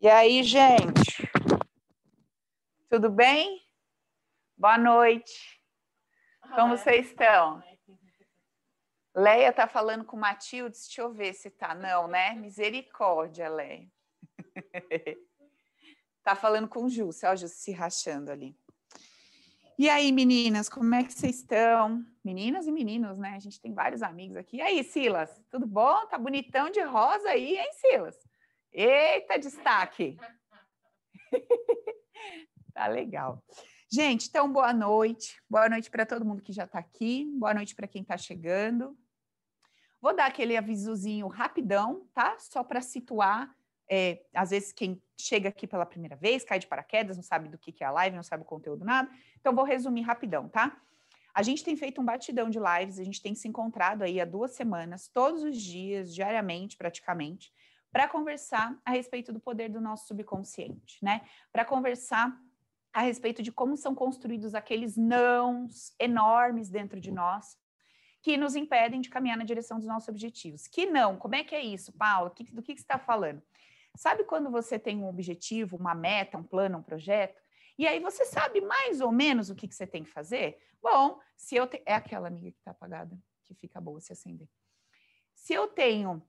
E aí, gente? Tudo bem? Boa noite. Como vocês estão? Leia tá falando com Matilde, deixa eu ver se tá. Não, né? Misericórdia, Leia. tá falando com o Ju, ó, Ju se rachando ali. E aí, meninas, como é que vocês estão? Meninas e meninos, né? A gente tem vários amigos aqui. E aí, Silas, tudo bom? Tá bonitão de rosa aí, hein, Silas? Eita, destaque! tá legal. Gente, então, boa noite. Boa noite para todo mundo que já está aqui. Boa noite para quem está chegando. Vou dar aquele avisozinho rapidão, tá? Só para situar é, às vezes quem chega aqui pela primeira vez, cai de paraquedas, não sabe do que, que é a live, não sabe o conteúdo, nada. Então, vou resumir rapidão, tá? A gente tem feito um batidão de lives, a gente tem se encontrado aí há duas semanas, todos os dias, diariamente, praticamente, para conversar a respeito do poder do nosso subconsciente, né? Para conversar a respeito de como são construídos aqueles nãos enormes dentro de nós que nos impedem de caminhar na direção dos nossos objetivos. Que não? Como é que é isso, Paula? Do que, do que você está falando? Sabe quando você tem um objetivo, uma meta, um plano, um projeto? E aí você sabe mais ou menos o que, que você tem que fazer? Bom, se eu te... é aquela amiga que está apagada, que fica boa se acender. Se eu tenho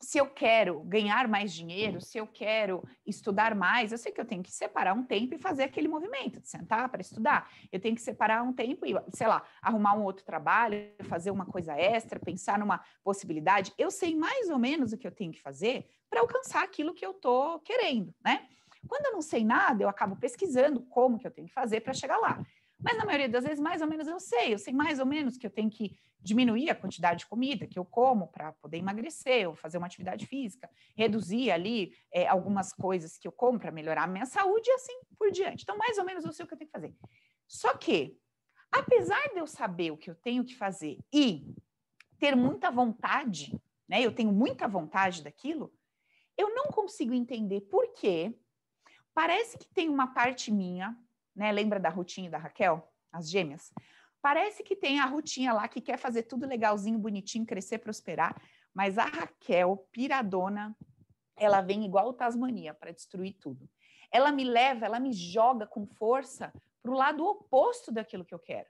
se eu quero ganhar mais dinheiro, se eu quero estudar mais, eu sei que eu tenho que separar um tempo e fazer aquele movimento de sentar para estudar. Eu tenho que separar um tempo e, sei lá, arrumar um outro trabalho, fazer uma coisa extra, pensar numa possibilidade. Eu sei mais ou menos o que eu tenho que fazer para alcançar aquilo que eu estou querendo, né? Quando eu não sei nada, eu acabo pesquisando como que eu tenho que fazer para chegar lá. Mas na maioria das vezes, mais ou menos eu sei, eu sei mais ou menos que eu tenho que diminuir a quantidade de comida que eu como para poder emagrecer, ou fazer uma atividade física, reduzir ali é, algumas coisas que eu como para melhorar a minha saúde e assim por diante. Então, mais ou menos eu sei o que eu tenho que fazer. Só que, apesar de eu saber o que eu tenho que fazer e ter muita vontade, né? Eu tenho muita vontade daquilo, eu não consigo entender por que parece que tem uma parte minha né? Lembra da Rutinha e da Raquel, as gêmeas? Parece que tem a Rutinha lá que quer fazer tudo legalzinho, bonitinho, crescer, prosperar, mas a Raquel, piradona, ela vem igual o Tasmania para destruir tudo. Ela me leva, ela me joga com força para o lado oposto daquilo que eu quero.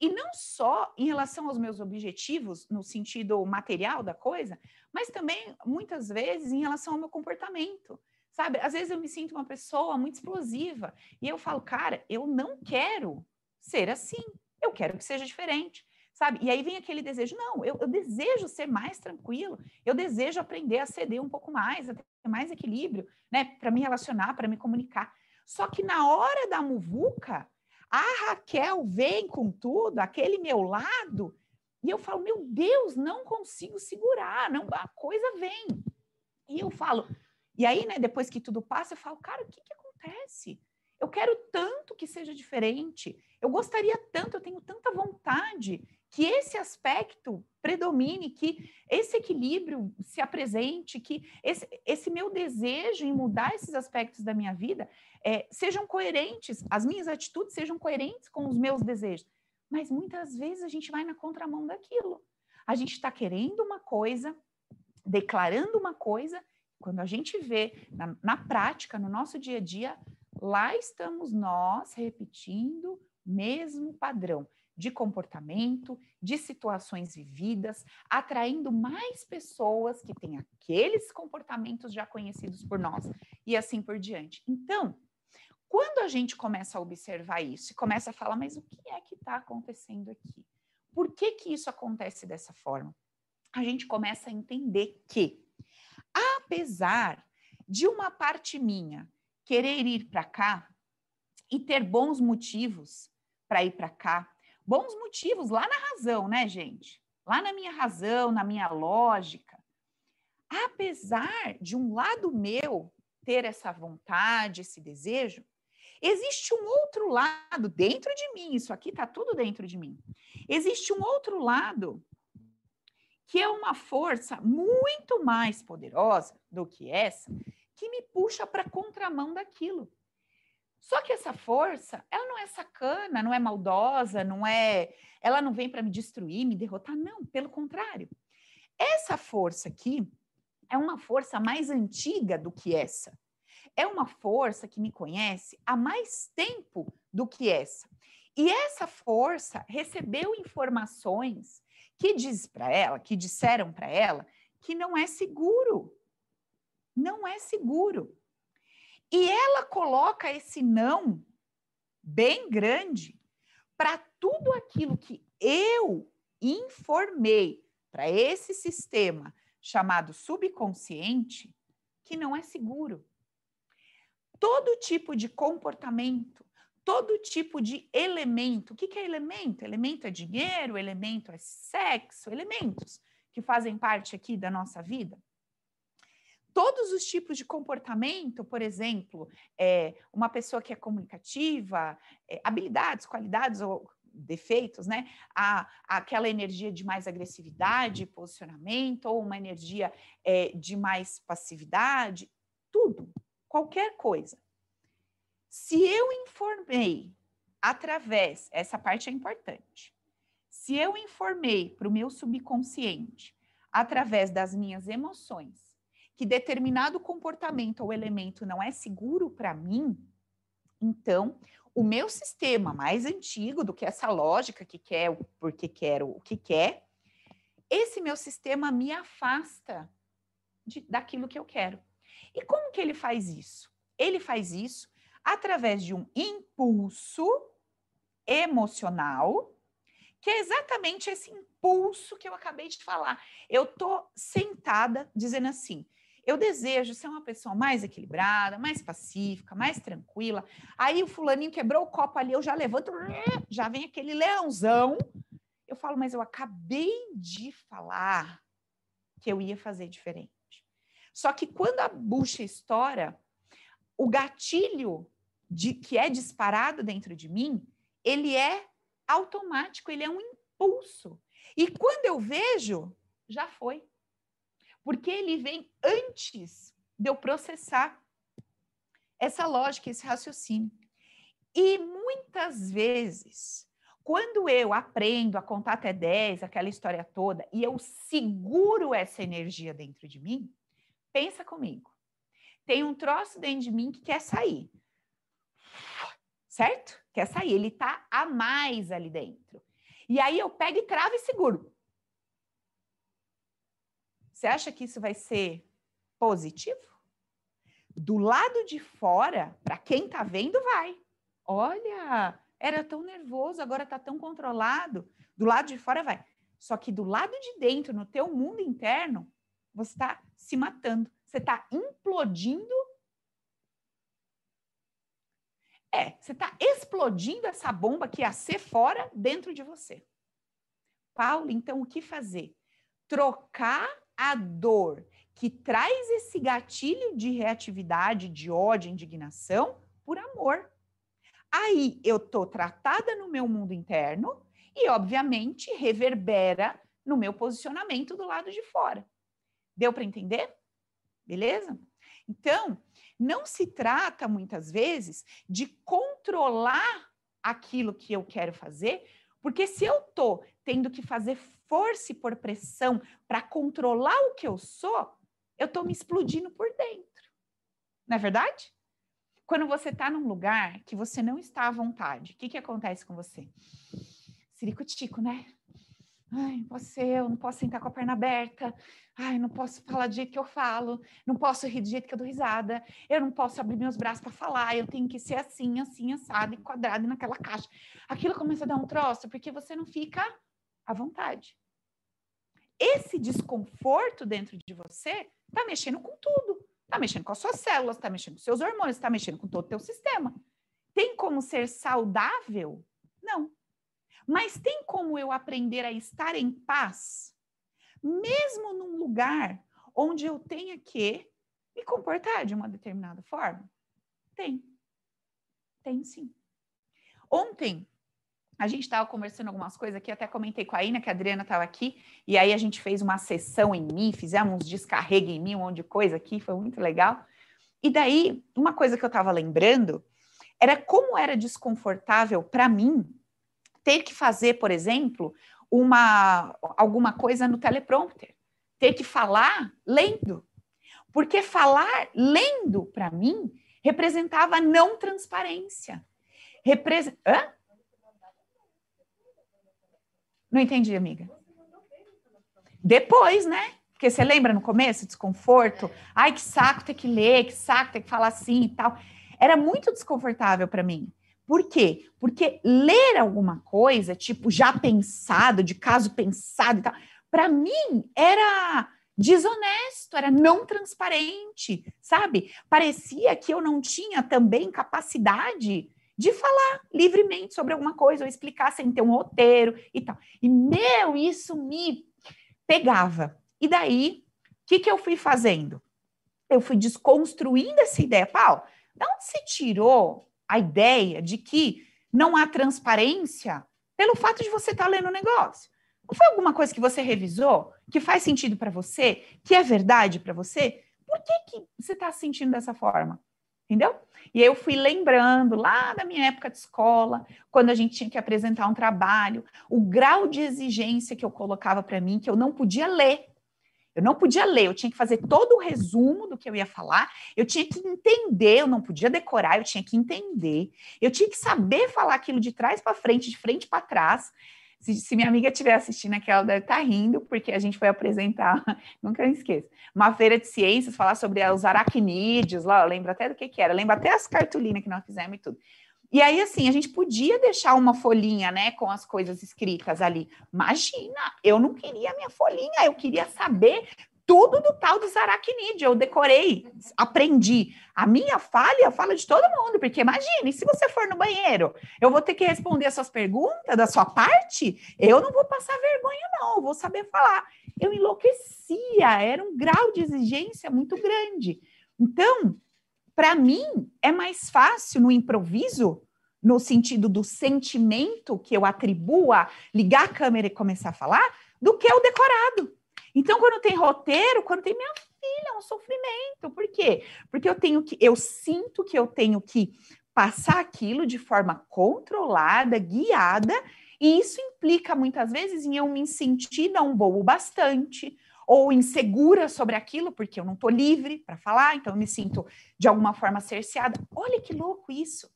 E não só em relação aos meus objetivos, no sentido material da coisa, mas também, muitas vezes, em relação ao meu comportamento. Sabe? Às vezes eu me sinto uma pessoa muito explosiva e eu falo, cara, eu não quero ser assim. Eu quero que seja diferente. Sabe? E aí vem aquele desejo, não, eu, eu desejo ser mais tranquilo, eu desejo aprender a ceder um pouco mais, a ter mais equilíbrio, né, para me relacionar, para me comunicar. Só que na hora da muvuca, a Raquel vem com tudo, aquele meu lado, e eu falo, meu Deus, não consigo segurar, não, a coisa vem. E eu falo, e aí, né, depois que tudo passa, eu falo, cara, o que, que acontece? Eu quero tanto que seja diferente. Eu gostaria tanto, eu tenho tanta vontade que esse aspecto predomine, que esse equilíbrio se apresente, que esse, esse meu desejo em mudar esses aspectos da minha vida é, sejam coerentes, as minhas atitudes sejam coerentes com os meus desejos. Mas muitas vezes a gente vai na contramão daquilo. A gente está querendo uma coisa, declarando uma coisa quando a gente vê na, na prática, no nosso dia a dia, lá estamos nós repetindo mesmo padrão de comportamento, de situações vividas, atraindo mais pessoas que têm aqueles comportamentos já conhecidos por nós e assim por diante. Então, quando a gente começa a observar isso e começa a falar, mas o que é que está acontecendo aqui? Por que que isso acontece dessa forma? A gente começa a entender que apesar de uma parte minha querer ir para cá e ter bons motivos para ir para cá, bons motivos lá na razão, né, gente? Lá na minha razão, na minha lógica. Apesar de um lado meu ter essa vontade, esse desejo, existe um outro lado dentro de mim, isso aqui está tudo dentro de mim. Existe um outro lado que é uma força muito mais poderosa do que essa, que me puxa para a contramão daquilo. Só que essa força, ela não é sacana, não é maldosa, não é, ela não vem para me destruir, me derrotar, não, pelo contrário. Essa força aqui é uma força mais antiga do que essa. é uma força que me conhece há mais tempo do que essa. E essa força recebeu informações que diz para ela, que disseram para ela que não é seguro. Não é seguro. E ela coloca esse não bem grande para tudo aquilo que eu informei para esse sistema chamado subconsciente que não é seguro. Todo tipo de comportamento, todo tipo de elemento. O que, que é elemento? Elemento é dinheiro, elemento é sexo, elementos que fazem parte aqui da nossa vida. Todos os tipos de comportamento, por exemplo, é, uma pessoa que é comunicativa, é, habilidades, qualidades ou defeitos, né? A, aquela energia de mais agressividade, posicionamento, ou uma energia é, de mais passividade, tudo, qualquer coisa. Se eu informei através, essa parte é importante. Se eu informei para o meu subconsciente através das minhas emoções que determinado comportamento ou elemento não é seguro para mim, então o meu sistema mais antigo do que essa lógica que quer porque quero o que quer, esse meu sistema me afasta de, daquilo que eu quero. E como que ele faz isso? Ele faz isso através de um impulso emocional, que é exatamente esse impulso que eu acabei de falar. Eu tô sentada dizendo assim: eu desejo ser uma pessoa mais equilibrada, mais pacífica, mais tranquila. Aí o fulaninho quebrou o copo ali, eu já levanto, já vem aquele leãozão. Eu falo, mas eu acabei de falar que eu ia fazer diferente. Só que quando a bucha estoura, o gatilho de que é disparado dentro de mim, ele é automático, ele é um impulso. E quando eu vejo, já foi porque ele vem antes de eu processar essa lógica, esse raciocínio. E muitas vezes, quando eu aprendo a contar até 10, aquela história toda, e eu seguro essa energia dentro de mim, pensa comigo. Tem um troço dentro de mim que quer sair. Certo? Quer sair, ele tá a mais ali dentro. E aí eu pego e travo e seguro. Você acha que isso vai ser positivo? Do lado de fora, para quem está vendo, vai. Olha, era tão nervoso, agora está tão controlado. Do lado de fora vai. Só que do lado de dentro, no teu mundo interno, você está se matando. Você está implodindo. É, você está explodindo essa bomba que ia ser fora dentro de você. Paulo, então o que fazer? Trocar a dor que traz esse gatilho de reatividade, de ódio, indignação, por amor. Aí eu tô tratada no meu mundo interno e, obviamente, reverbera no meu posicionamento do lado de fora. Deu para entender? Beleza? Então, não se trata muitas vezes de controlar aquilo que eu quero fazer, porque se eu tô tendo que fazer força e por pressão para controlar o que eu sou, eu estou me explodindo por dentro. Não é verdade? Quando você está num lugar que você não está à vontade, o que, que acontece com você? Ciricutico, né? Ai, ser eu, não posso sentar com a perna aberta. Ai, não posso falar do jeito que eu falo. Não posso rir do jeito que eu dou risada. Eu não posso abrir meus braços para falar. Eu tenho que ser assim, assim, assado quadrado naquela caixa. Aquilo começa a dar um troço porque você não fica à vontade. Esse desconforto dentro de você está mexendo com tudo. Está mexendo com as suas células, está mexendo com seus hormônios, está mexendo com todo o teu sistema. Tem como ser saudável? Não. Mas tem como eu aprender a estar em paz, mesmo num lugar onde eu tenha que me comportar de uma determinada forma? Tem. Tem sim. Ontem, a gente estava conversando algumas coisas aqui, até comentei com a Ina, que a Adriana estava aqui, e aí a gente fez uma sessão em mim, fizemos descarrega em mim, um monte de coisa aqui, foi muito legal. E daí, uma coisa que eu estava lembrando era como era desconfortável para mim ter que fazer, por exemplo, uma alguma coisa no teleprompter, ter que falar lendo. Porque falar lendo para mim representava não transparência. Repres... Hã? Não entendi, amiga. Depois, né? Porque você lembra no começo, desconforto? Ai, que saco ter que ler, que saco ter que falar assim e tal. Era muito desconfortável para mim. Por quê? Porque ler alguma coisa, tipo, já pensado, de caso pensado e tal, para mim era desonesto, era não transparente, sabe? Parecia que eu não tinha também capacidade de falar livremente sobre alguma coisa ou explicar sem ter um roteiro e tal. E meu, isso me pegava. E daí, o que, que eu fui fazendo? Eu fui desconstruindo essa ideia. Paulo, de onde você tirou a ideia de que não há transparência pelo fato de você estar tá lendo o negócio? Foi alguma coisa que você revisou, que faz sentido para você, que é verdade para você? Por que, que você está se sentindo dessa forma? Entendeu? E eu fui lembrando lá da minha época de escola, quando a gente tinha que apresentar um trabalho, o grau de exigência que eu colocava para mim, que eu não podia ler. Eu não podia ler, eu tinha que fazer todo o resumo do que eu ia falar, eu tinha que entender, eu não podia decorar, eu tinha que entender, eu tinha que saber falar aquilo de trás para frente, de frente para trás. Se, se, minha amiga estiver assistindo aqui, ela deve estar tá rindo, porque a gente foi apresentar, nunca esqueço, uma feira de ciências, falar sobre os aracnídeos, lá, eu lembro até do que, que era, lembro até as cartolinas que nós fizemos e tudo. E aí, assim, a gente podia deixar uma folhinha, né, com as coisas escritas ali. Imagina, eu não queria minha folhinha, eu queria saber tudo do tal dos aracnídeos. Eu decorei, aprendi. A minha falha, fala de todo mundo, porque imagine, se você for no banheiro, eu vou ter que responder as suas perguntas da sua parte, eu não vou passar vergonha, não, eu vou saber falar. Eu enlouquecia, era um grau de exigência muito grande. Então, para mim, é mais fácil no improviso, no sentido do sentimento que eu atribuo a ligar a câmera e começar a falar, do que o decorado. Então, quando tem roteiro, quando tem minha filha, é um sofrimento. Por quê? Porque eu tenho que, eu sinto que eu tenho que passar aquilo de forma controlada, guiada, e isso implica muitas vezes em eu me sentir não bobo bastante, ou insegura sobre aquilo, porque eu não estou livre para falar, então eu me sinto de alguma forma cerceada. Olha que louco isso.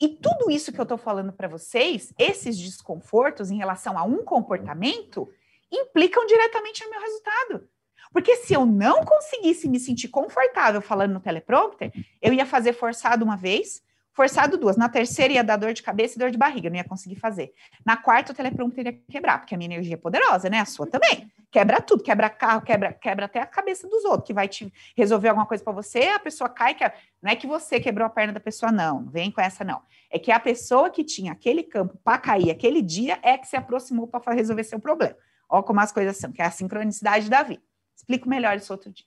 E tudo isso que eu estou falando para vocês, esses desconfortos em relação a um comportamento, implicam diretamente no meu resultado. Porque se eu não conseguisse me sentir confortável falando no teleprompter, eu ia fazer forçado uma vez, forçado duas. Na terceira ia dar dor de cabeça e dor de barriga, não ia conseguir fazer. Na quarta o teleprompter ia quebrar, porque a minha energia é poderosa, né? A sua também. Quebra tudo, quebra carro, quebra, quebra até a cabeça dos outros, que vai te resolver alguma coisa para você, a pessoa cai, que não é que você quebrou a perna da pessoa, não, não vem com essa não. É que a pessoa que tinha aquele campo para cair aquele dia é que se aproximou para resolver seu problema. Olha como as coisas são, que é a sincronicidade da vida. Explico melhor isso outro dia.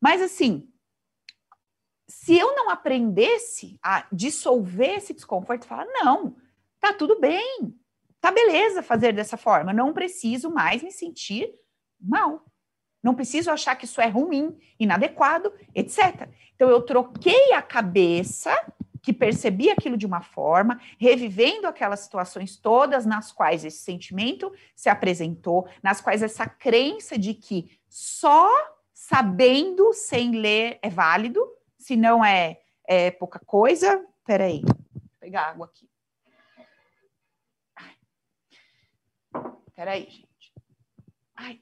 Mas assim, se eu não aprendesse a dissolver esse desconforto, falar, não, tá tudo bem, tá beleza fazer dessa forma, não preciso mais me sentir mal. Não preciso achar que isso é ruim, inadequado, etc. Então eu troquei a cabeça que percebia aquilo de uma forma, revivendo aquelas situações todas nas quais esse sentimento se apresentou, nas quais essa crença de que só sabendo sem ler é válido, se não é, é pouca coisa. Peraí, vou pegar água aqui. Peraí, gente. Ai,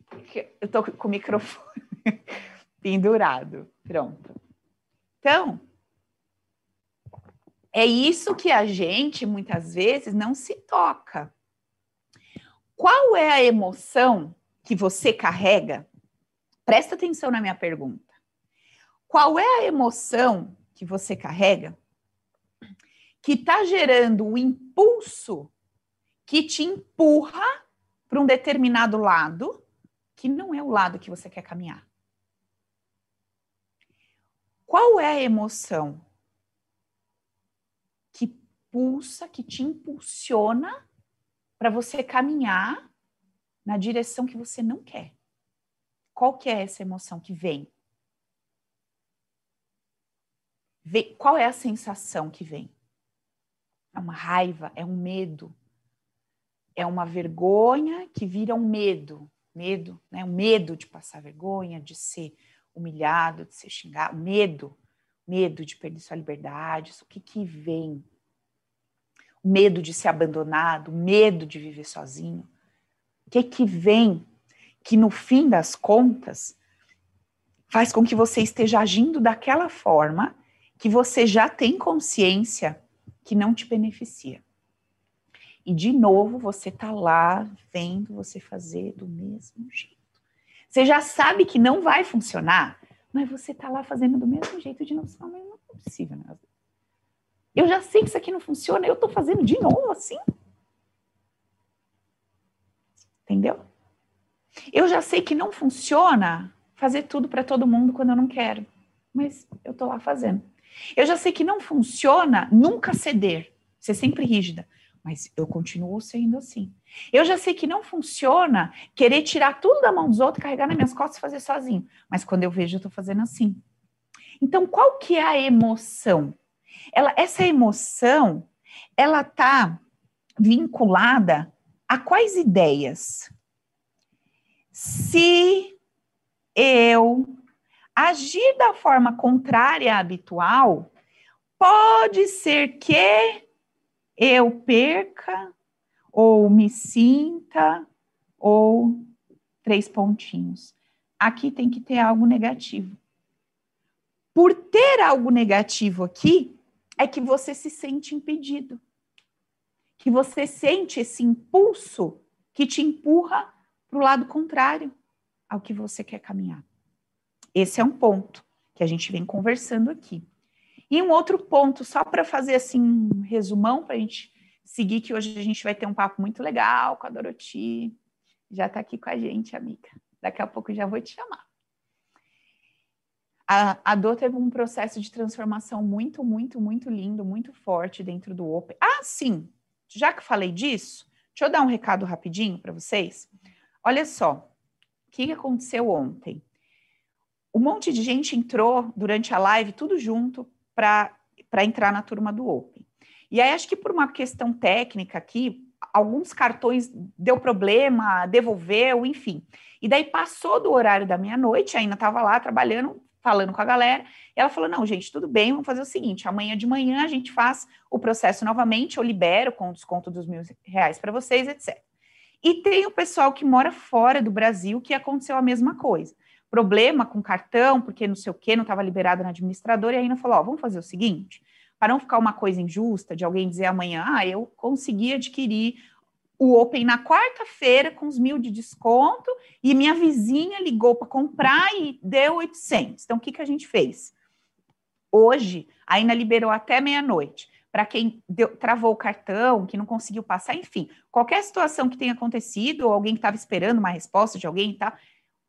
eu tô com o microfone pendurado. Pronto. Então, é isso que a gente muitas vezes não se toca. Qual é a emoção que você carrega? Presta atenção na minha pergunta. Qual é a emoção que você carrega que está gerando o um impulso que te empurra para um determinado lado que não é o lado que você quer caminhar? Qual é a emoção impulsa, que te impulsiona para você caminhar na direção que você não quer. Qual que é essa emoção que vem? Qual é a sensação que vem? É uma raiva, é um medo, é uma vergonha que vira um medo, medo, né? Um medo de passar vergonha, de ser humilhado, de ser xingado, medo, Medo de perder sua liberdade, o que que vem? O medo de ser abandonado, o medo de viver sozinho. O que que vem que no fim das contas faz com que você esteja agindo daquela forma que você já tem consciência que não te beneficia. E de novo você tá lá vendo você fazer do mesmo jeito. Você já sabe que não vai funcionar, mas você tá lá fazendo do mesmo jeito de novo. Mas não é possível, né? Eu já sei que isso aqui não funciona, eu tô fazendo de novo assim. Entendeu? Eu já sei que não funciona fazer tudo para todo mundo quando eu não quero, mas eu tô lá fazendo. Eu já sei que não funciona nunca ceder, ser sempre rígida, mas eu continuo sendo assim. Eu já sei que não funciona querer tirar tudo da mão dos outros, carregar nas minhas costas e fazer sozinho, mas quando eu vejo eu tô fazendo assim. Então, qual que é a emoção? Ela, essa emoção, ela tá vinculada a quais ideias? Se eu agir da forma contrária à habitual, pode ser que eu perca ou me sinta ou três pontinhos. Aqui tem que ter algo negativo. Por ter algo negativo aqui, é que você se sente impedido. Que você sente esse impulso que te empurra para o lado contrário ao que você quer caminhar. Esse é um ponto que a gente vem conversando aqui. E um outro ponto, só para fazer assim um resumão, para a gente seguir, que hoje a gente vai ter um papo muito legal com a Doroti. Já está aqui com a gente, amiga. Daqui a pouco já vou te chamar. A, a Dor teve um processo de transformação muito, muito, muito lindo, muito forte dentro do Open. Ah, sim! Já que falei disso, deixa eu dar um recado rapidinho para vocês. Olha só, o que aconteceu ontem? Um monte de gente entrou durante a live, tudo junto, para entrar na turma do Open. E aí, acho que por uma questão técnica aqui, alguns cartões deu problema, devolveu, enfim. E daí passou do horário da meia-noite, ainda estava lá trabalhando, falando com a galera. Ela falou: não, gente, tudo bem, vamos fazer o seguinte: amanhã de manhã a gente faz o processo novamente, eu libero com desconto dos mil reais para vocês, etc. E tem o pessoal que mora fora do Brasil que aconteceu a mesma coisa. Problema com cartão, porque não sei o que, não estava liberado na administradora, e ainda falou: ó, vamos fazer o seguinte, para não ficar uma coisa injusta de alguém dizer amanhã, ah, eu consegui adquirir o Open na quarta-feira com os mil de desconto e minha vizinha ligou para comprar e deu 800. Então, o que, que a gente fez? Hoje, ainda liberou até meia-noite para quem deu, travou o cartão, que não conseguiu passar, enfim, qualquer situação que tenha acontecido, ou alguém que estava esperando uma resposta de alguém, tá?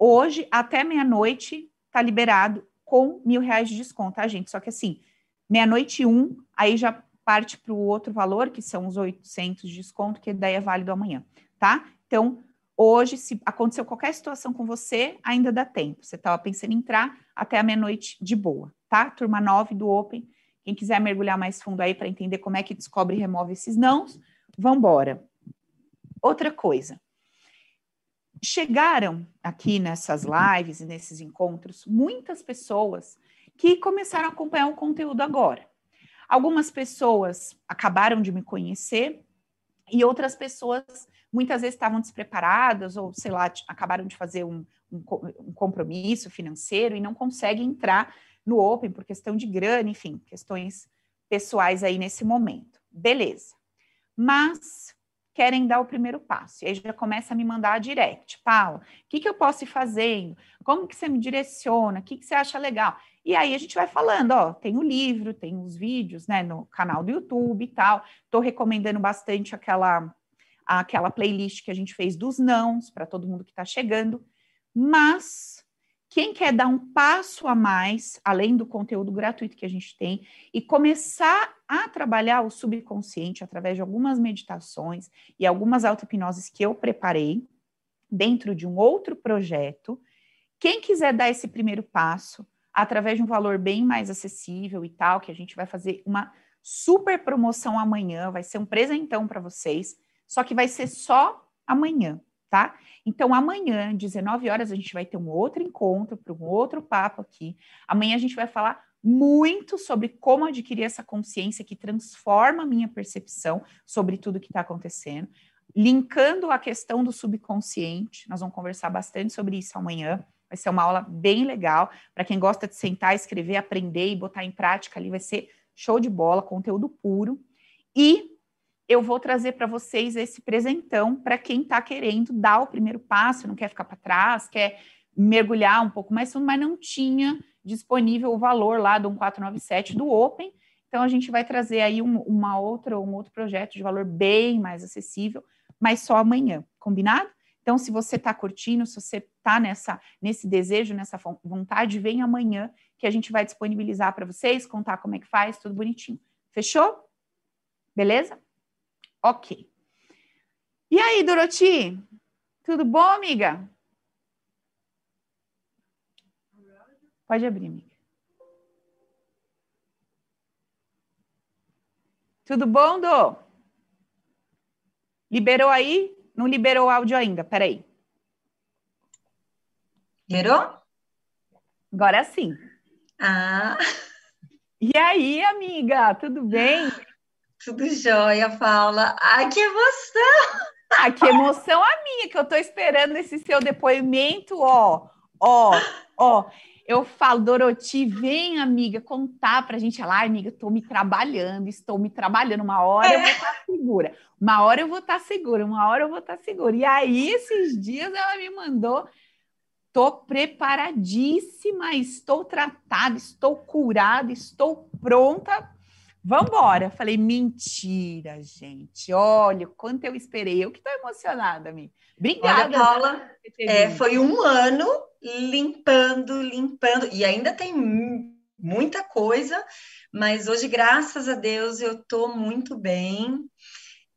Hoje, até meia-noite, tá liberado com mil reais de desconto, tá, gente? Só que assim, meia-noite um, aí já parte para o outro valor, que são os 800 de desconto, que daí é válido amanhã, tá? Então, hoje, se aconteceu qualquer situação com você, ainda dá tempo. Você estava pensando em entrar até a meia-noite de boa, tá? Turma 9 do Open, quem quiser mergulhar mais fundo aí para entender como é que descobre e remove esses nãos, vambora. Outra coisa. Chegaram aqui nessas lives e nesses encontros muitas pessoas que começaram a acompanhar o conteúdo agora. Algumas pessoas acabaram de me conhecer e outras pessoas muitas vezes estavam despreparadas ou, sei lá, acabaram de fazer um, um, um compromisso financeiro e não conseguem entrar no Open por questão de grana, enfim, questões pessoais aí nesse momento. Beleza. Mas querem dar o primeiro passo. E aí já começa a me mandar direct. Paula, o que, que eu posso ir fazendo? Como que você me direciona? O que, que você acha legal? E aí a gente vai falando, ó, tem o livro, tem os vídeos, né, no canal do YouTube e tal. Estou recomendando bastante aquela aquela playlist que a gente fez dos nãos para todo mundo que está chegando. Mas quem quer dar um passo a mais, além do conteúdo gratuito que a gente tem, e começar a trabalhar o subconsciente através de algumas meditações e algumas auto-hipnoses que eu preparei dentro de um outro projeto, quem quiser dar esse primeiro passo, através de um valor bem mais acessível e tal, que a gente vai fazer uma super promoção amanhã, vai ser um presentão para vocês, só que vai ser só amanhã tá? Então, amanhã, 19 horas, a gente vai ter um outro encontro para um outro papo aqui. Amanhã a gente vai falar muito sobre como adquirir essa consciência que transforma a minha percepção sobre tudo que está acontecendo, linkando a questão do subconsciente. Nós vamos conversar bastante sobre isso amanhã. Vai ser uma aula bem legal para quem gosta de sentar, escrever, aprender e botar em prática ali. Vai ser show de bola, conteúdo puro. E eu vou trazer para vocês esse presentão para quem está querendo dar o primeiro passo, não quer ficar para trás, quer mergulhar um pouco mais, mas não tinha disponível o valor lá do 1497 do Open. Então a gente vai trazer aí um, uma outra, um outro projeto de valor bem mais acessível, mas só amanhã, combinado? Então, se você está curtindo, se você está nessa, nesse desejo, nessa vontade, vem amanhã que a gente vai disponibilizar para vocês, contar como é que faz, tudo bonitinho. Fechou? Beleza? Ok. E aí, Doroti? Tudo bom, amiga? Pode abrir, amiga. Tudo bom, Dô? Liberou aí? Não liberou o áudio ainda, peraí. Liberou? Agora sim. Ah. E aí, amiga, tudo bem? Tudo jóia, Paula. Ai, que emoção! Ah, que emoção a minha, que eu tô esperando esse seu depoimento, ó, ó, ó. Eu falo, Doroti, vem, amiga, contar pra gente. Ela, amiga, estou me trabalhando, estou me trabalhando. Uma hora eu vou estar tá segura, uma hora eu vou estar tá segura, uma hora eu vou estar tá segura. E aí, esses dias, ela me mandou Estou preparadíssima, estou tratada, estou curada, estou pronta. Vamos embora. Falei, mentira, gente. Olha, quanto eu esperei. Eu que estou emocionada, Mi. Obrigada. Olha, Paula, é, foi um ano limpando, limpando. E ainda tem muita coisa, mas hoje, graças a Deus, eu estou muito bem.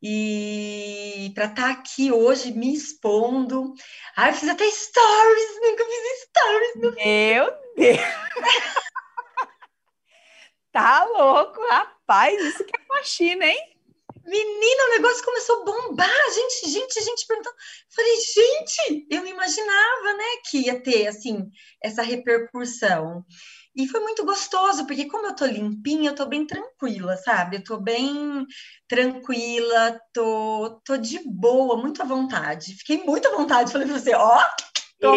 E para estar tá aqui hoje me expondo. Ai, eu fiz até stories, nunca fiz stories. Meu, meu Deus! tá louco, rapaz, isso que é faxina, hein? Menina, o negócio começou a bombar, gente, gente, gente perguntando. Falei, gente, eu não imaginava, né, que ia ter, assim, essa repercussão. E foi muito gostoso, porque como eu tô limpinha, eu tô bem tranquila, sabe? Eu tô bem tranquila, tô, tô de boa, muito à vontade. Fiquei muito à vontade, falei pra você, ó, tô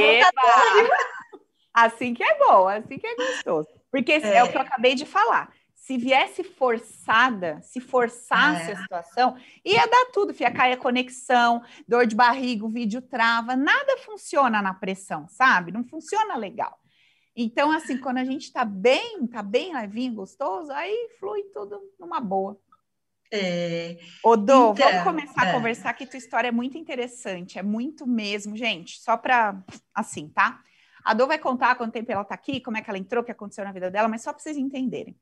Assim que é bom, assim que é gostoso. Porque é. é o que eu acabei de falar. Se viesse forçada, se forçasse é. a situação, ia dar tudo, ia cair a conexão, dor de barriga, o vídeo trava, nada funciona na pressão, sabe? Não funciona legal. Então, assim, quando a gente está bem, está bem levinho, gostoso, aí flui tudo numa boa. É, Odô, então, vamos começar é. a conversar que tua história é muito interessante, é muito mesmo, gente, só para, assim, tá? A Dô vai contar quanto tempo ela tá aqui, como é que ela entrou, o que aconteceu na vida dela, mas só para vocês entenderem.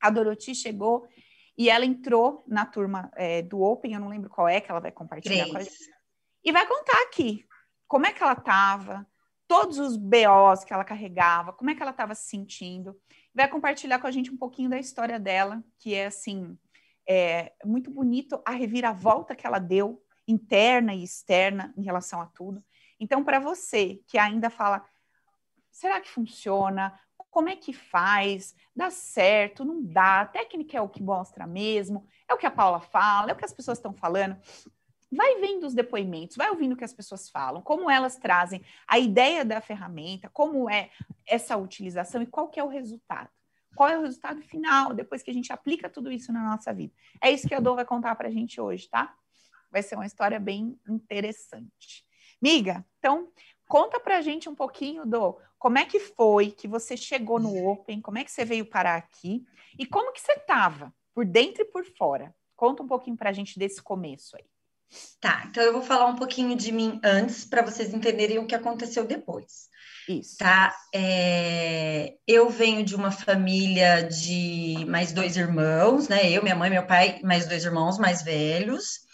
A Doroti chegou e ela entrou na turma é, do Open, eu não lembro qual é que ela vai compartilhar Três. com a gente. E vai contar aqui como é que ela estava, todos os BOs que ela carregava, como é que ela estava se sentindo. Vai compartilhar com a gente um pouquinho da história dela, que é assim, é muito bonito a reviravolta que ela deu, interna e externa, em relação a tudo. Então, para você que ainda fala, será que funciona? Como é que faz? Dá certo? Não dá? A técnica é o que mostra mesmo? É o que a Paula fala? É o que as pessoas estão falando? vai vendo os depoimentos, vai ouvindo o que as pessoas falam, como elas trazem a ideia da ferramenta, como é essa utilização e qual que é o resultado. Qual é o resultado final depois que a gente aplica tudo isso na nossa vida? É isso que a Dor vai contar para a gente hoje, tá? Vai ser uma história bem interessante. Miga, então conta para a gente um pouquinho do como é que foi que você chegou no Open, como é que você veio parar aqui e como que você estava por dentro e por fora. Conta um pouquinho para a gente desse começo aí. Tá, então eu vou falar um pouquinho de mim antes para vocês entenderem o que aconteceu depois. Isso. Tá? É, eu venho de uma família de mais dois irmãos, né? Eu, minha mãe, meu pai, mais dois irmãos mais velhos.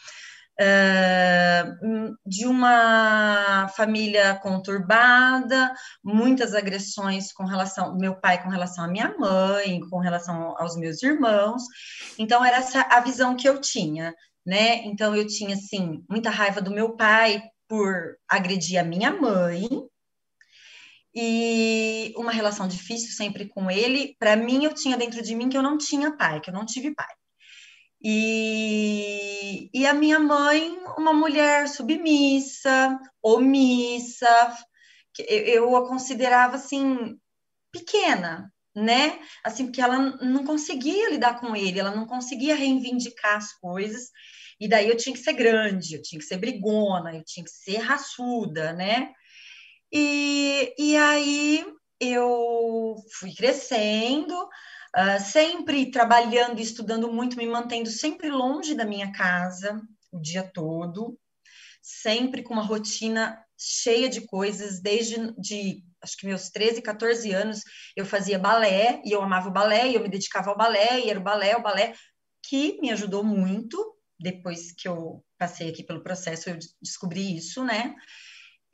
Uh, de uma família conturbada, muitas agressões com relação meu pai com relação à minha mãe, com relação aos meus irmãos. Então era essa a visão que eu tinha né? Então eu tinha assim muita raiva do meu pai por agredir a minha mãe e uma relação difícil sempre com ele. Para mim, eu tinha dentro de mim que eu não tinha pai, que eu não tive pai. E, e a minha mãe, uma mulher submissa, omissa, eu a considerava assim pequena, né? Assim, porque ela não conseguia lidar com ele, ela não conseguia reivindicar as coisas. E daí eu tinha que ser grande, eu tinha que ser brigona, eu tinha que ser raçuda, né? E, e aí eu fui crescendo, uh, sempre trabalhando e estudando muito, me mantendo sempre longe da minha casa o dia todo, sempre com uma rotina cheia de coisas, desde de, acho que meus 13, 14 anos, eu fazia balé, e eu amava o balé, e eu me dedicava ao balé, e era o balé, o balé, que me ajudou muito, depois que eu passei aqui pelo processo, eu descobri isso, né?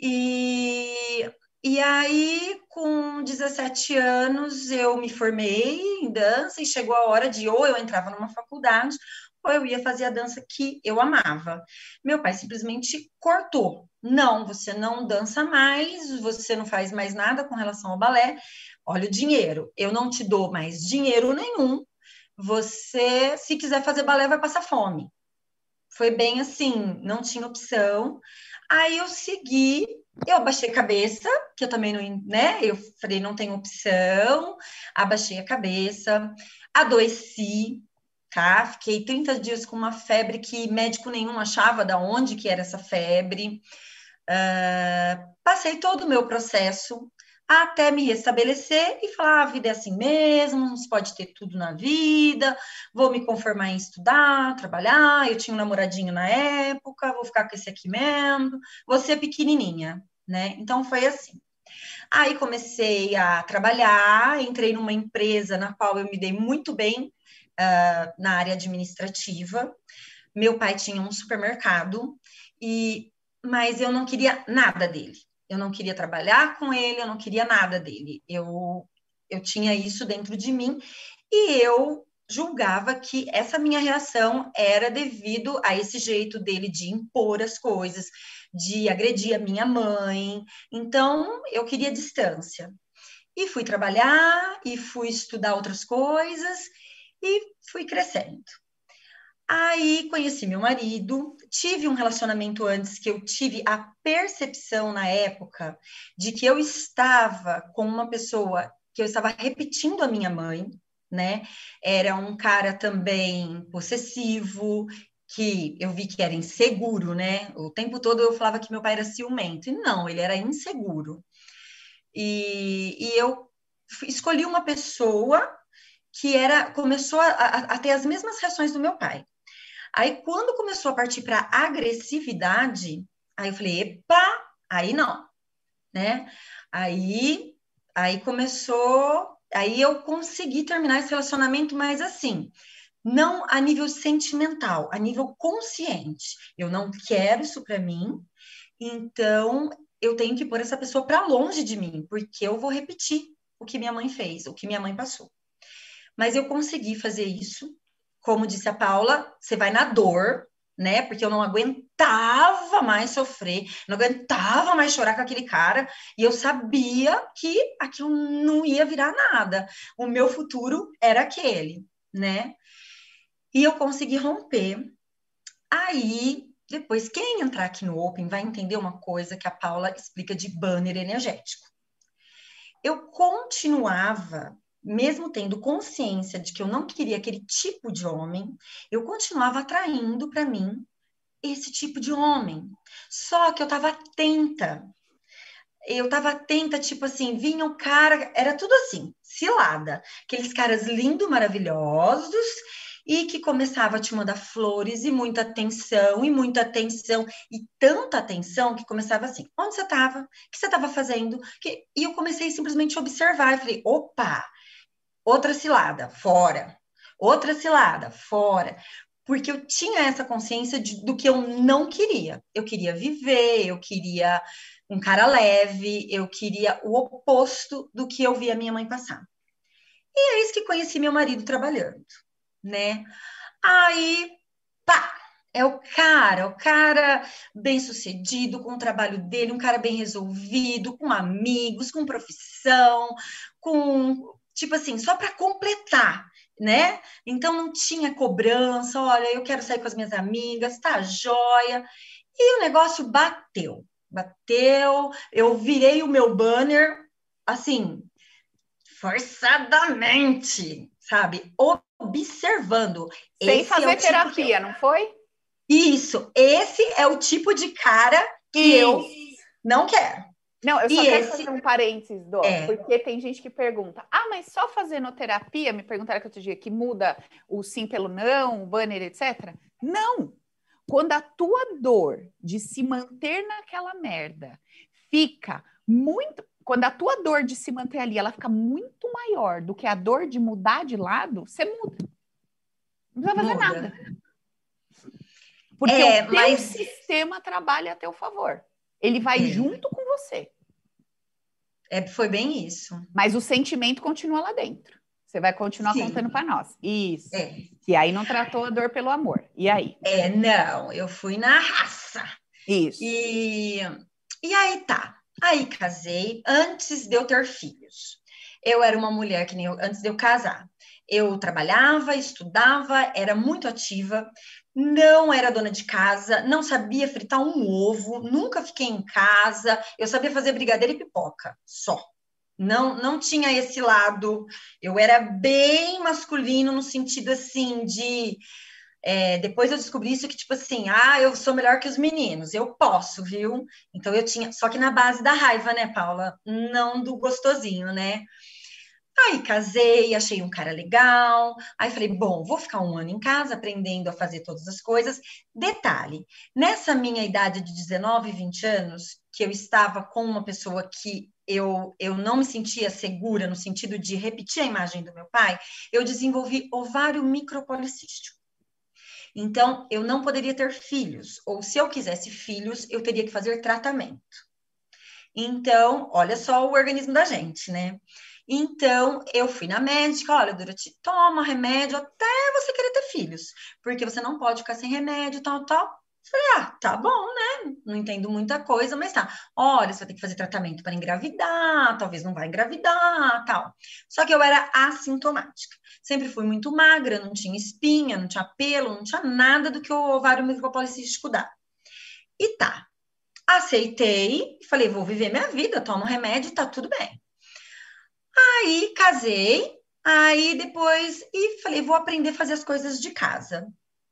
E, e aí, com 17 anos, eu me formei em dança e chegou a hora de ou eu entrava numa faculdade ou eu ia fazer a dança que eu amava. Meu pai simplesmente cortou. Não, você não dança mais, você não faz mais nada com relação ao balé. Olha o dinheiro, eu não te dou mais dinheiro nenhum. Você, se quiser fazer balé, vai passar fome. Foi bem assim, não tinha opção. Aí eu segui, eu abaixei a cabeça, que eu também não, né? Eu falei, não tem opção, abaixei a cabeça, adoeci, tá? Fiquei 30 dias com uma febre que médico nenhum achava da onde que era essa febre. Uh, passei todo o meu processo até me restabelecer e falar: ah, a vida é assim mesmo, não se pode ter tudo na vida, vou me conformar em estudar, trabalhar. Eu tinha um namoradinho na época, vou ficar com esse aqui mesmo, vou ser pequenininha, né? Então foi assim. Aí comecei a trabalhar, entrei numa empresa na qual eu me dei muito bem, uh, na área administrativa. Meu pai tinha um supermercado e mas eu não queria nada dele. Eu não queria trabalhar com ele, eu não queria nada dele. Eu eu tinha isso dentro de mim e eu julgava que essa minha reação era devido a esse jeito dele de impor as coisas, de agredir a minha mãe. Então, eu queria distância. E fui trabalhar e fui estudar outras coisas e fui crescendo. Aí conheci meu marido, tive um relacionamento antes que eu tive a percepção na época de que eu estava com uma pessoa que eu estava repetindo a minha mãe, né? Era um cara também possessivo, que eu vi que era inseguro, né? O tempo todo eu falava que meu pai era ciumento, e não, ele era inseguro. E, e eu escolhi uma pessoa que era começou a, a, a ter as mesmas reações do meu pai. Aí, quando começou a partir para agressividade, aí eu falei, epa, aí não, né? Aí, aí começou, aí eu consegui terminar esse relacionamento, mas assim, não a nível sentimental, a nível consciente. Eu não quero isso para mim, então eu tenho que pôr essa pessoa para longe de mim, porque eu vou repetir o que minha mãe fez, o que minha mãe passou. Mas eu consegui fazer isso. Como disse a Paula, você vai na dor, né? Porque eu não aguentava mais sofrer, não aguentava mais chorar com aquele cara, e eu sabia que aquilo não ia virar nada. O meu futuro era aquele, né? E eu consegui romper. Aí, depois, quem entrar aqui no Open vai entender uma coisa que a Paula explica de banner energético. Eu continuava mesmo tendo consciência de que eu não queria aquele tipo de homem, eu continuava atraindo para mim esse tipo de homem. Só que eu estava atenta. Eu estava atenta, tipo assim, vinha o cara, era tudo assim, cilada. Aqueles caras lindos, maravilhosos, e que começava a te mandar flores e muita atenção, e muita atenção, e tanta atenção que começava assim: onde você estava? O que você estava fazendo? Que... E eu comecei simplesmente a observar. e falei: opa, outra cilada, fora. Outra cilada, fora. Porque eu tinha essa consciência de, do que eu não queria. Eu queria viver, eu queria um cara leve, eu queria o oposto do que eu via minha mãe passar. E é isso que conheci meu marido trabalhando, né? Aí, pá, É o cara, o cara bem sucedido com o trabalho dele, um cara bem resolvido, com amigos, com profissão, com tipo assim, só para completar, né? Então não tinha cobrança, olha, eu quero sair com as minhas amigas, tá joia. E o negócio bateu, bateu, eu virei o meu banner assim, forçadamente, sabe? Observando. Sem Esse fazer é terapia, não foi? Isso, esse é o tipo de cara que Isso. eu não quero. Não, eu só e quero esse... fazer um parênteses, Dó, é. porque tem gente que pergunta: ah, mas só fazendo terapia, me perguntaram que outro dia, que muda o sim pelo não, o banner, etc. Não! Quando a tua dor de se manter naquela merda fica muito. Quando a tua dor de se manter ali, ela fica muito maior do que a dor de mudar de lado, você muda. Não precisa fazer muda. nada. Porque é, o teu mas... sistema trabalha a teu favor. Ele vai é. junto com você. É, foi bem isso. Mas o sentimento continua lá dentro. Você vai continuar Sim. contando para nós. Isso. É. E aí não tratou a dor pelo amor. E aí? É, não, eu fui na raça. Isso. E, e aí tá. Aí casei antes de eu ter filhos. Eu era uma mulher que nem eu, antes de eu casar. Eu trabalhava, estudava, era muito ativa, não era dona de casa, não sabia fritar um ovo, nunca fiquei em casa, eu sabia fazer brigadeiro e pipoca, só. Não, não tinha esse lado. Eu era bem masculino no sentido assim de é, depois eu descobri isso que, tipo assim, ah, eu sou melhor que os meninos, eu posso, viu? Então eu tinha, só que na base da raiva, né, Paula? Não do gostosinho, né? Aí casei, achei um cara legal. Aí falei, bom, vou ficar um ano em casa aprendendo a fazer todas as coisas. Detalhe, nessa minha idade de 19, 20 anos, que eu estava com uma pessoa que eu, eu não me sentia segura no sentido de repetir a imagem do meu pai, eu desenvolvi ovário micropolicístico. Então, eu não poderia ter filhos, ou se eu quisesse filhos, eu teria que fazer tratamento. Então, olha só o organismo da gente, né? Então, eu fui na médica, olha, Durante, toma remédio até você querer ter filhos, porque você não pode ficar sem remédio, tal, tal. Falei, ah, tá bom, né? Não entendo muita coisa, mas tá. Olha, você vai ter que fazer tratamento para engravidar, talvez não vai engravidar, tal. Só que eu era assintomática. Sempre fui muito magra, não tinha espinha, não tinha pelo, não tinha nada do que o ovário micropolicístico dá. E tá. Aceitei, falei, vou viver minha vida, tomo remédio, tá tudo bem. Aí casei, aí depois e falei, vou aprender a fazer as coisas de casa.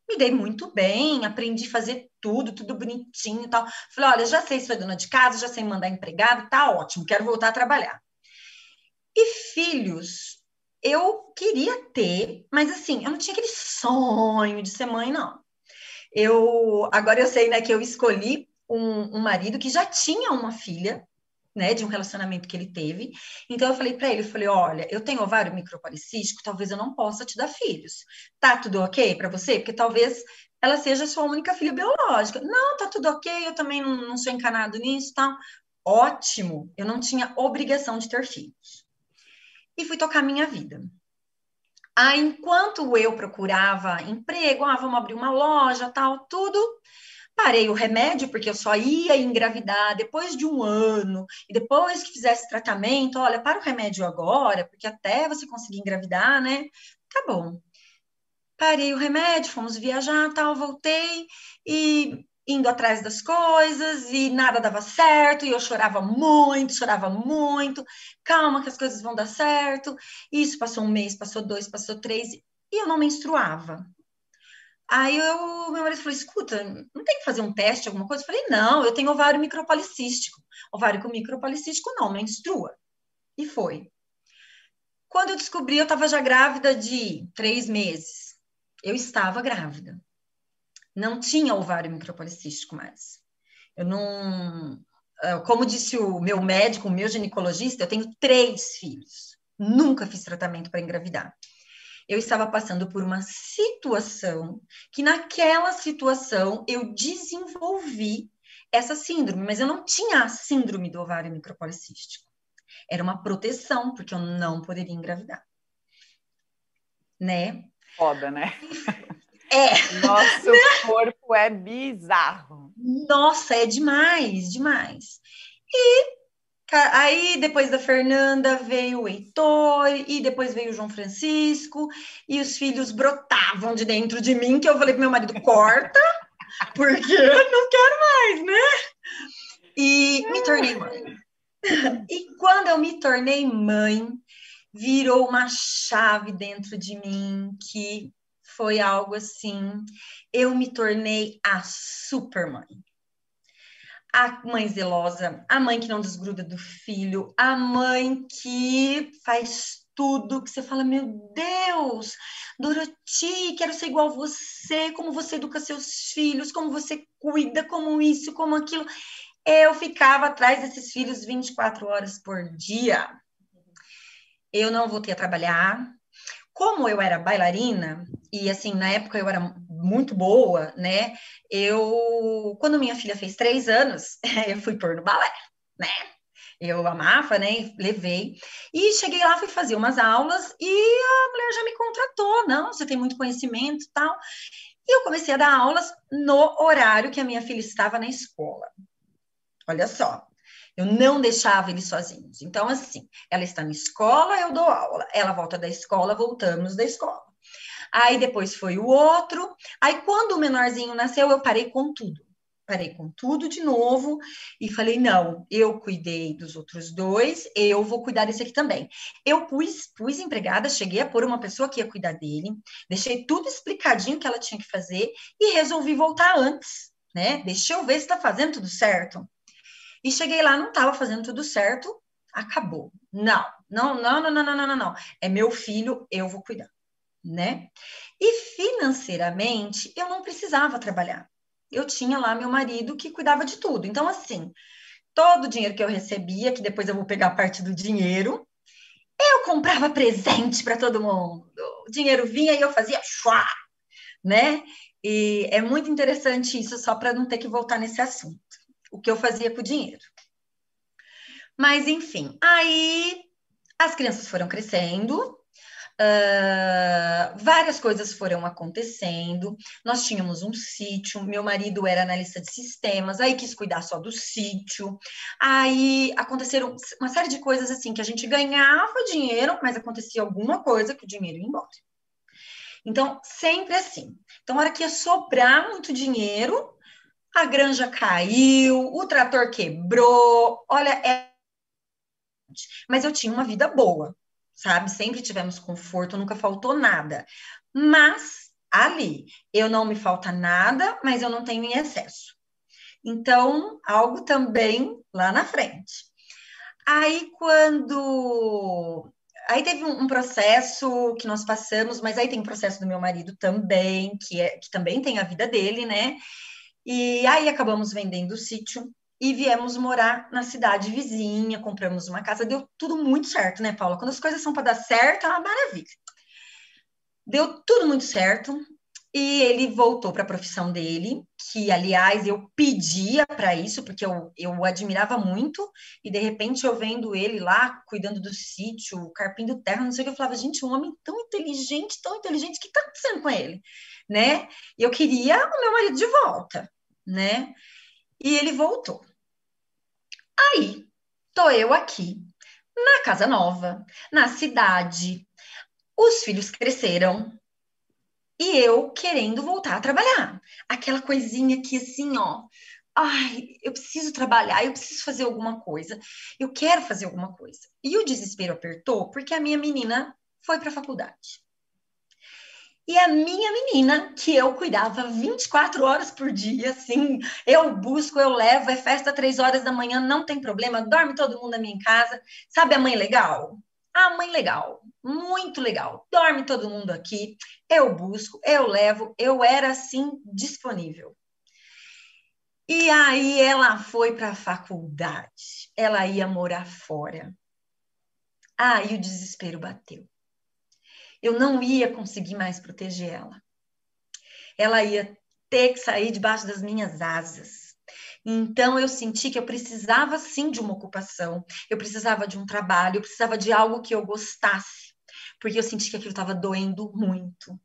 Me dei muito bem, aprendi a fazer tudo, tudo bonitinho e tal. Falei, olha, já sei ser dona de casa, já sei mandar empregado, tá ótimo, quero voltar a trabalhar. E filhos, eu queria ter, mas assim, eu não tinha aquele sonho de ser mãe, não. Eu agora eu sei, né, que eu escolhi um, um marido que já tinha uma filha, né, de um relacionamento que ele teve. Então eu falei para ele, eu falei, olha, eu tenho ovário micropolicístico, talvez eu não possa te dar filhos. Tá tudo ok para você? Porque talvez ela seja a sua única filha biológica. Não, tá tudo ok, eu também não, não sou encanado nisso, tal. Ótimo, eu não tinha obrigação de ter filhos. E fui tocar minha vida. Aí, enquanto eu procurava emprego, ah, vamos abrir uma loja, tal, tudo, Parei o remédio, porque eu só ia engravidar depois de um ano, e depois que fizesse tratamento, olha, para o remédio agora, porque até você conseguir engravidar, né? Tá bom. Parei o remédio, fomos viajar, tal, voltei, e indo atrás das coisas, e nada dava certo, e eu chorava muito, chorava muito, calma que as coisas vão dar certo. Isso passou um mês, passou dois, passou três, e eu não menstruava. Aí eu, meu marido falou: escuta, não tem que fazer um teste, alguma coisa? Eu falei: não, eu tenho ovário micropolicístico. Ovário com micropolicístico não, menstrua. E foi. Quando eu descobri, eu estava já grávida de três meses. Eu estava grávida. Não tinha ovário micropolicístico mais. Eu não. Ah, como disse o meu médico, o meu ginecologista, eu tenho três filhos. Nunca fiz tratamento para engravidar eu estava passando por uma situação que naquela situação eu desenvolvi essa síndrome, mas eu não tinha a síndrome do ovário micropolicístico. Era uma proteção, porque eu não poderia engravidar. Né? Foda, né? É. Nosso corpo é bizarro. Nossa, é demais, demais. E Aí, depois da Fernanda, veio o Heitor, e depois veio o João Francisco, e os filhos brotavam de dentro de mim, que eu falei pro meu marido, corta, porque não quero mais, né? E me tornei mãe. E quando eu me tornei mãe, virou uma chave dentro de mim que foi algo assim. Eu me tornei a super mãe a mãe zelosa, a mãe que não desgruda do filho, a mãe que faz tudo que você fala, meu Deus, Doroti, quero ser igual a você, como você educa seus filhos, como você cuida, como isso, como aquilo. Eu ficava atrás desses filhos 24 horas por dia. Eu não voltei a trabalhar. Como eu era bailarina, e assim, na época eu era muito boa, né? Eu, quando minha filha fez três anos, eu fui pôr no balé, né? Eu amava, né? Levei. E cheguei lá, fui fazer umas aulas e a mulher já me contratou. Não, você tem muito conhecimento tal. E eu comecei a dar aulas no horário que a minha filha estava na escola. Olha só, eu não deixava eles sozinhos. Então, assim, ela está na escola, eu dou aula. Ela volta da escola, voltamos da escola. Aí depois foi o outro. Aí quando o menorzinho nasceu, eu parei com tudo. Parei com tudo de novo e falei: não, eu cuidei dos outros dois, eu vou cuidar desse aqui também. Eu pus, pus empregada, cheguei a pôr uma pessoa que ia cuidar dele, deixei tudo explicadinho que ela tinha que fazer e resolvi voltar antes, né? Deixa eu ver se está fazendo tudo certo. E cheguei lá, não estava fazendo tudo certo, acabou. Não, não, não, não, não, não, não, não. É meu filho, eu vou cuidar né? E financeiramente, eu não precisava trabalhar. Eu tinha lá meu marido que cuidava de tudo. Então, assim, todo o dinheiro que eu recebia, que depois eu vou pegar parte do dinheiro, eu comprava presente para todo mundo. O dinheiro vinha e eu fazia chua, né? E é muito interessante isso, só para não ter que voltar nesse assunto. O que eu fazia com o dinheiro. Mas, enfim, aí as crianças foram crescendo, Uh, várias coisas foram acontecendo. Nós tínhamos um sítio, meu marido era analista de sistemas, aí quis cuidar só do sítio. Aí aconteceram uma série de coisas assim que a gente ganhava dinheiro, mas acontecia alguma coisa que o dinheiro ia embora. Então, sempre assim. Então, hora que ia sobrar muito dinheiro, a granja caiu, o trator quebrou. Olha, é. Mas eu tinha uma vida boa sabe? Sempre tivemos conforto, nunca faltou nada. Mas ali, eu não me falta nada, mas eu não tenho em excesso. Então, algo também lá na frente. Aí, quando. Aí teve um, processo que nós passamos, mas aí tem o processo do meu marido também, que, é, que também tem a vida dele, né? E aí acabamos vendendo o sítio, e viemos morar na cidade vizinha, compramos uma casa, deu tudo muito certo, né, Paula? Quando as coisas são para dar certo, é uma maravilha. Deu tudo muito certo e ele voltou para a profissão dele, que aliás eu pedia para isso, porque eu, eu admirava muito, e de repente eu vendo ele lá cuidando do sítio, carpindo terra, não sei o que, eu falava, gente, um homem tão inteligente, tão inteligente, o que está acontecendo com ele? Né? E eu queria o meu marido de volta, né? E ele voltou. Aí, tô eu aqui, na casa nova, na cidade. Os filhos cresceram e eu querendo voltar a trabalhar. Aquela coisinha que assim, ó, ai, eu preciso trabalhar, eu preciso fazer alguma coisa, eu quero fazer alguma coisa. E o desespero apertou porque a minha menina foi para a faculdade. E a minha menina, que eu cuidava 24 horas por dia, assim, eu busco, eu levo, é festa três horas da manhã, não tem problema, dorme todo mundo na minha casa. Sabe a mãe legal? A mãe legal, muito legal. Dorme todo mundo aqui, eu busco, eu levo, eu era assim disponível. E aí ela foi para a faculdade, ela ia morar fora. Aí o desespero bateu eu não ia conseguir mais proteger ela. Ela ia ter que sair debaixo das minhas asas. Então eu senti que eu precisava sim de uma ocupação, eu precisava de um trabalho, eu precisava de algo que eu gostasse, porque eu senti que aquilo estava doendo muito.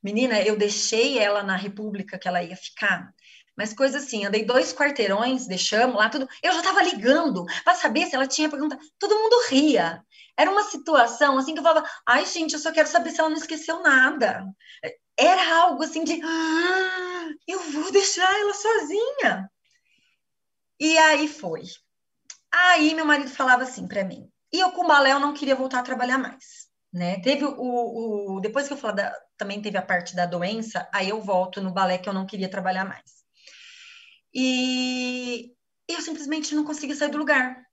Menina, eu deixei ela na República que ela ia ficar. Mas coisa assim, andei dois quarteirões, deixamos lá tudo. Eu já estava ligando para saber se ela tinha pergunta. Todo mundo ria. Era uma situação assim que eu falava: ai, gente, eu só quero saber se ela não esqueceu nada. Era algo assim de: ah, eu vou deixar ela sozinha. E aí foi. Aí meu marido falava assim para mim. E eu com balé eu não queria voltar a trabalhar mais né? Teve o, o depois que eu falar da, também teve a parte da doença, aí eu volto no balé que eu não queria trabalhar mais. E eu simplesmente não consegui sair do lugar.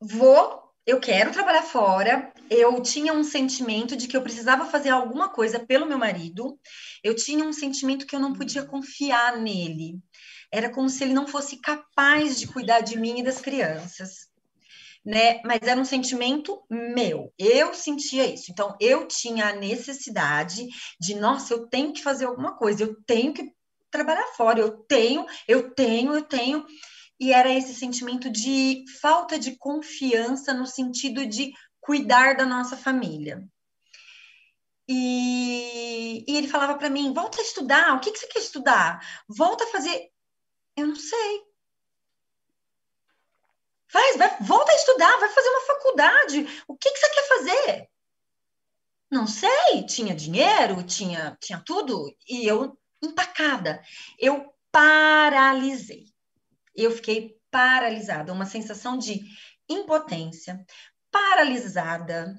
Vou, eu quero trabalhar fora. Eu tinha um sentimento de que eu precisava fazer alguma coisa pelo meu marido. Eu tinha um sentimento que eu não podia confiar nele. Era como se ele não fosse capaz de cuidar de mim e das crianças né? Mas era um sentimento meu. Eu sentia isso. Então, eu tinha a necessidade de, nossa, eu tenho que fazer alguma coisa, eu tenho que trabalhar fora, eu tenho, eu tenho, eu tenho. E era esse sentimento de falta de confiança no sentido de cuidar da nossa família. E, e ele falava para mim: volta a estudar, o que, que você quer estudar? Volta a fazer. Eu não sei. Faz, vai, volta a estudar, vai fazer uma faculdade. O que, que você quer fazer? Não sei, tinha dinheiro, tinha, tinha tudo, e eu empacada. Eu paralisei. Eu fiquei paralisada, uma sensação de impotência, paralisada,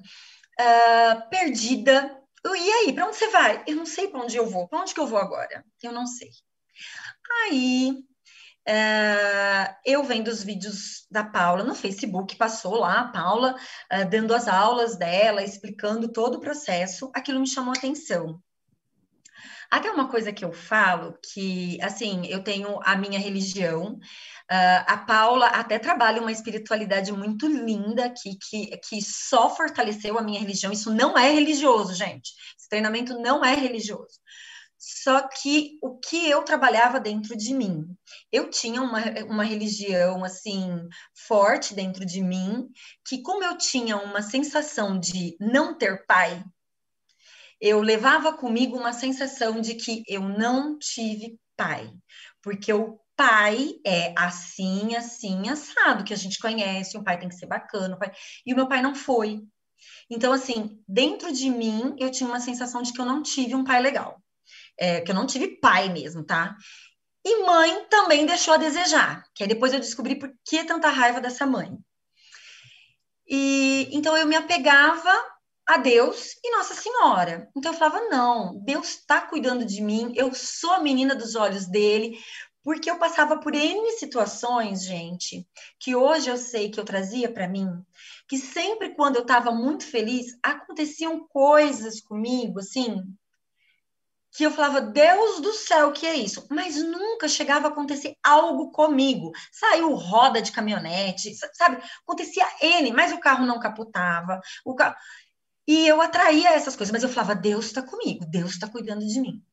uh, perdida. E aí, para onde você vai? Eu não sei para onde eu vou. Para onde que eu vou agora? Eu não sei. Aí Uh, eu vendo os vídeos da Paula no Facebook, passou lá a Paula uh, dando as aulas dela, explicando todo o processo, aquilo me chamou atenção. Até uma coisa que eu falo, que, assim, eu tenho a minha religião, uh, a Paula até trabalha uma espiritualidade muito linda aqui, que, que só fortaleceu a minha religião, isso não é religioso, gente, esse treinamento não é religioso. Só que o que eu trabalhava dentro de mim, eu tinha uma, uma religião assim forte dentro de mim, que como eu tinha uma sensação de não ter pai, eu levava comigo uma sensação de que eu não tive pai, porque o pai é assim, assim, assado, que a gente conhece, um pai tem que ser bacana, pai... e o meu pai não foi. Então, assim, dentro de mim, eu tinha uma sensação de que eu não tive um pai legal é, que eu não tive pai mesmo, tá? E mãe também deixou a desejar, que aí depois eu descobri por que tanta raiva dessa mãe. E então eu me apegava a Deus e Nossa Senhora. Então eu falava: não, Deus está cuidando de mim, eu sou a menina dos olhos dele, porque eu passava por N situações, gente, que hoje eu sei que eu trazia para mim, que sempre quando eu estava muito feliz, aconteciam coisas comigo, assim, que eu falava, Deus do céu, o que é isso? Mas nunca chegava a acontecer algo comigo. Saiu roda de caminhonete, sabe? Acontecia N, mas o carro não capotava. O carro... E eu atraía essas coisas, mas eu falava, Deus está comigo, Deus está cuidando de mim.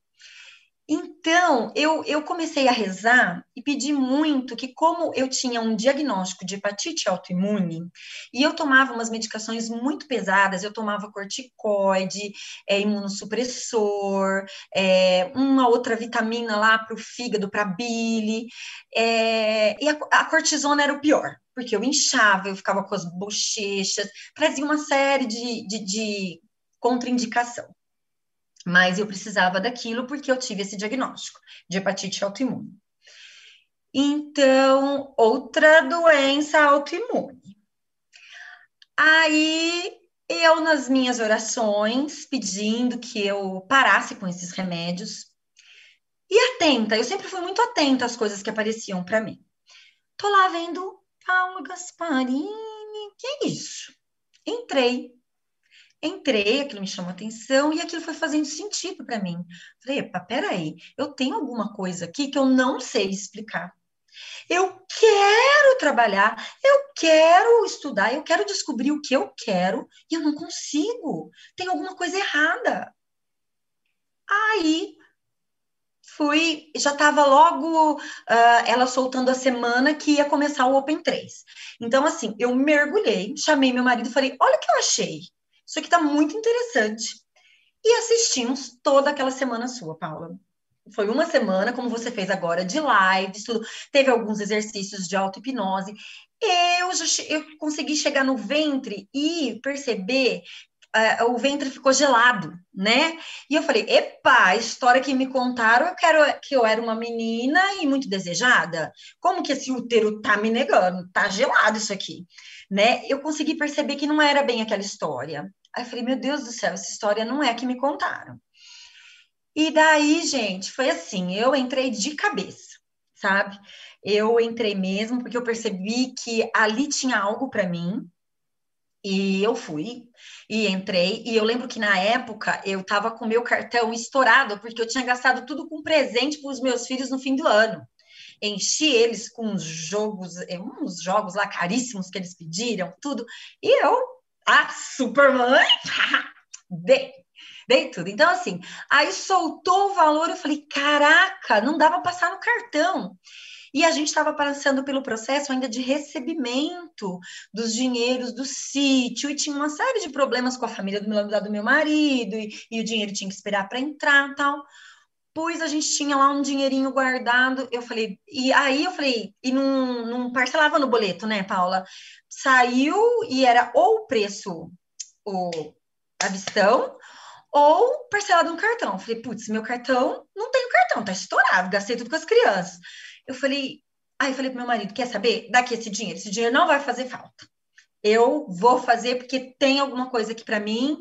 Então, eu, eu comecei a rezar e pedi muito que, como eu tinha um diagnóstico de hepatite autoimune, e eu tomava umas medicações muito pesadas, eu tomava corticoide, é, imunossupressor, é, uma outra vitamina lá para o fígado, para bile, é, e a, a cortisona era o pior, porque eu inchava, eu ficava com as bochechas, trazia uma série de, de, de contraindicação mas eu precisava daquilo porque eu tive esse diagnóstico de hepatite autoimune. Então, outra doença autoimune. Aí eu, nas minhas orações, pedindo que eu parasse com esses remédios, e atenta, eu sempre fui muito atenta às coisas que apareciam para mim. Tô lá vendo Paulo Gasparini, que é isso? Entrei, Entrei, aquilo me chamou atenção e aquilo foi fazendo sentido para mim. Falei, epa, peraí, eu tenho alguma coisa aqui que eu não sei explicar. Eu quero trabalhar, eu quero estudar, eu quero descobrir o que eu quero e eu não consigo. Tem alguma coisa errada. Aí fui, já estava logo uh, ela soltando a semana que ia começar o Open 3. Então, assim, eu mergulhei, chamei meu marido e falei: Olha o que eu achei. Isso aqui está muito interessante. e assistimos toda aquela semana sua, Paula. Foi uma semana, como você fez agora, de lives, tudo. Teve alguns exercícios de auto-hipnose. Eu, já, eu consegui chegar no ventre e perceber Uh, o ventre ficou gelado, né? E eu falei, epa, a história que me contaram, eu quero que eu era uma menina e muito desejada. Como que esse útero tá me negando? Tá gelado isso aqui, né? Eu consegui perceber que não era bem aquela história. Aí eu falei, meu Deus do céu, essa história não é que me contaram. E daí, gente, foi assim, eu entrei de cabeça, sabe? Eu entrei mesmo porque eu percebi que ali tinha algo para mim, e eu fui e entrei. E eu lembro que na época eu estava com meu cartão estourado, porque eu tinha gastado tudo com presente para os meus filhos no fim do ano. Enchi eles com uns jogos, eh, uns jogos lá caríssimos que eles pediram, tudo. E eu, a supermãe, dei, dei tudo. Então, assim, aí soltou o valor, eu falei: caraca, não dava passar no cartão. E a gente estava passando pelo processo ainda de recebimento dos dinheiros do sítio, e tinha uma série de problemas com a família do meu, do meu marido, e, e o dinheiro tinha que esperar para entrar tal. Pois a gente tinha lá um dinheirinho guardado, eu falei, e aí eu falei, e não, não parcelava no boleto, né, Paula? Saiu e era ou o preço, o a vistão, ou parcelado no cartão. Falei, putz, meu cartão, não tenho cartão, tá estourado, gastei tudo com as crianças. Eu falei, aí eu falei pro meu marido, quer saber? Daqui esse dinheiro, esse dinheiro não vai fazer falta. Eu vou fazer porque tem alguma coisa aqui para mim.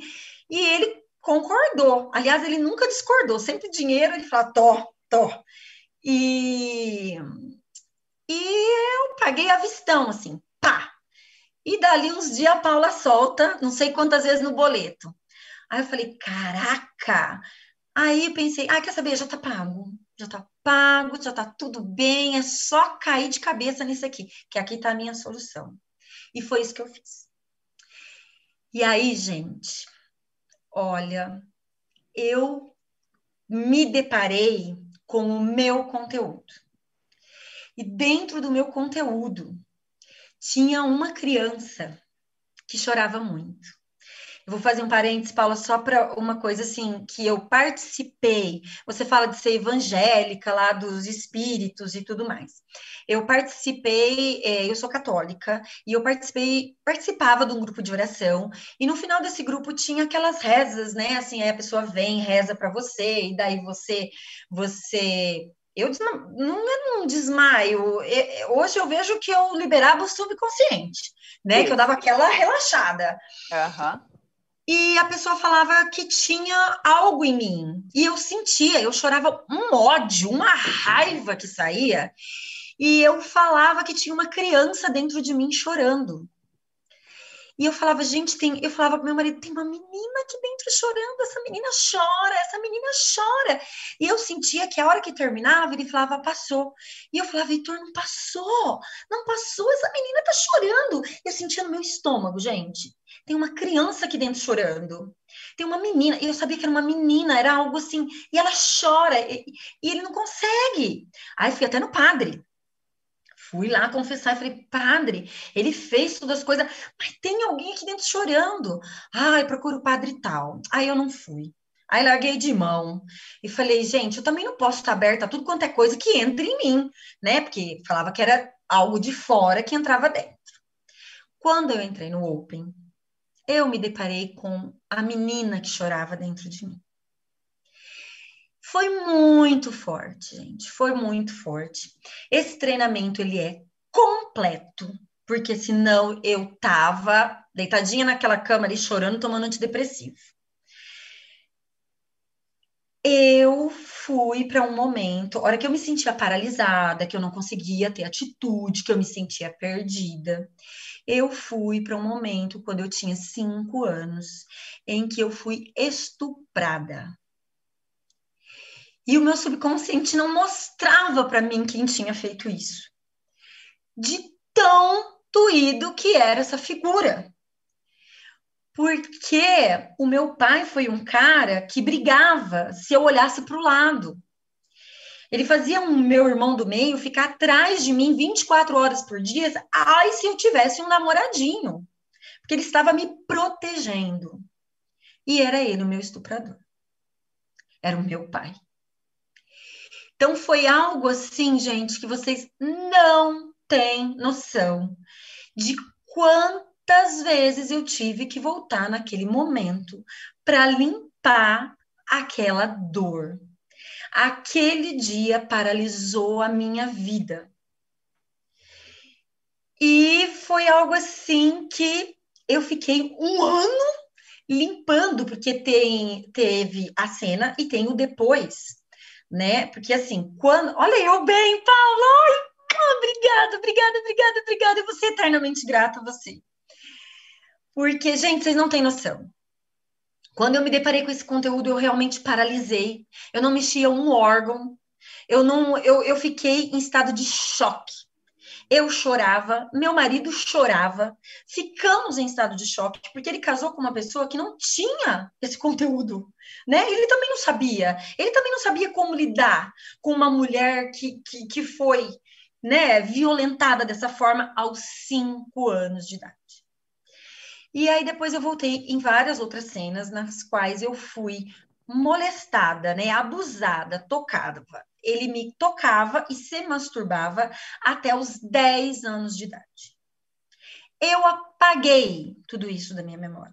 E ele concordou. Aliás, ele nunca discordou. Sempre dinheiro, ele fala, tô, tô. E, e eu paguei a vistão, assim, pá. E dali uns dias a Paula solta, não sei quantas vezes no boleto. Aí eu falei, caraca! Aí pensei, ah, quer saber? Já tá pago já está pago, já está tudo bem, é só cair de cabeça nisso aqui, que aqui está a minha solução. E foi isso que eu fiz. E aí, gente, olha, eu me deparei com o meu conteúdo. E dentro do meu conteúdo tinha uma criança que chorava muito. Eu vou fazer um parênteses, Paula, só para uma coisa assim, que eu participei. Você fala de ser evangélica lá dos espíritos e tudo mais. Eu participei, é, eu sou católica, e eu participei, participava de um grupo de oração, e no final desse grupo tinha aquelas rezas, né? Assim, aí a pessoa vem, reza para você, e daí você, você eu não é um desmaio. Hoje eu vejo que eu liberava o subconsciente, né? Isso. Que eu dava aquela relaxada. Uhum e a pessoa falava que tinha algo em mim. E eu sentia, eu chorava um ódio, uma raiva que saía. E eu falava que tinha uma criança dentro de mim chorando. E eu falava, gente, tem. Eu falava pro meu marido, tem uma menina aqui dentro chorando, essa menina chora, essa menina chora. E eu sentia que a hora que terminava, ele falava, passou. E eu falava, Heitor, não passou, não passou, essa menina tá chorando. Eu sentia no meu estômago, gente. Tem uma criança aqui dentro chorando. Tem uma menina, e eu sabia que era uma menina, era algo assim, e ela chora, e, e ele não consegue. Aí fui até no padre. Fui lá confessar e falei, padre, ele fez todas as coisas, mas tem alguém aqui dentro chorando. Ai, procura o padre tal. Aí eu não fui. Aí larguei de mão e falei, gente, eu também não posso estar aberta a tudo quanto é coisa que entra em mim, né? Porque falava que era algo de fora que entrava dentro. Quando eu entrei no Open, eu me deparei com a menina que chorava dentro de mim. Foi muito forte, gente, foi muito forte. Esse treinamento ele é completo, porque senão eu tava deitadinha naquela cama ali chorando, tomando antidepressivo. Eu fui para um momento, hora que eu me sentia paralisada, que eu não conseguia ter atitude, que eu me sentia perdida. Eu fui para um momento, quando eu tinha cinco anos, em que eu fui estuprada. E o meu subconsciente não mostrava para mim quem tinha feito isso. De tão doído que era essa figura. Porque o meu pai foi um cara que brigava se eu olhasse para o lado. Ele fazia o um meu irmão do meio ficar atrás de mim 24 horas por dia. Ai, se eu tivesse um namoradinho. Porque ele estava me protegendo. E era ele o meu estuprador. era o meu pai. Então foi algo assim, gente, que vocês não têm noção de quantas vezes eu tive que voltar naquele momento para limpar aquela dor. Aquele dia paralisou a minha vida. E foi algo assim que eu fiquei um ano limpando, porque tem, teve a cena e tem o depois, né? Porque assim, quando. Olha eu bem, Paulo! Ai, obrigada, obrigada, obrigada, obrigada. Eu vou ser eternamente grata a você. Porque, gente, vocês não têm noção. Quando eu me deparei com esse conteúdo, eu realmente paralisei. Eu não mexia um órgão. Eu não, eu, eu fiquei em estado de choque. Eu chorava, meu marido chorava, ficamos em estado de choque, porque ele casou com uma pessoa que não tinha esse conteúdo, né? Ele também não sabia, ele também não sabia como lidar com uma mulher que, que, que foi né, violentada dessa forma aos cinco anos de idade. E aí depois eu voltei em várias outras cenas nas quais eu fui molestada, né, abusada, tocada ele me tocava e se masturbava até os 10 anos de idade. Eu apaguei tudo isso da minha memória.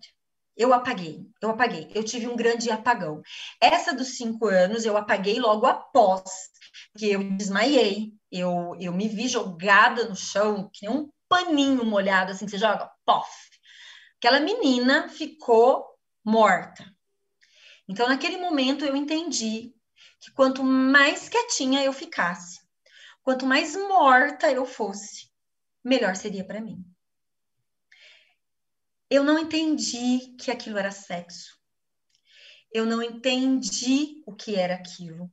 Eu apaguei, eu apaguei. Eu tive um grande apagão. Essa dos cinco anos eu apaguei logo após que eu desmaiei. Eu, eu me vi jogada no chão, que um paninho molhado, assim, que você joga, pof. Aquela menina ficou morta. Então, naquele momento, eu entendi que quanto mais quietinha eu ficasse, quanto mais morta eu fosse, melhor seria para mim. Eu não entendi que aquilo era sexo. Eu não entendi o que era aquilo.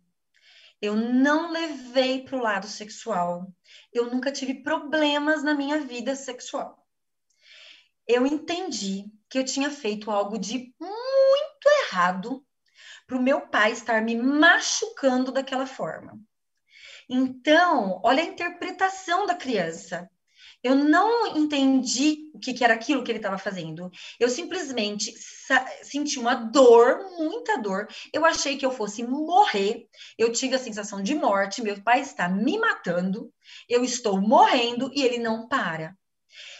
Eu não levei para o lado sexual. Eu nunca tive problemas na minha vida sexual. Eu entendi que eu tinha feito algo de muito errado para o meu pai estar me machucando daquela forma. Então, olha a interpretação da criança. Eu não entendi o que, que era aquilo que ele estava fazendo. Eu simplesmente senti uma dor, muita dor. Eu achei que eu fosse morrer. Eu tive a sensação de morte. Meu pai está me matando. Eu estou morrendo e ele não para.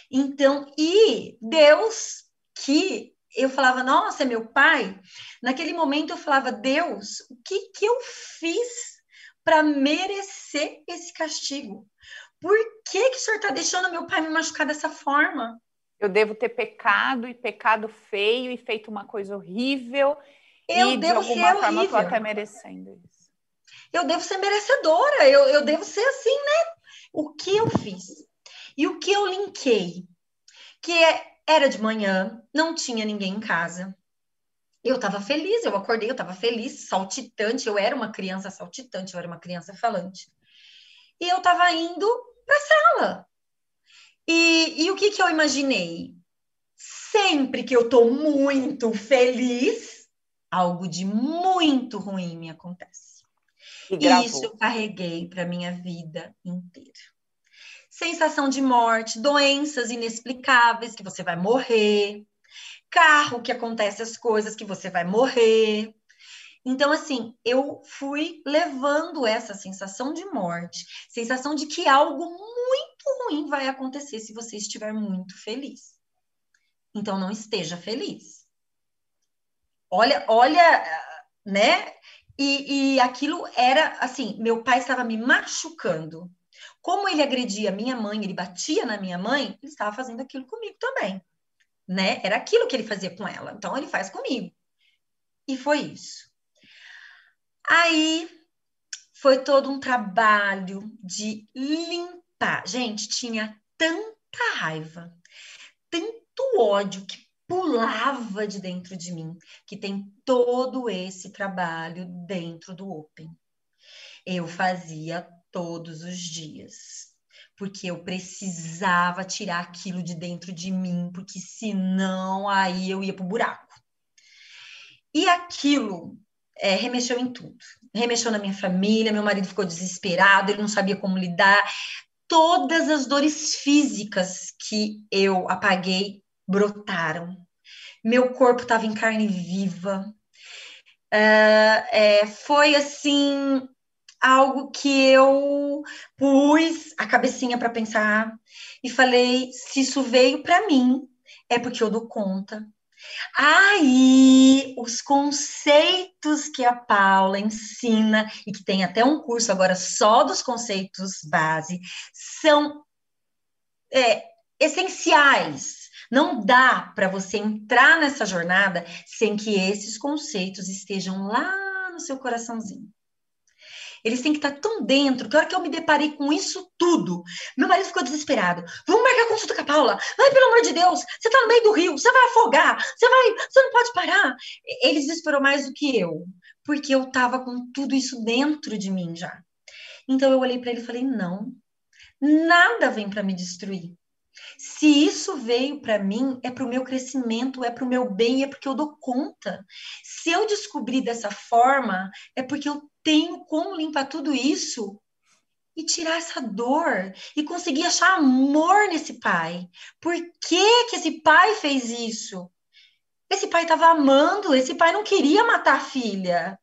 Então, e Deus, que eu falava, nossa, é meu pai. Naquele momento eu falava, Deus, o que, que eu fiz para merecer esse castigo? Por que, que o senhor está deixando meu pai me machucar dessa forma? Eu devo ter pecado e pecado feio e feito uma coisa horrível. Eu e devo de alguma ser forma horrível. até merecendo isso. Eu devo ser merecedora, eu, eu devo ser assim, né? O que eu fiz? E o que eu linkei? Que é era de manhã, não tinha ninguém em casa. Eu estava feliz, eu acordei, eu estava feliz, saltitante. Eu era uma criança saltitante, eu era uma criança falante. E eu estava indo para a sala. E, e o que, que eu imaginei? Sempre que eu estou muito feliz, algo de muito ruim me acontece. E E isso eu carreguei para minha vida inteira sensação de morte, doenças inexplicáveis que você vai morrer, carro que acontece as coisas que você vai morrer. Então, assim, eu fui levando essa sensação de morte, sensação de que algo muito ruim vai acontecer se você estiver muito feliz. Então, não esteja feliz. Olha, olha, né? E, e aquilo era assim: meu pai estava me machucando. Como ele agredia minha mãe, ele batia na minha mãe, ele estava fazendo aquilo comigo também, né? Era aquilo que ele fazia com ela, então ele faz comigo. E foi isso. Aí foi todo um trabalho de limpar. Gente, tinha tanta raiva, tanto ódio que pulava de dentro de mim, que tem todo esse trabalho dentro do Open. Eu fazia todos os dias, porque eu precisava tirar aquilo de dentro de mim, porque senão aí eu ia pro buraco. E aquilo é, remexeu em tudo. Remexeu na minha família, meu marido ficou desesperado, ele não sabia como lidar. Todas as dores físicas que eu apaguei brotaram. Meu corpo estava em carne viva. uh, é, foi assim algo que eu pus a cabecinha para pensar e falei: se isso veio para mim, é porque eu dou conta. Aí, os conceitos que a Paula ensina, e que tem até um curso agora só dos conceitos base, são é, essenciais. Não dá para você entrar nessa jornada sem que esses conceitos estejam lá no seu coraçãozinho. Eles têm que estar tão dentro que hora que eu me deparei com isso tudo, meu marido ficou desesperado. Vamos marcar consulta com a Paula. Vai, pelo amor de Deus, você está no meio do rio, você vai afogar, você vai, você não pode parar. Ele desesperou mais do que eu, porque eu estava com tudo isso dentro de mim já. Então eu olhei para ele e falei: não, nada vem para me destruir. Se isso veio para mim, é para o meu crescimento, é para o meu bem, é porque eu dou conta. Se eu descobrir dessa forma, é porque eu tenho como limpar tudo isso e tirar essa dor e conseguir achar amor nesse pai. Por que que esse pai fez isso? Esse pai estava amando, esse pai não queria matar a filha.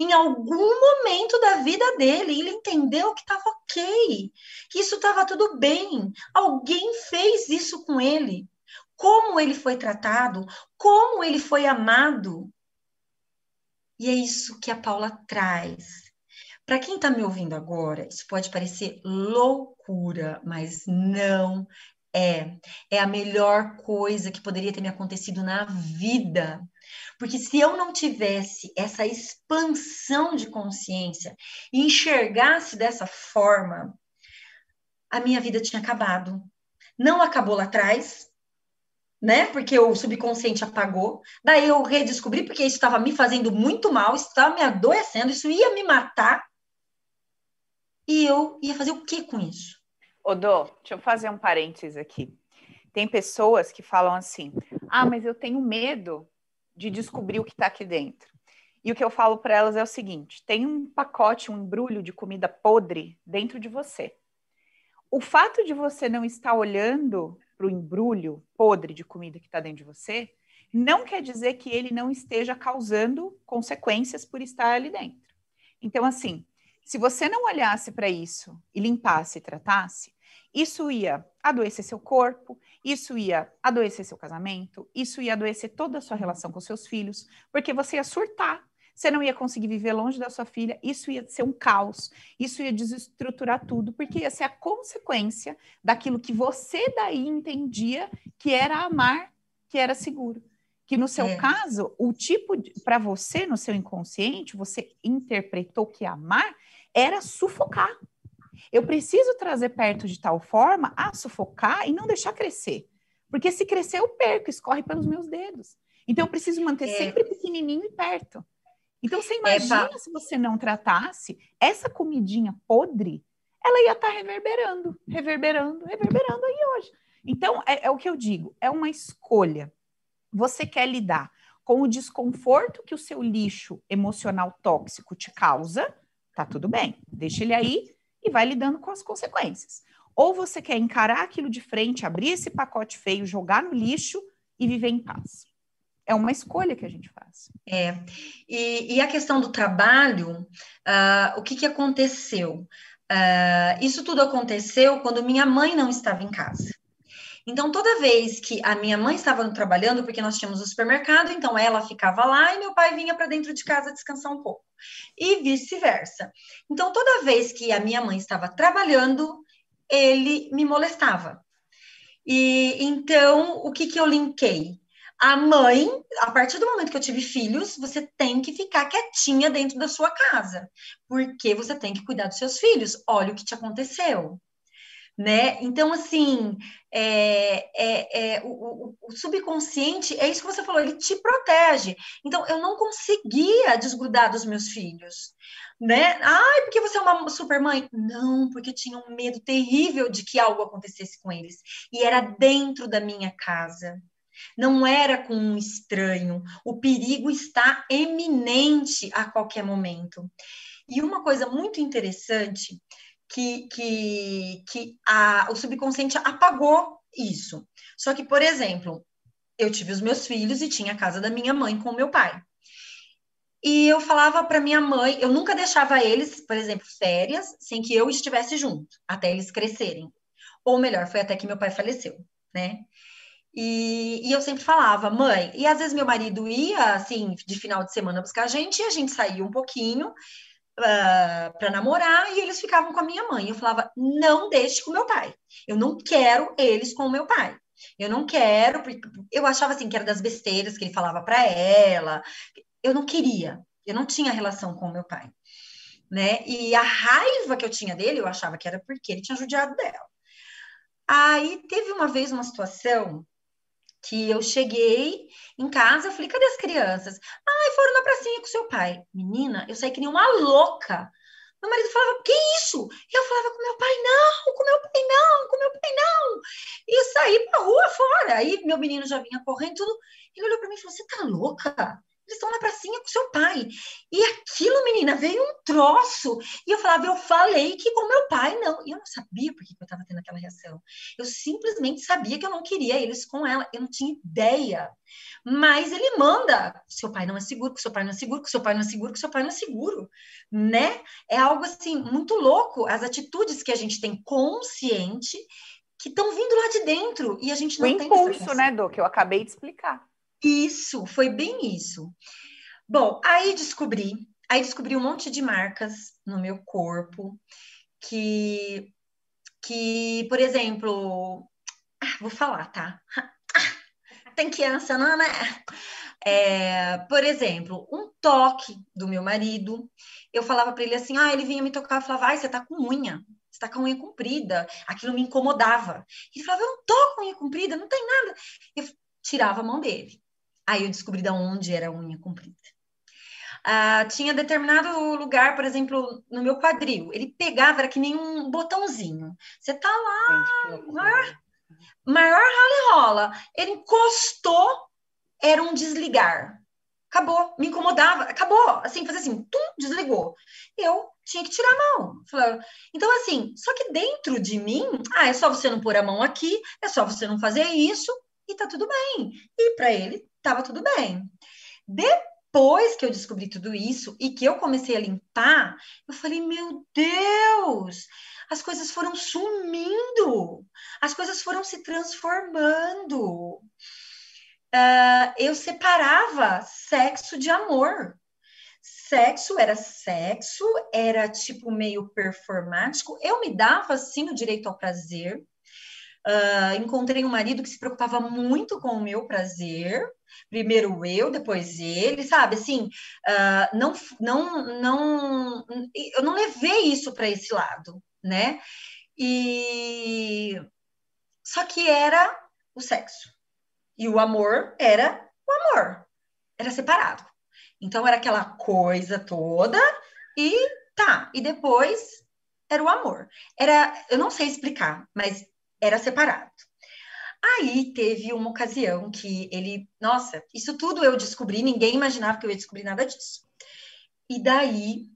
Em algum momento da vida dele, ele entendeu que estava ok, que isso estava tudo bem. Alguém fez isso com ele. Como ele foi tratado, como ele foi amado. E é isso que a Paula traz. Para quem está me ouvindo agora, isso pode parecer loucura, mas não é. É a melhor coisa que poderia ter me acontecido na vida. Porque se eu não tivesse essa expansão de consciência e enxergasse dessa forma, a minha vida tinha acabado. Não acabou lá atrás, né? Porque o subconsciente apagou. Daí eu redescobri porque isso estava me fazendo muito mal, estava me adoecendo, isso ia me matar. E eu ia fazer o que com isso? Odô, deixa eu fazer um parênteses aqui. Tem pessoas que falam assim: ah, mas eu tenho medo de descobrir o que está aqui dentro. E o que eu falo para elas é o seguinte: tem um pacote, um embrulho de comida podre dentro de você. O fato de você não estar olhando para o embrulho podre de comida que está dentro de você, não quer dizer que ele não esteja causando consequências por estar ali dentro. Então, assim, se você não olhasse para isso e limpasse e tratasse, isso ia adoecer seu corpo, isso ia adoecer seu casamento, isso ia adoecer toda a sua relação com seus filhos, porque você ia surtar, você não ia conseguir viver longe da sua filha, isso ia ser um caos, isso ia desestruturar tudo, porque ia ser a consequência daquilo que você daí entendia que era amar, que era seguro. Que no seu é. caso, o tipo, para você, no seu inconsciente, você interpretou que amar era sufocar. Eu preciso trazer perto de tal forma a sufocar e não deixar crescer. Porque se crescer, eu perco, escorre pelos meus dedos. Então, eu preciso manter é. sempre pequenininho e perto. Então, você é, imagina é, se você não tratasse essa comidinha podre, ela ia estar tá reverberando, reverberando, reverberando aí hoje. Então, é, é o que eu digo, é uma escolha. Você quer lidar com o desconforto que o seu lixo emocional tóxico te causa, tá tudo bem, deixa ele aí, e vai lidando com as consequências. Ou você quer encarar aquilo de frente, abrir esse pacote feio, jogar no lixo e viver em paz. É uma escolha que a gente faz. É. E, e a questão do trabalho, uh, o que, que aconteceu? Uh, isso tudo aconteceu quando minha mãe não estava em casa. Então, toda vez que a minha mãe estava trabalhando, porque nós tínhamos o supermercado, então ela ficava lá e meu pai vinha para dentro de casa descansar um pouco. E vice-versa. Então, toda vez que a minha mãe estava trabalhando, ele me molestava. E então, o que, que eu linkei? A mãe, a partir do momento que eu tive filhos, você tem que ficar quietinha dentro da sua casa, porque você tem que cuidar dos seus filhos. Olha o que te aconteceu né? Então, assim, é, é, é o, o, subconsciente, é isso que você falou, ele te protege. Então, eu não conseguia desgrudar dos meus filhos, né? Ai, porque você é uma super mãe? Não, porque tinha um medo terrível de que algo acontecesse com eles. E era dentro da minha casa. Não era com um estranho. O perigo está eminente a qualquer momento. E uma coisa muito interessante que, que, que a, o subconsciente apagou isso. Só que, por exemplo, eu tive os meus filhos e tinha a casa da minha mãe com o meu pai. E eu falava para minha mãe, eu nunca deixava eles, por exemplo, férias, sem que eu estivesse junto, até eles crescerem. Ou melhor, foi até que meu pai faleceu, né? E, e, eu sempre falava, mãe, e às vezes meu marido ia, assim, de final de semana buscar a gente, e a gente saía um pouquinho uh, ah, para namorar, e eles ficavam com a minha mãe. Eu falava, não deixe com meu pai. Eu não quero eles com o meu pai. Eu não quero, porque eu achava assim que era das besteiras que ele falava para ela. Eu não queria, eu não tinha relação com o meu pai, né? E a raiva que eu tinha dele, eu achava que era porque ele tinha judiado dela. Aí teve uma vez uma situação que eu cheguei em casa, falei, cadê as crianças? Ai, foram na pracinha com seu pai. Menina, eu saí que nem uma louca. Meu marido falava, que isso? E eu falava com meu pai, não, com meu pai não, com meu pai não. E saí pra rua fora. Aí meu menino já vinha correndo, tudo. Ele olhou para mim e falou, você tá louca? Eles estão na pracinha com seu pai. E aquilo, menina, veio um troço. E eu falava, eu falei que com meu pai não. E eu não sabia por que eu estava tendo aquela reação. Eu simplesmente sabia que eu não queria eles com ela. Eu não tinha ideia. Mas ele manda. Seu pai não é seguro, que seu pai não é seguro, que seu pai não é seguro, que seu pai não é seguro. Né? É algo assim, muito louco. As atitudes que a gente tem consciente que estão vindo lá de dentro e a gente não o tem impulso, né, Dô, que eu acabei de explicar. Isso, foi bem isso. Bom, aí descobri, aí descobri um monte de marcas no meu corpo que, que por exemplo, ah, vou falar, tá? Tem criança, não, né? É, por exemplo, um toque do meu marido, eu falava para ele assim, ah, ele vinha me tocar, eu falava, ai, você tá com unha, você tá com unha comprida, aquilo me incomodava. Ele falava, eu não tô com unha comprida, não tem nada. Eu tirava a mão dele. Aí eu descobri de onde era a unha comprida. Ah, tinha determinado lugar, por exemplo, no meu quadril. Ele pegava, era que nem um botãozinho. Você tá lá, Gente, maior, maior rala rola. Ele encostou, era um desligar. Acabou, me incomodava, acabou. Assim, fazia assim, tum, desligou. Eu tinha que tirar a mão. Então, assim, só que dentro de mim, ah, é só você não pôr a mão aqui, é só você não fazer isso e tá tudo bem. E para ele estava tudo bem. Depois que eu descobri tudo isso e que eu comecei a limpar, eu falei: meu Deus, as coisas foram sumindo, as coisas foram se transformando. Uh, eu separava sexo de amor. Sexo era sexo, era tipo meio performático. Eu me dava assim o direito ao prazer. Uh, encontrei um marido que se preocupava muito com o meu prazer, primeiro eu, depois ele, sabe? Assim, uh, não, não, não, eu não levei isso para esse lado, né? E só que era o sexo e o amor era o amor, era separado. Então era aquela coisa toda e tá. E depois era o amor. Era, eu não sei explicar, mas era separado. Aí teve uma ocasião que ele, nossa, isso tudo eu descobri, ninguém imaginava que eu ia descobrir nada disso. E daí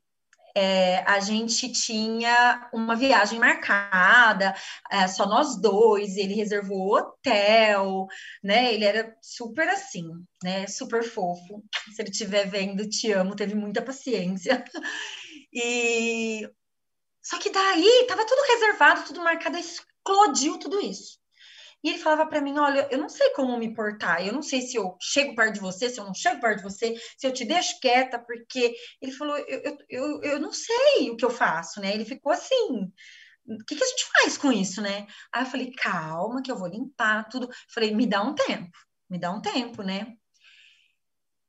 é, a gente tinha uma viagem marcada, é, só nós dois, ele reservou hotel, né? Ele era super assim, né? Super fofo. Se ele estiver vendo, te amo, teve muita paciência. E só que daí tava tudo reservado, tudo marcado, explodiu tudo isso. E ele falava para mim: Olha, eu não sei como me portar, eu não sei se eu chego perto de você, se eu não chego perto de você, se eu te deixo quieta, porque ele falou: Eu, eu, eu, eu não sei o que eu faço, né? Ele ficou assim. O que, que a gente faz com isso, né? Aí eu falei, calma, que eu vou limpar tudo. Falei, me dá um tempo, me dá um tempo, né?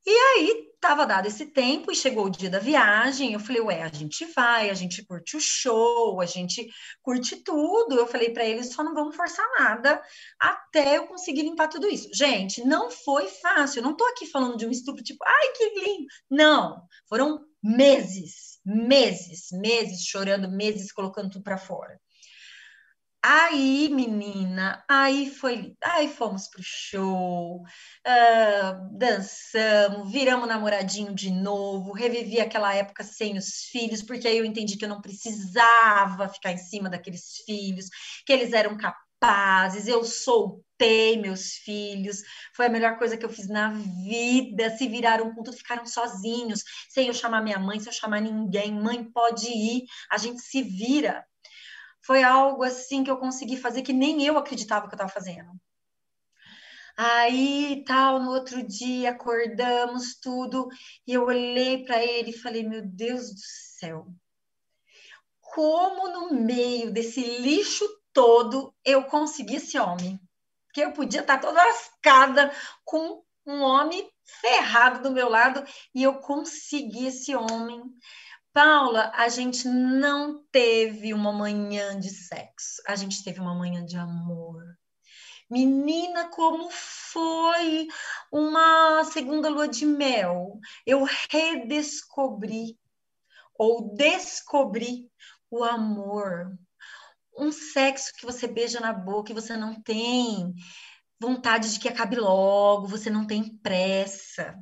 E aí Tava dado esse tempo e chegou o dia da viagem. Eu falei, ué, a gente vai, a gente curte o show, a gente curte tudo. Eu falei para eles, só não vamos forçar nada até eu conseguir limpar tudo isso. Gente, não foi fácil. Eu não tô aqui falando de um estupro tipo, ai, que lindo. Não, foram meses, meses, meses chorando, meses colocando tudo para fora. Aí, menina, aí foi, aí fomos pro show, uh, dançamos, viramos namoradinho de novo, revivi aquela época sem os filhos, porque aí eu entendi que eu não precisava ficar em cima daqueles filhos, que eles eram capazes, eu sou adotei meus filhos, foi a melhor coisa que eu fiz na vida. Se viraram com tudo, ficaram sozinhos, sem eu chamar minha mãe, sem eu chamar ninguém. Mãe, pode ir, a gente se vira. Foi algo assim que eu consegui fazer que nem eu acreditava que eu estava fazendo. Aí, tal, no outro dia, acordamos tudo, e eu olhei para ele e falei: Meu Deus do céu, como no meio desse lixo todo eu consegui esse homem? Que eu podia estar toda lascada com um homem ferrado do meu lado e eu consegui esse homem. Paula, a gente não teve uma manhã de sexo, a gente teve uma manhã de amor. Menina, como foi uma segunda lua de mel? Eu redescobri ou descobri o amor. Um sexo que você beija na boca e você não tem vontade de que acabe logo, você não tem pressa.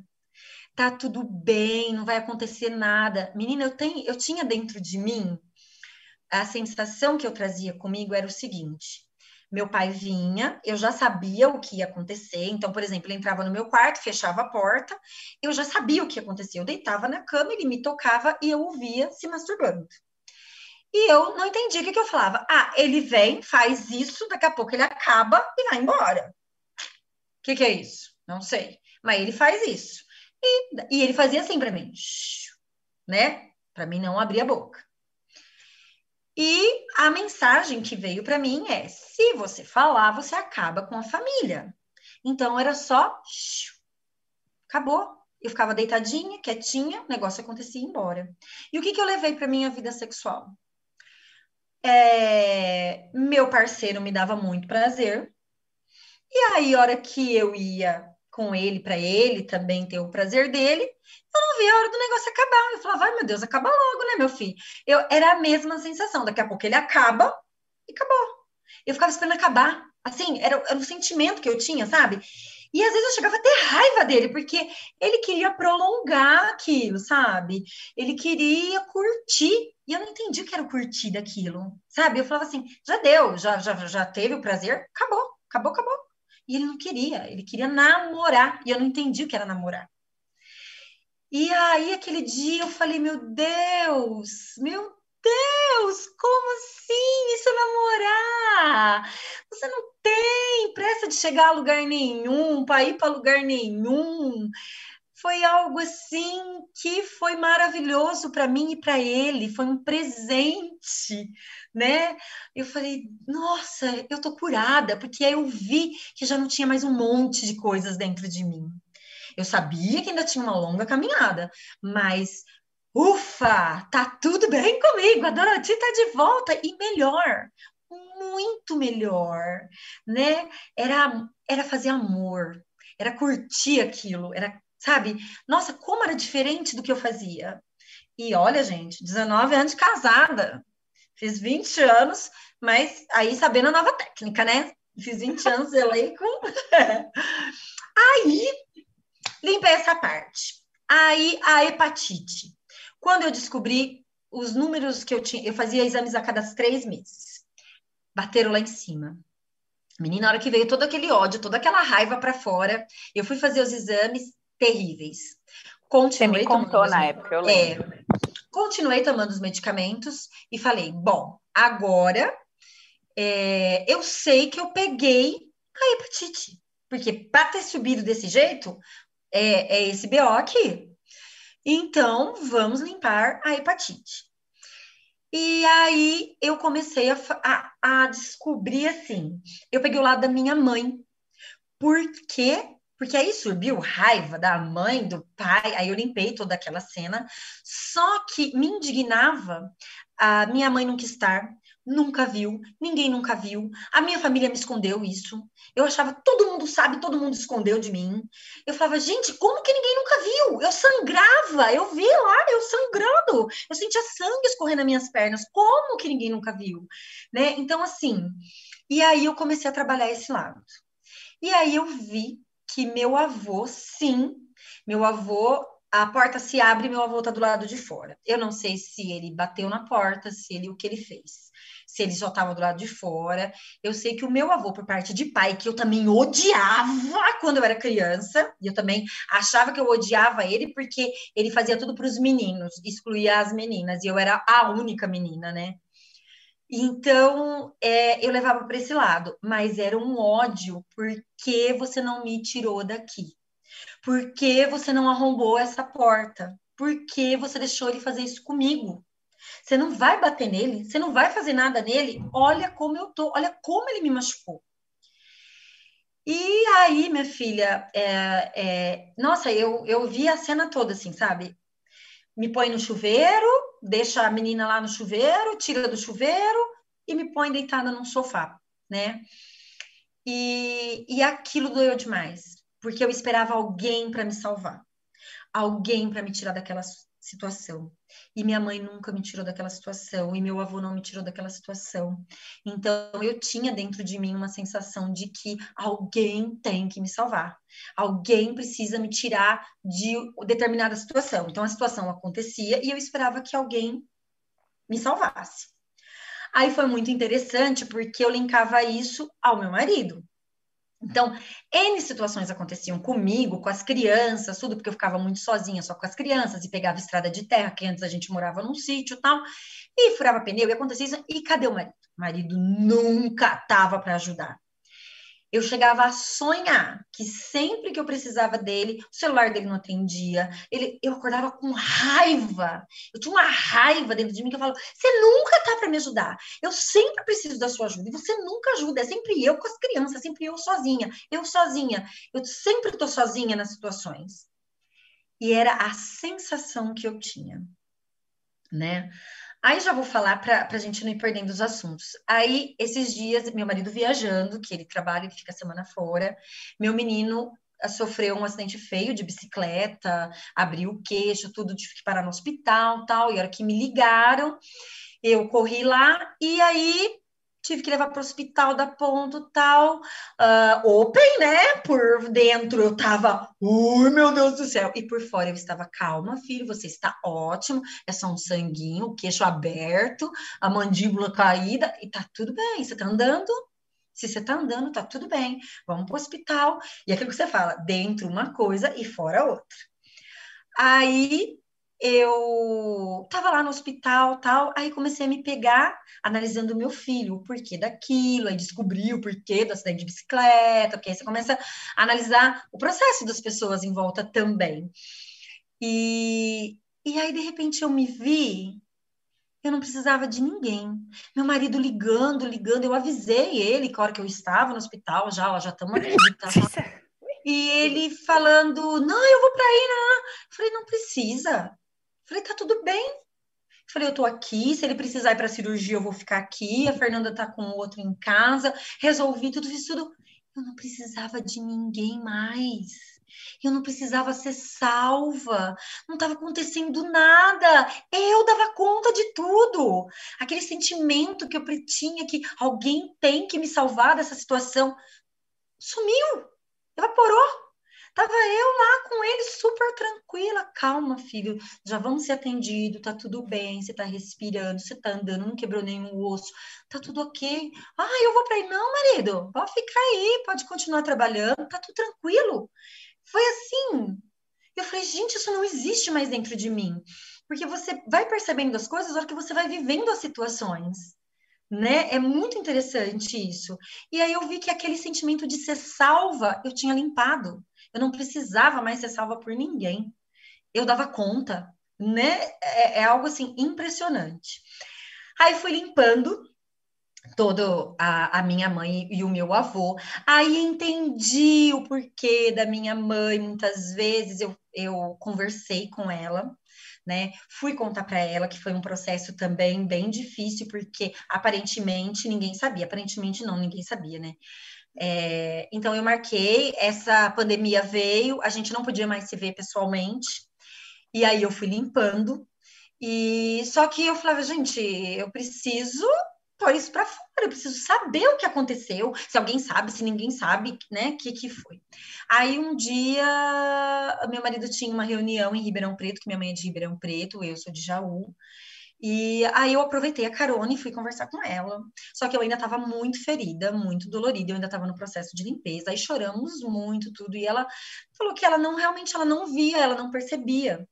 Tá tudo bem, não vai acontecer nada. Menina, eu tenho, eu tinha dentro de mim a sensação que eu trazia comigo era o seguinte: meu pai vinha, eu já sabia o que ia acontecer. Então, por exemplo, ele entrava no meu quarto, fechava a porta, eu já sabia o que ia acontecer. Eu deitava na cama, ele me tocava e eu ouvia se masturbando. E eu não entendia o que, que eu falava. Ah, ele vem, faz isso, daqui a pouco ele acaba e vai embora. O que, que é isso? Não sei. Mas ele faz isso. E, e ele fazia assim para mim, né? Para mim não abrir a boca. E a mensagem que veio para mim é: se você falar, você acaba com a família. Então era só acabou. Eu ficava deitadinha, quietinha, o negócio acontecia e ia embora. E o que, que eu levei para minha vida sexual? É, meu parceiro me dava muito prazer. E aí, hora que eu ia com ele para ele também ter o prazer dele, eu não via a hora do negócio acabar. Eu falava, ai meu Deus, acaba logo, né, meu filho? Eu, era a mesma sensação. Daqui a pouco ele acaba e acabou. Eu ficava esperando acabar. Assim, era, era um sentimento que eu tinha, sabe? E às vezes eu chegava a ter raiva dele, porque ele queria prolongar aquilo, sabe? Ele queria curtir. E eu não entendi o que era o curtir daquilo, sabe? Eu falava assim, já deu, já, já, já teve o prazer, acabou, acabou, acabou. E ele não queria, ele queria namorar. E eu não entendi o que era namorar. E aí, aquele dia, eu falei: Meu Deus, meu Deus, como assim? Isso é namorar? Você não tem pressa de chegar a lugar nenhum, para ir para lugar nenhum. Foi algo assim que foi maravilhoso para mim e para ele, foi um presente, né? Eu falei, nossa, eu tô curada, porque aí eu vi que já não tinha mais um monte de coisas dentro de mim. Eu sabia que ainda tinha uma longa caminhada, mas ufa, tá tudo bem comigo, a Dorothy tá de volta e melhor, muito melhor, né? Era era fazer amor, era curtir aquilo, era, sabe? Nossa, como era diferente do que eu fazia. E olha, gente, 19 anos de casada. Fiz 20 anos, mas aí sabendo a nova técnica, né? Fiz 20 anos, zelei com. aí Limpei essa parte. Aí a hepatite. Quando eu descobri os números que eu tinha, eu fazia exames a cada três meses. Bateram lá em cima. Menina, na hora que veio todo aquele ódio, toda aquela raiva para fora, eu fui fazer os exames terríveis. Continuei Você me contou na época, eu lembro. É, continuei tomando os medicamentos e falei: bom, agora é, eu sei que eu peguei a hepatite. Porque para ter subido desse jeito, é, é esse BO aqui. Então, vamos limpar a hepatite. E aí eu comecei a, a, a, descobrir assim. Eu peguei o lado da minha mãe. Por quê? Porque aí subiu raiva da mãe, do pai. Aí eu limpei toda aquela cena. Só que me indignava a minha mãe nunca estar, nunca viu, ninguém nunca viu. A minha família me escondeu isso. Eu achava, todo mundo sabe, todo mundo escondeu de mim. Eu falava, gente, como que ninguém nunca viu? Eu sangrava, eu vi lá, eu sangrando. Eu sentia sangue escorrendo nas minhas pernas. Como que ninguém nunca viu? Né? Então, assim, e aí eu comecei a trabalhar esse lado. E aí eu vi que meu avô, sim, meu avô a porta se abre meu avô está do lado de fora. Eu não sei se ele bateu na porta, se ele o que ele fez. Se ele só estava do lado de fora. Eu sei que o meu avô, por parte de pai, que eu também odiava quando eu era criança, e eu também achava que eu odiava ele porque ele fazia tudo para os meninos, excluía as meninas, e eu era a única menina, né? Então, é, eu levava para esse lado, mas era um ódio, porque você não me tirou daqui? Por que você não arrombou essa porta? Por que você deixou ele fazer isso comigo? Você não vai bater nele? Você não vai fazer nada nele? Olha como eu tô, olha como ele me machucou. E aí, minha filha, é, é, nossa, eu, eu vi a cena toda assim, sabe? Me põe no chuveiro, deixa a menina lá no chuveiro, tira do chuveiro e me põe deitada num sofá, né? E, e aquilo doeu demais porque eu esperava alguém para me salvar, alguém para me tirar daquela situação. E minha mãe nunca me tirou daquela situação, e meu avô não me tirou daquela situação. Então eu tinha dentro de mim uma sensação de que alguém tem que me salvar, alguém precisa me tirar de determinada situação. Então a situação acontecia e eu esperava que alguém me salvasse. Aí foi muito interessante porque eu linkava isso ao meu marido. Então, N situações aconteciam comigo, com as crianças, tudo porque eu ficava muito sozinha, só com as crianças, e pegava estrada de terra, que antes a gente morava num sítio e tal, e furava pneu, e acontecia isso, e cadê o marido? O marido nunca estava para ajudar eu chegava a sonhar que sempre que eu precisava dele, o celular dele não atendia, ele, eu acordava com raiva, eu tinha uma raiva dentro de mim que eu falo, você nunca tá para me ajudar, eu sempre preciso da sua ajuda, e você nunca ajuda, é sempre eu com as crianças, sempre eu sozinha, eu sozinha, eu sempre tô sozinha nas situações. E era a sensação que eu tinha, né? Aí já vou falar para a gente não ir perdendo os assuntos. Aí, esses dias, meu marido viajando, que ele trabalha, ele fica a semana fora, meu menino ah, sofreu um acidente feio de bicicleta, abriu o queixo, tudo, tive que parar no hospital tal. E a hora que me ligaram, eu corri lá e aí tive que levar para o hospital da ponto tal, uh, open, né? Por dentro. Eu tava, ui, meu Deus do céu, e por fora eu estava calma, filho, você está ótimo, é só um sanguinho, o queixo aberto, a mandíbula caída, e tá tudo bem, você tá andando, se você tá andando, tá tudo bem, vamos para o hospital, e aquilo que você fala, dentro uma coisa e fora outra. Aí eu estava lá no hospital, tal, aí comecei a me pegar analisando o meu filho, o porquê daquilo, aí descobri o porquê do acidente de bicicleta, porque aí você começa a analisar o processo das pessoas em volta também. E, e aí, de repente, eu me vi, eu não precisava de ninguém. Meu marido ligando, ligando, eu avisei ele que a hora que eu estava no hospital, já, ó, já estamos aqui, tá? E ele falando, não, eu vou para aí, não. Eu falei, não precisa. Falei, tá tudo bem. Falei, eu tô aqui, se ele precisar ir para cirurgia, eu vou ficar aqui. A Fernanda tá com o outro em casa. Resolvi tudo isso tudo. Eu não precisava de ninguém mais. Eu não precisava ser salva. Não estava acontecendo nada. Eu dava conta de tudo. Aquele sentimento que eu tinha que alguém tem que me salvar dessa situação sumiu. Evaporou. Tava eu lá com ele super tranquila, calma, filho, já vamos ser atendido, tá tudo bem, você tá respirando, você tá andando, não quebrou nenhum osso, tá tudo ok. Ah, eu vou para aí, não, marido, pode ficar aí, pode continuar trabalhando, tá tudo tranquilo. Foi assim. Eu falei, gente, isso não existe mais dentro de mim. Porque você vai percebendo as coisas na hora que você vai vivendo as situações né? É muito interessante isso. E aí eu vi que aquele sentimento de ser salva eu tinha limpado. Eu não precisava mais ser salva por ninguém. Eu dava conta, né? É, é algo assim impressionante. Aí fui limpando todo a, a, minha mãe e o meu avô. Aí entendi o porquê da minha mãe. Muitas vezes eu, eu conversei com ela, né? Fui contar para ela que foi um processo também bem difícil, porque aparentemente ninguém sabia. Aparentemente não, ninguém sabia, né? É, então eu marquei, essa pandemia veio, a gente não podia mais se ver pessoalmente, e aí eu fui limpando. E só que eu falava, gente, eu preciso pôr isso para fora, eu preciso saber o que aconteceu, se alguém sabe, se ninguém sabe, né, o que que foi. Aí um dia, meu marido tinha uma reunião em Ribeirão Preto, que minha mãe é de Ribeirão Preto, eu sou de Jaú, e aí eu aproveitei a carona e fui conversar com ela. Só que eu ainda estava muito ferida, muito dolorida, eu ainda estava no processo de limpeza. Aí choramos muito, tudo. E ela falou que ela não realmente ela não via, ela não percebia.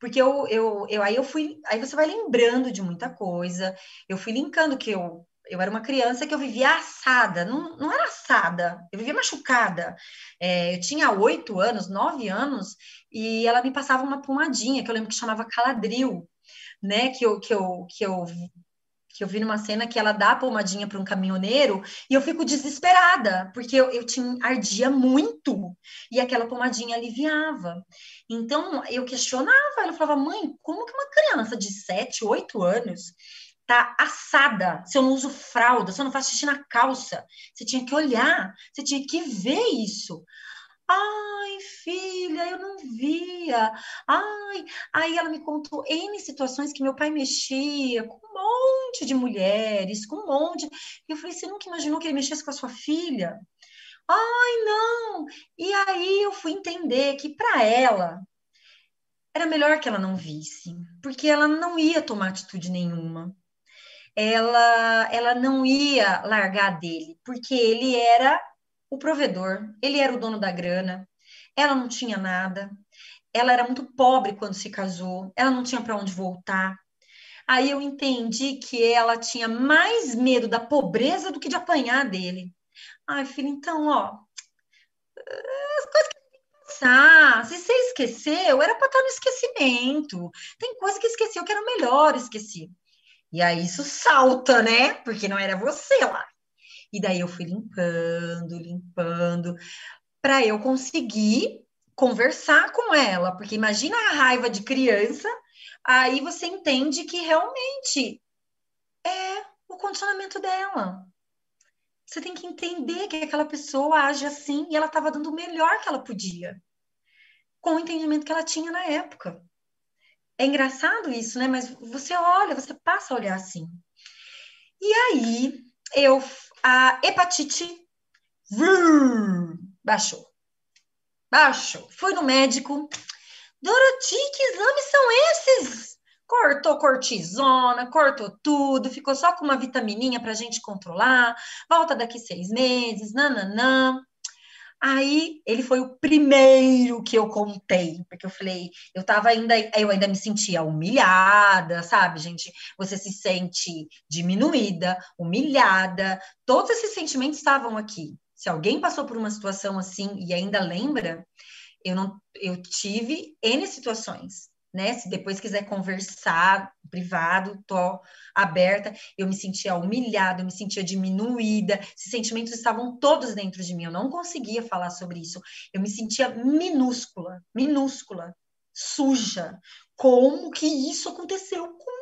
Porque eu, eu, eu aí eu fui, aí você vai lembrando de muita coisa. Eu fui linkando que eu eu era uma criança que eu vivia assada, não, não era assada, eu vivia machucada. É, eu tinha oito anos, nove anos, e ela me passava uma pomadinha, que eu lembro que chamava caladril, né, que eu, que eu, que eu que eu vi numa cena que ela dá a pomadinha para um caminhoneiro e eu fico desesperada, porque eu, eu tinha, ardia muito e aquela pomadinha aliviava. Então eu questionava, ela falava, mãe, como que uma criança de 7, 8 anos tá assada se eu não uso fralda, se eu não faço xixi na calça? Você tinha que olhar, você tinha que ver isso. Ai, filha, eu não via. Ai, aí ela me contou N situações que meu pai mexia com um monte de mulheres, com um monte. E eu falei, você nunca imaginou que ele mexesse com a sua filha? Ai, não. E aí eu fui entender que para ela era melhor que ela não visse, porque ela não ia tomar atitude nenhuma. Ela, ela não ia largar dele, porque ele era o provedor, ele era o dono da grana, ela não tinha nada, ela era muito pobre quando se casou, ela não tinha para onde voltar. Aí eu entendi que ela tinha mais medo da pobreza do que de apanhar dele. Ai, filho, então, ó, as coisas que passar. Se você esqueceu, era para estar no esquecimento. Tem coisa que esqueceu que era melhor esquecer. E aí isso salta, né? Porque não era você lá. E daí eu fui limpando, limpando, para eu conseguir conversar com ela, porque imagina a raiva de criança, aí você entende que realmente é o condicionamento dela. Você tem que entender que aquela pessoa age assim e ela estava dando o melhor que ela podia, com o entendimento que ela tinha na época. É engraçado isso, né? Mas você olha, você passa a olhar assim. E aí, eu a hepatite baixou. Baixou. Fui no médico. Doroti, que exames são esses? Cortou cortisona, cortou tudo, ficou só com uma vitamininha para a gente controlar. Volta daqui seis meses, nananã. Aí ele foi o primeiro que eu contei, porque eu falei, eu tava ainda, eu ainda me sentia humilhada, sabe, gente? Você se sente diminuída, humilhada, todos esses sentimentos estavam aqui. Se alguém passou por uma situação assim e ainda lembra, eu não, eu tive N situações né? Se depois quiser conversar privado, tô aberta. Eu me sentia humilhada, eu me sentia diminuída. Esses sentimentos estavam todos dentro de mim. Eu não conseguia falar sobre isso. Eu me sentia minúscula, minúscula, suja. Como que isso aconteceu comigo?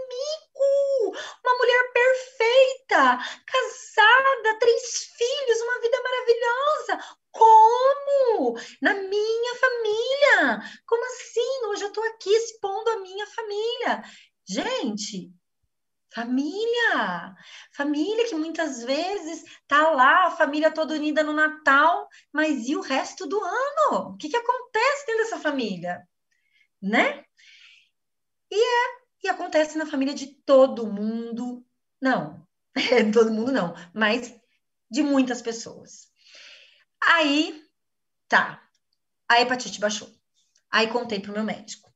Uma mulher perfeita, casada, três filhos, uma vida maravilhosa. Como? Na minha família? Como assim? Hoje eu estou aqui expondo a minha família. Gente, família. Família que muitas vezes tá lá, a família toda unida no Natal, mas e o resto do ano? O que, que acontece dentro dessa família? Né? E é, e acontece na família de todo mundo. Não, todo mundo não, mas de muitas pessoas. Aí, tá. A hepatite baixou. Aí contei pro meu médico.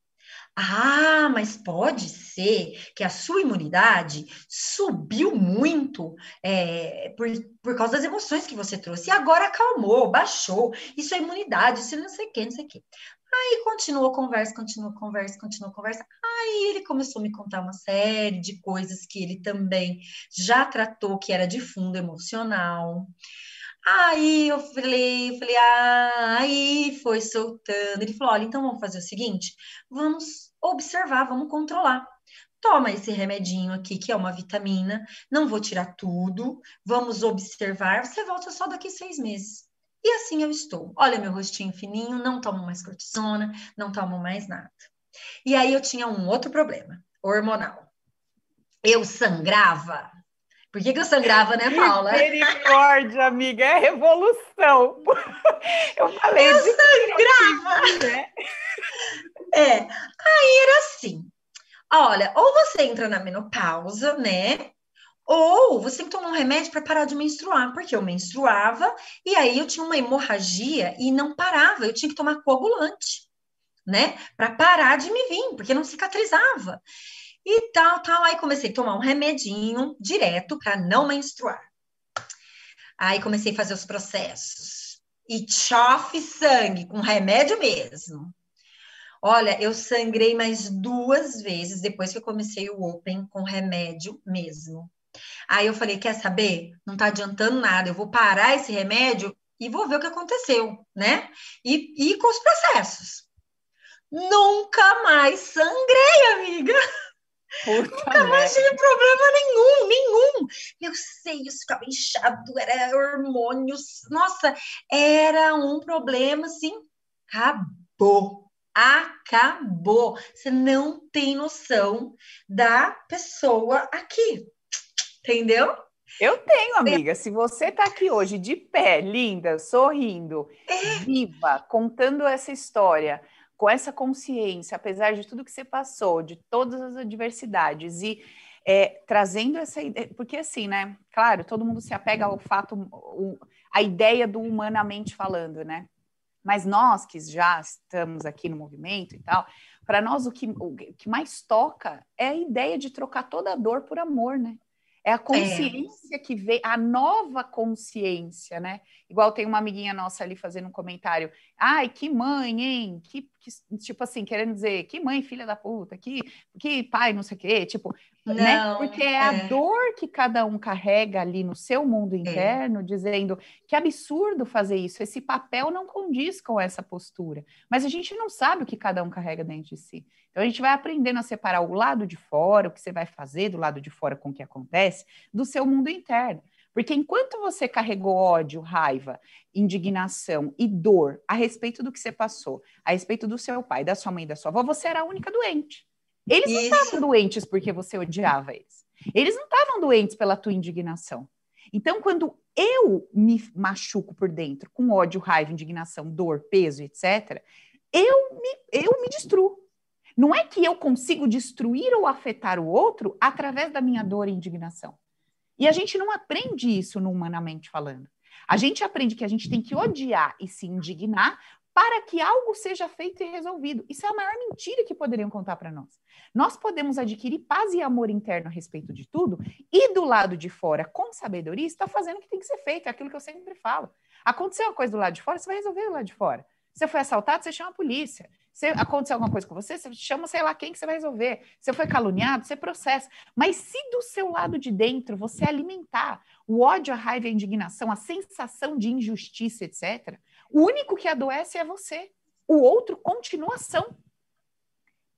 Ah, mas pode ser que a sua imunidade subiu muito é, por, por causa das emoções que você trouxe. E agora acalmou, baixou. Isso é imunidade, isso não sei o que, não sei o que. Aí continuou a conversa, continuou a conversa, continuou a conversa. Aí ele começou a me contar uma série de coisas que ele também já tratou, que era de fundo emocional. Aí eu falei, falei, ah, aí foi soltando. Ele falou: olha, então vamos fazer o seguinte: vamos observar, vamos controlar. Toma esse remedinho aqui, que é uma vitamina, não vou tirar tudo, vamos observar. Você volta só daqui seis meses. E assim eu estou. Olha meu rostinho fininho, não tomo mais cortisona, não tomo mais nada. E aí eu tinha um outro problema, hormonal. Eu sangrava Por que, que eu sangrava, né, Paula? Misericórdia, amiga, é revolução. Eu falei. Eu sangrava! Né? É, aí era assim. Olha, ou você entra na menopausa, né? Ou você tem que tomar um remédio para parar de menstruar, porque eu menstruava e aí eu tinha uma hemorragia e não parava, eu tinha que tomar coagulante, né? Para parar de me vir, porque não cicatrizava. E tal, tal. Aí comecei a tomar um remedinho direto para não menstruar. Aí comecei a fazer os processos. E chofe sangue, com remédio mesmo. Olha, eu sangrei mais duas vezes depois que eu comecei o Open com remédio mesmo. Aí eu falei: quer saber? Não tá adiantando nada, eu vou parar esse remédio e vou ver o que aconteceu, né? E, e com os processos. Nunca mais sangrei, amiga. Puta Nunca mais tive problema nenhum, nenhum. Meus seios ficavam inchados, era hormônios. Nossa, era um problema assim. Acabou. Acabou. Você não tem noção da pessoa aqui. Entendeu? Eu tenho, amiga. Se você está aqui hoje de pé, linda, sorrindo, é. viva, contando essa história, com essa consciência, apesar de tudo que você passou, de todas as adversidades e é, trazendo essa ideia, porque assim, né? Claro, todo mundo se apega ao fato, o, a ideia do humanamente falando, né? Mas nós que já estamos aqui no movimento e tal, para nós o que, o que mais toca é a ideia de trocar toda a dor por amor, né? É a consciência é. que vem, a nova consciência, né? Igual tem uma amiguinha nossa ali fazendo um comentário. Ai, que mãe, hein? Que, que tipo assim, querendo dizer, que mãe, filha da puta, que, que pai, não sei o quê. Tipo, né? não, né? Porque é, é, a dor que cada um carrega ali no seu mundo é. interno, é. dizendo que absurdo fazer isso. Esse papel não condiz com essa postura. Mas a gente não sabe o que cada um carrega dentro de si. Então a gente vai aprendendo a separar o lado de fora, o que você vai fazer do lado de fora com o que acontece, do seu mundo interno. Porque enquanto você carregou ódio, raiva, indignação e dor a respeito do que você passou, a respeito do seu pai, da sua mãe, da sua avó, você era a única doente. Eles Isso. não estavam doentes porque você odiava eles. Eles não estavam doentes pela tua indignação. Então, quando eu me machuco por dentro com ódio, raiva, indignação, dor, peso, etc., eu me, eu me destruo. Não é que eu consigo destruir ou afetar o outro através da minha dor e indignação. E a gente não aprende isso no humanamente falando. A gente aprende que a gente tem que odiar e se indignar para que algo seja feito e resolvido. Isso é a maior mentira que poderiam contar para nós. Nós podemos adquirir paz e amor interno a respeito de tudo e do lado de fora, com sabedoria, está fazendo o que tem que ser feito, é aquilo que eu sempre falo. Aconteceu uma coisa do lado de fora, você vai resolver do lado de fora. Você foi assaltado, você chama a polícia. Se acontecer alguma coisa com você, você chama, sei lá, quem que você vai resolver. Se foi caluniado, você processa. Mas se do seu lado de dentro você alimentar o ódio, a raiva, a indignação, a sensação de injustiça, etc., o único que adoece é você. O outro continua ação.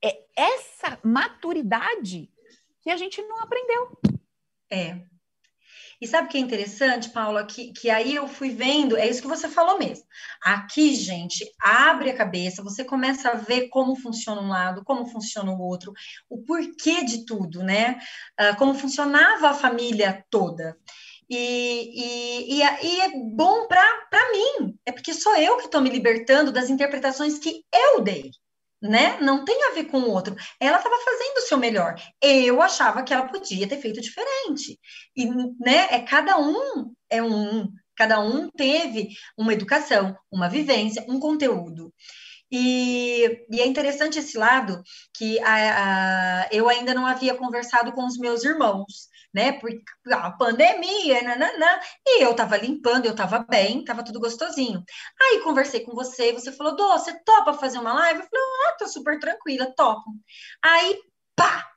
É essa maturidade que a gente não aprendeu. É, e sabe o que é interessante, Paula? Que, que aí eu fui vendo, é isso que você falou mesmo. Aqui, gente, abre a cabeça, você começa a ver como funciona um lado, como funciona o outro, o porquê de tudo, né? Uh, como funcionava a família toda. E, e, e, e, é bom para mim, é porque sou eu que estou me libertando das interpretações que eu dei né? Não tem a ver com o outro. Ela estava fazendo o seu melhor. Eu achava que ela podia ter feito diferente. E, né? É cada um é um. Cada um teve uma educação, uma vivência, um conteúdo. E, e, é interessante esse lado que a, a, eu ainda não havia conversado com os meus irmãos né? Por a pandemia, nananã, e eu tava limpando, eu tava bem, tava tudo gostosinho. Aí conversei com você, você falou, Dô, você topa fazer uma live? Eu falei, ah, tô super tranquila, topo. Aí, pá!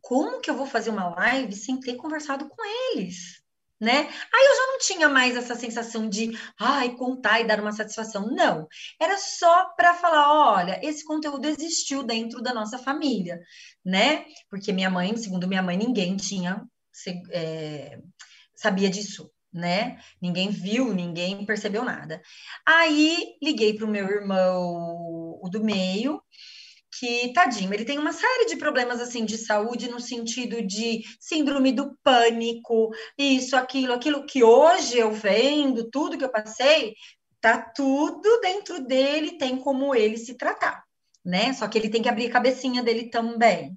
Como que eu vou fazer uma live sem ter conversado com eles? Né? Aí eu já não tinha mais essa sensação de, ai, contar e dar uma satisfação. Não, era só para falar, olha, esse conteúdo existiu dentro da nossa família, né? Porque minha mãe, segundo minha mãe, ninguém tinha é, sabia disso, né? Ninguém viu, ninguém percebeu nada. Aí liguei para o meu irmão, o do meio, que, tadinho, ele tem uma série de problemas assim de saúde no sentido de síndrome do pânico, isso, aquilo, aquilo que hoje eu vendo, tudo que eu passei, tá tudo dentro dele, tem como ele se tratar, né? Só que ele tem que abrir a cabecinha dele também.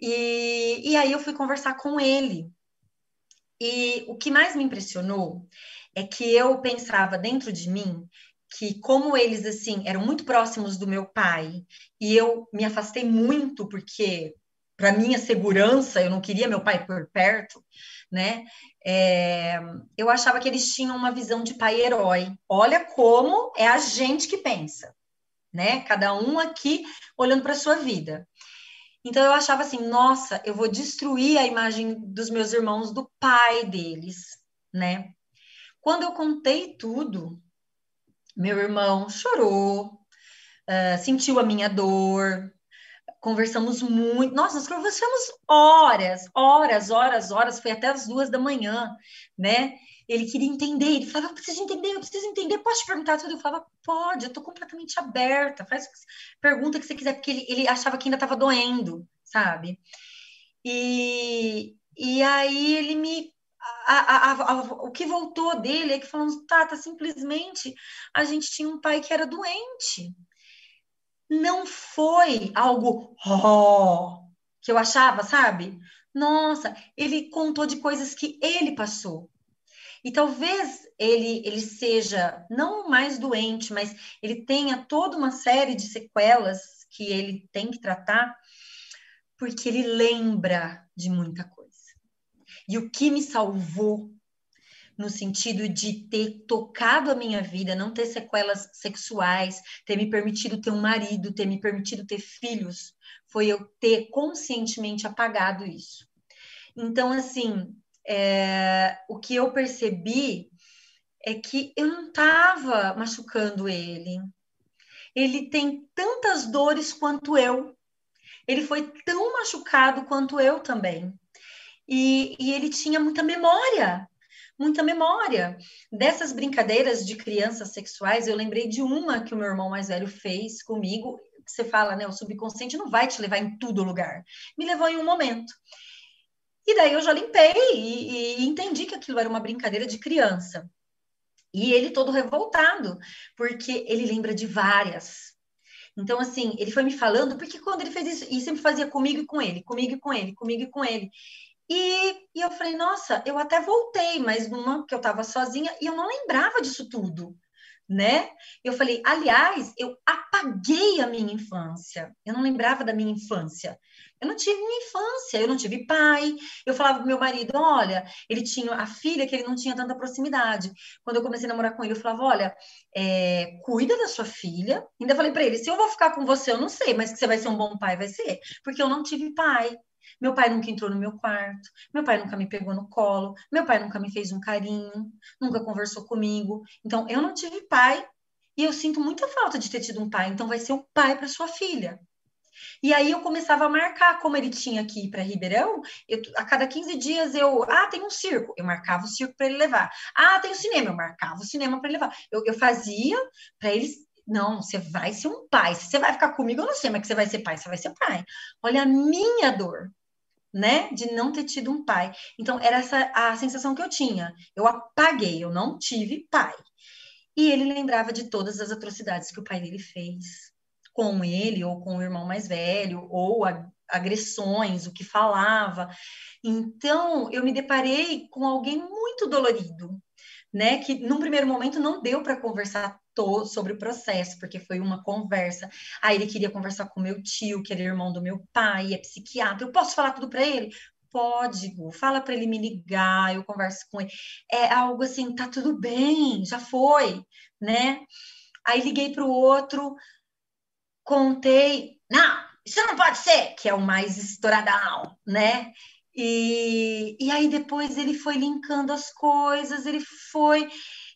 E, e aí eu fui conversar com ele. E o que mais me impressionou é que eu pensava dentro de mim que como eles assim eram muito próximos do meu pai e eu me afastei muito porque para minha segurança eu não queria meu pai por perto, né? É, eu achava que eles tinham uma visão de pai herói. Olha como é a gente que pensa, né? Cada um aqui olhando para sua vida. Então eu achava assim, nossa, eu vou destruir a imagem dos meus irmãos do pai deles, né? Quando eu contei tudo, meu irmão chorou, uh, sentiu a minha dor, conversamos muito. Nossa, nós conversamos horas, horas, horas, horas, foi até as duas da manhã, né? Ele queria entender, ele falava, eu preciso entender, eu preciso entender, posso te perguntar tudo? Eu falava, pode, eu tô completamente aberta, faz pergunta que você quiser, porque ele, ele achava que ainda estava doendo, sabe? E, e aí ele me a, a, a, o que voltou dele é que falamos, Tata, simplesmente a gente tinha um pai que era doente. Não foi algo oh, que eu achava, sabe? Nossa, ele contou de coisas que ele passou. E talvez ele, ele seja não mais doente, mas ele tenha toda uma série de sequelas que ele tem que tratar, porque ele lembra de muita coisa. E o que me salvou no sentido de ter tocado a minha vida, não ter sequelas sexuais, ter me permitido ter um marido, ter me permitido ter filhos, foi eu ter conscientemente apagado isso. Então, assim, é, o que eu percebi é que eu não estava machucando ele. Ele tem tantas dores quanto eu. Ele foi tão machucado quanto eu também e, e ele tinha muita memória, muita memória. Dessas brincadeiras de crianças sexuais, eu lembrei de uma que o meu irmão mais velho fez comigo. Você fala, né? O subconsciente não vai te levar em todo lugar. Me levou em um momento. E daí eu já limpei e, e entendi que aquilo era uma brincadeira de criança. E ele todo revoltado, porque ele lembra de várias. Então, assim, ele foi me falando, porque quando ele fez isso, e sempre fazia comigo e com ele, comigo e com ele, comigo e com ele. E, e eu falei, nossa, eu até voltei, mas numa que eu estava sozinha e eu não lembrava disso tudo, né? Eu falei, aliás, eu apaguei a minha infância. Eu não lembrava da minha infância. Eu não tive minha infância, eu não tive pai. Eu falava pro meu marido, olha, ele tinha a filha que ele não tinha tanta proximidade. Quando eu comecei a namorar com ele, eu falava, olha, é, cuida da sua filha. Ainda falei para ele, se eu vou ficar com você, eu não sei, mas que você vai ser um bom pai, vai ser, porque eu não tive pai. Meu pai nunca entrou no meu quarto, meu pai nunca me pegou no colo, meu pai nunca me fez um carinho, nunca conversou comigo. Então, eu não tive pai e eu sinto muita falta de ter tido um pai. Então, vai ser o pai para sua filha. E aí eu começava a marcar, como ele tinha que ir para Ribeirão, eu, a cada 15 dias eu, ah, tem um circo, eu marcava o circo para ele levar. Ah, tem o um cinema, eu marcava o cinema para ele levar. Eu, eu fazia para eles não, você vai ser um pai. Se você vai ficar comigo, eu não sei, mas que você vai ser pai, você vai ser pai. Olha a minha dor, né? De não ter tido um pai. Então, era essa a sensação que eu tinha. Eu apaguei, eu não tive pai. E ele lembrava de todas as atrocidades que o pai dele fez com ele, ou com o irmão mais velho, ou agressões, o que falava. Então, eu me deparei com alguém muito dolorido, né? Que num primeiro momento não deu para conversar todo sobre o processo, porque foi uma conversa. Aí ele queria conversar com meu tio, que era irmão do meu pai, é psiquiatra. Eu posso falar tudo para ele? Pode, Gu, fala para ele me ligar, eu converso com ele. É algo assim, tá tudo bem, já foi, né? Aí liguei para o outro, contei, não, isso não pode ser, que é o mais estouradão, né? E, e aí depois ele foi linkando as coisas, ele foi.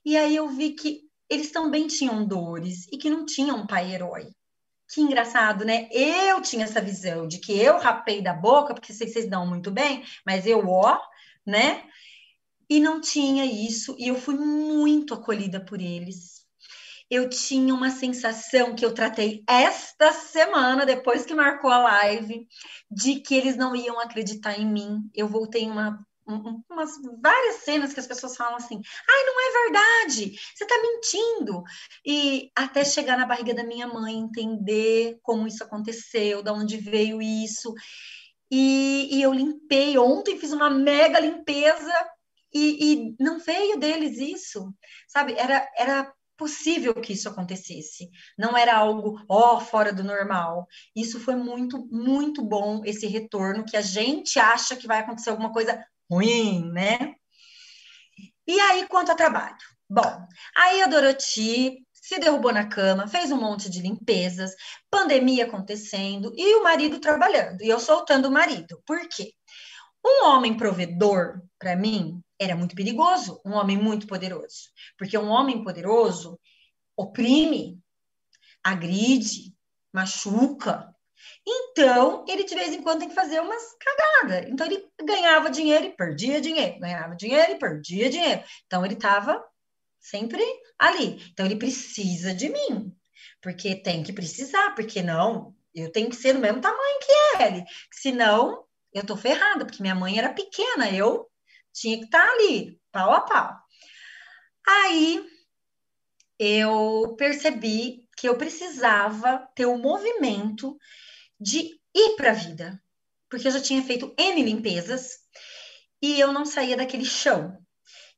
E aí eu vi que eles também tinham dores e que não tinham um pai herói. Que engraçado, né? Eu tinha essa visão de que eu rapei da boca, porque vocês, vocês dão muito bem, mas eu, ó, né? E não tinha isso, e eu fui muito acolhida por eles. Eu tinha uma sensação que eu tratei esta semana, depois que marcou a live, de que eles não iam acreditar em mim. Eu voltei uma umas várias cenas que as pessoas falam assim: ai, não é verdade, você tá mentindo. E até chegar na barriga da minha mãe, entender como isso aconteceu, de onde veio isso. E, e eu limpei ontem, fiz uma mega limpeza e, e não veio deles isso, sabe? Era, era possível que isso acontecesse. Não era algo, ó, oh, fora do normal. Isso foi muito, muito bom, esse retorno, que a gente acha que vai acontecer alguma coisa ruim, né? E aí, quanto a trabalho? Bom, aí a Dorothy se derrubou na cama, fez um monte de limpezas, pandemia acontecendo e o marido trabalhando, e eu soltando o marido. Por quê? Um homem provedor, para mim, era muito perigoso, um homem muito poderoso. Porque um homem poderoso oprime, agride, machuca. Então, ele de vez em quando tem que fazer umas cagadas. Então, ele ganhava dinheiro e perdia dinheiro, ganhava dinheiro e perdia dinheiro. Então, ele estava sempre ali. Então, ele precisa de mim, porque tem que precisar, porque não, eu tenho que ser do mesmo tamanho que ele. Senão, eu tô ferrada, porque minha mãe era pequena, eu tinha que estar tá ali, pau a pau. Aí eu percebi que eu precisava ter o um movimento de ir para a vida, porque eu já tinha feito N limpezas e eu não saía daquele chão.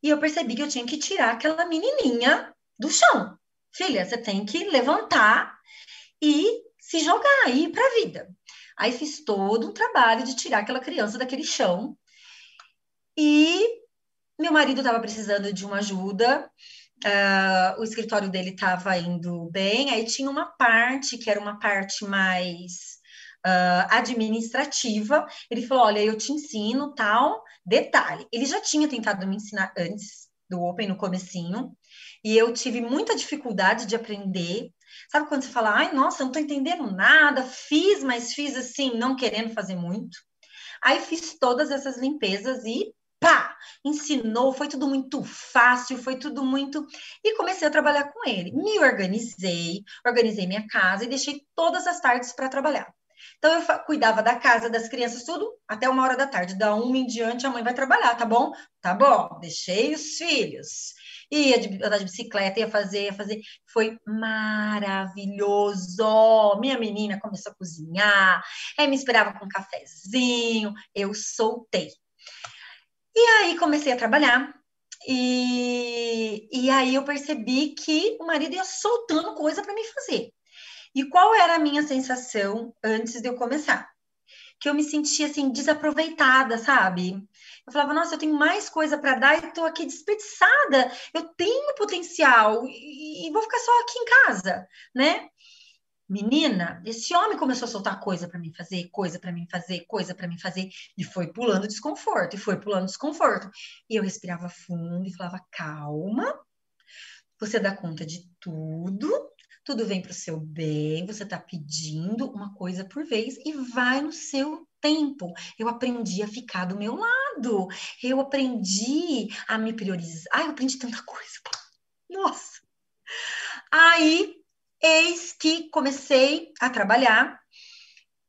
E eu percebi que eu tinha que tirar aquela menininha do chão. Filha, você tem que levantar e se jogar aí para a vida. Aí fiz todo um trabalho de tirar aquela criança daquele chão e meu marido estava precisando de uma ajuda, uh, o escritório dele estava indo bem, aí tinha uma parte que era uma parte mais uh, administrativa. Ele falou: Olha, eu te ensino tal detalhe. Ele já tinha tentado me ensinar antes do Open, no comecinho, e eu tive muita dificuldade de aprender. Sabe quando você fala, ai, nossa, não tô entendendo nada, fiz, mas fiz assim, não querendo fazer muito. Aí fiz todas essas limpezas e pá, ensinou, foi tudo muito fácil, foi tudo muito. E comecei a trabalhar com ele. Me organizei, organizei minha casa e deixei todas as tardes para trabalhar. Então, eu cuidava da casa, das crianças, tudo, até uma hora da tarde. Da uma em diante, a mãe vai trabalhar, tá bom? Tá bom, deixei os filhos. Ia de, andar de bicicleta, ia fazer, ia fazer. Foi maravilhoso. Minha menina começou a cozinhar, aí me esperava com um cafezinho, eu soltei. E aí comecei a trabalhar. E, e aí eu percebi que o marido ia soltando coisa para me fazer. E qual era a minha sensação antes de eu começar? Que eu me sentia assim desaproveitada, sabe? Eu falava, nossa, eu tenho mais coisa para dar e tô aqui desperdiçada. Eu tenho potencial e, e vou ficar só aqui em casa, né? Menina, esse homem começou a soltar coisa para mim fazer, coisa para mim fazer, coisa para mim fazer, e foi pulando desconforto, e foi pulando desconforto. E eu respirava fundo e falava: calma, você dá conta de tudo, tudo vem para o seu bem, você está pedindo uma coisa por vez e vai no seu tempo. Eu aprendi a ficar do meu lado, eu aprendi a me priorizar. Ai, eu aprendi tanta coisa. Nossa! Aí Eis que comecei a trabalhar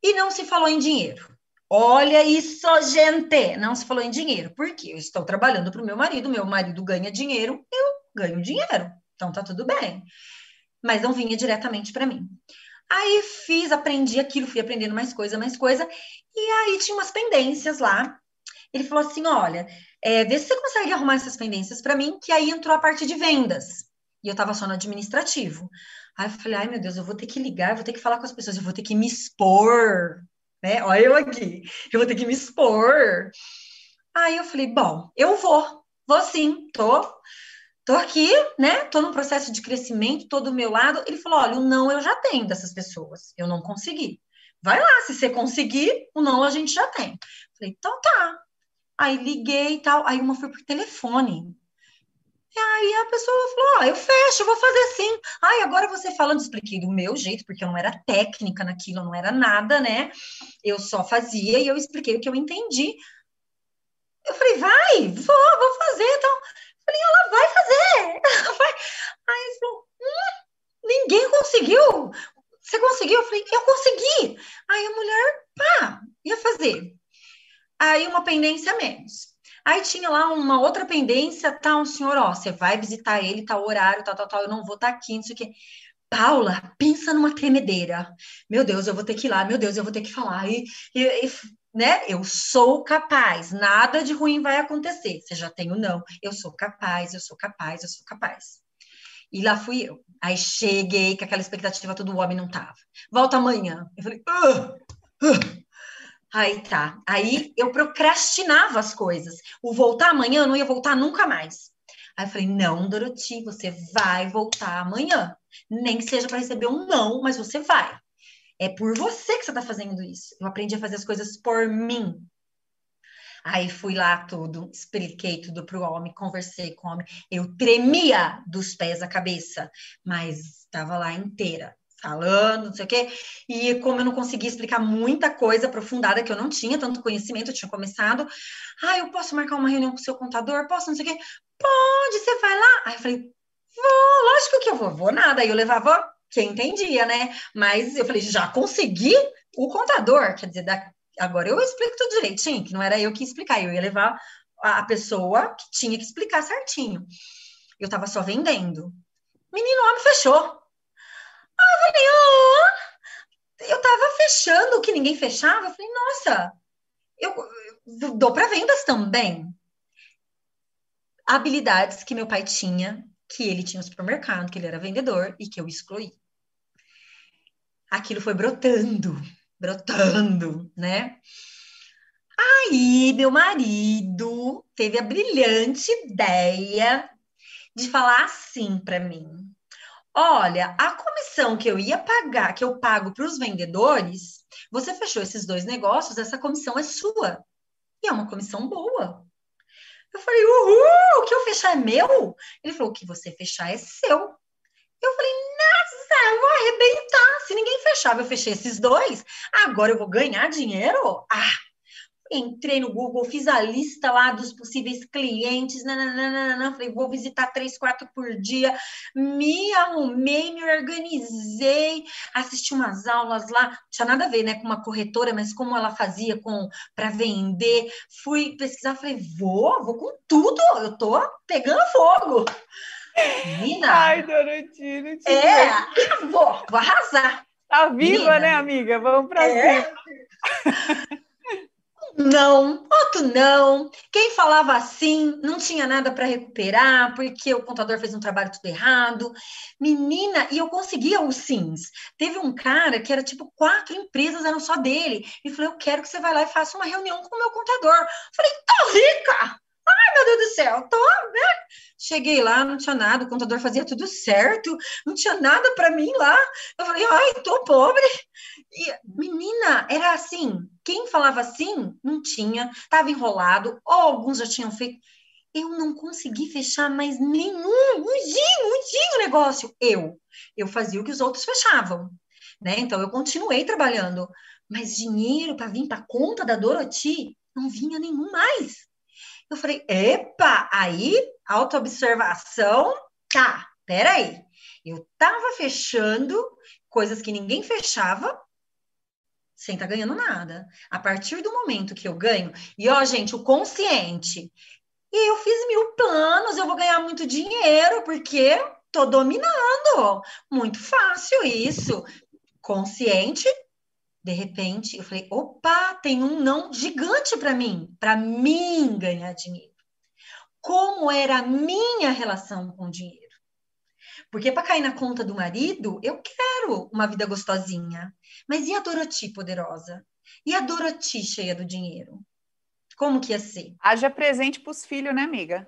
e não se falou em dinheiro. Olha isso, gente! Não se falou em dinheiro, porque eu estou trabalhando para o meu marido, meu marido ganha dinheiro, eu ganho dinheiro. Então tá tudo bem. Mas não vinha diretamente para mim. Aí fiz, aprendi aquilo, fui aprendendo mais coisa, mais coisa, e aí tinha umas pendências lá. Ele falou assim: olha, é, vê se você consegue arrumar essas pendências para mim, que aí entrou a parte de vendas. E eu estava só no administrativo. Aí eu falei, ai meu Deus, eu vou ter que ligar, eu vou ter que falar com as pessoas, eu vou ter que me expor, né? Olha eu aqui, eu vou ter que me expor. Aí eu falei, bom, eu vou, vou sim, tô, tô aqui, né? Tô num processo de crescimento, tô do meu lado. Ele falou, olha, o não eu já tenho dessas pessoas, eu não consegui. Vai lá, se você conseguir, o não a gente já tem. Falei, então tá. Aí liguei e tal, aí uma foi por telefone. E aí a pessoa falou: ah, eu fecho, vou fazer sim. Ai, agora você falando, expliquei do meu jeito, porque eu não era técnica naquilo, não era nada, né? Eu só fazia e eu expliquei o que eu entendi. Eu falei, vai, vou, vou fazer. Então, falei, ela vai fazer. Ela vai. Aí ele falou, hum, ninguém conseguiu. Você conseguiu? Eu falei, eu consegui. Aí a mulher, pá, ia fazer. Aí uma pendência menos. Aí tinha lá uma outra pendência, tá, um senhor, ó, você vai visitar ele, tá o horário, tal, tal, tal, eu não vou estar tá aqui, não sei o quê. Paula, pensa numa tremedeira. Meu Deus, eu vou ter que ir lá, meu Deus, eu vou ter que falar. E, e, e né? Eu sou capaz, nada de ruim vai acontecer. Você já tem o não. Eu sou capaz, eu sou capaz, eu sou capaz. E lá fui eu. Aí cheguei com aquela expectativa, todo homem não tava. Volta amanhã. Eu falei, ah, ah. Aí tá. Aí eu procrastinava as coisas. O voltar amanhã eu não ia voltar nunca mais. Aí eu falei, não, Doroti, você vai voltar amanhã. Nem que seja para receber um não, mas você vai. É por você que você está fazendo isso. Eu aprendi a fazer as coisas por mim. Aí fui lá tudo, expliquei tudo para o homem, conversei com o homem. Eu tremia dos pés à cabeça, mas estava lá inteira, falando, não sei o quê. E como eu não conseguia explicar muita coisa aprofundada, que eu não tinha tanto conhecimento, eu tinha começado. Ah, eu posso marcar uma reunião com o seu contador? Posso, não sei o quê? Pode, você vai lá. Aí eu falei, vou, lógico que eu vou, vou nada. Aí eu levava quem entendia, né? Mas eu falei, já consegui o contador, quer dizer, da, agora eu explico tudo direitinho, que não era eu que ia explicar, eu ia levar a pessoa que tinha que explicar certinho. Eu estava só vendendo. Menino, homem fechou. Ah, eu falei, oh, eu estava fechando o que ninguém fechava. Eu falei, nossa, eu, eu dou para vendas também. Habilidades que meu pai tinha, que ele tinha no supermercado, que ele era vendedor e que eu excluí aquilo foi brotando, brotando, né? Aí, meu marido teve a brilhante ideia de falar assim para mim: Olha, a comissão que eu ia pagar, que eu pago para os vendedores, você fechou esses dois negócios, essa comissão é sua. E é uma comissão boa. Eu falei, uhul, o que eu fechar é meu? Ele falou, o que você fechar é seu. Eu falei, nossa, eu vou arrebentar. Se ninguém fechava, eu fechei esses dois. Agora eu vou ganhar dinheiro? Ah, entrei no Google, fiz a lista lá dos possíveis clientes, nananana, falei, vou visitar três, quatro por dia, me arrumei, me organizei, assisti umas aulas lá, não tinha nada a ver, né, com uma corretora, mas como ela fazia com para vender, fui pesquisar, falei, vou, vou com tudo, eu tô pegando fogo. Menina. Ai, Dorotino. É, vou, vou arrasar. Tá viva, Menina. né, amiga? Vamos pra é. cima. Não, outro não. Quem falava assim não tinha nada para recuperar, porque o contador fez um trabalho tudo errado. Menina, e eu conseguia os sims. Teve um cara que era tipo quatro empresas, eram só dele. E falou: Eu quero que você vá lá e faça uma reunião com o meu contador. Falei: Tô rica! Ai, meu Deus do céu, tô, né? Cheguei lá, não tinha nada, o contador fazia tudo certo, não tinha nada para mim lá. Eu falei, ai, tô pobre. E, menina, era assim, quem falava assim, não tinha, tava enrolado, ou alguns já tinham feito. Eu não consegui fechar mais nenhum, um um negócio. Eu, eu fazia o que os outros fechavam, né? Então eu continuei trabalhando, mas dinheiro para vir para conta da Doroti não vinha nenhum mais. Eu falei, epa, aí, autoobservação, tá, peraí. Eu tava fechando coisas que ninguém fechava, sem tá ganhando nada. A partir do momento que eu ganho, e ó, gente, o consciente, e eu fiz mil planos, eu vou ganhar muito dinheiro, porque tô dominando. Muito fácil isso. Consciente, de repente, eu falei: opa, tem um não gigante para mim, para mim ganhar dinheiro. Como era a minha relação com o dinheiro? Porque para cair na conta do marido, eu quero uma vida gostosinha. Mas e a Doroti poderosa? E a Doroti cheia do dinheiro? Como que ia ser? Haja presente para os filhos, né, amiga?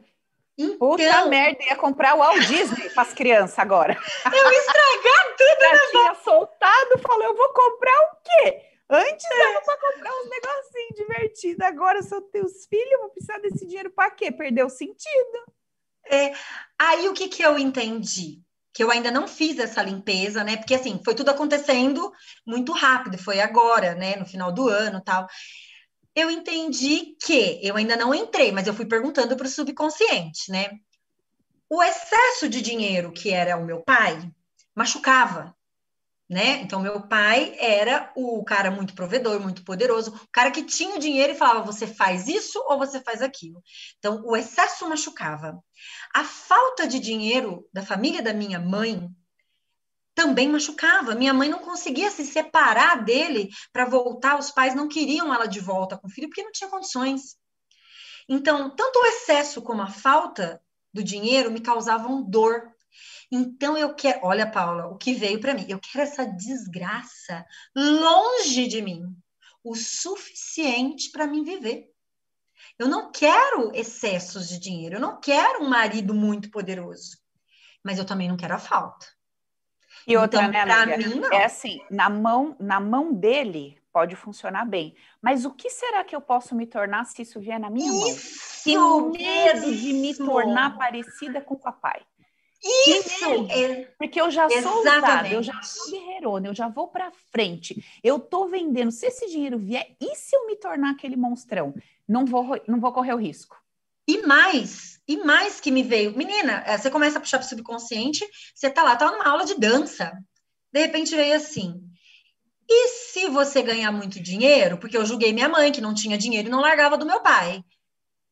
Então, Puta merda, ia comprar o Walt Disney para as crianças agora. Eu estragar tudo, Já né? tinha soltado, falou, eu vou comprar o quê? Antes é. dava para comprar uns negocinhos divertidos, agora são teus filhos, vou precisar desse dinheiro para quê? Perdeu o sentido. É, aí o que, que eu entendi? Que eu ainda não fiz essa limpeza, né? Porque assim, foi tudo acontecendo muito rápido, foi agora, né? No final do ano tal eu entendi que eu ainda não entrei, mas eu fui perguntando para o subconsciente, né? O excesso de dinheiro que era o meu pai machucava, né? Então, meu pai era o cara muito provedor, muito poderoso, o cara que tinha o dinheiro e falava: você faz isso ou você faz aquilo. Então, o excesso machucava. A falta de dinheiro da família da minha mãe também machucava. Minha mãe não conseguia se separar dele para voltar, os pais não queriam ela de volta com o filho porque não tinha condições. Então, tanto o excesso como a falta do dinheiro me causavam dor. Então eu quero, olha, Paula, o que veio para mim, eu quero essa desgraça longe de mim, o suficiente para mim viver. Eu não quero excessos de dinheiro, eu não quero um marido muito poderoso, mas eu também não quero a falta. E outra, então, né, amiga? Mim, não. É assim, na mão, na mão dele pode funcionar bem. Mas o que será que eu posso me tornar se isso vier na minha isso mão? Que medo de me tornar parecida com o papai. Isso! É, porque eu já sou usada, eu já sou guerreirona, eu já vou para frente. Eu tô vendendo. Se esse dinheiro vier, e se eu me tornar aquele monstrão? Não vou, não vou correr o risco. E mais, e mais que me veio. Menina, é, você começa a puxar para o subconsciente, você tá lá, tá numa aula de dança. De repente veio assim. E se você ganhar muito dinheiro, porque eu julguei minha mãe que não tinha dinheiro e não largava do meu pai.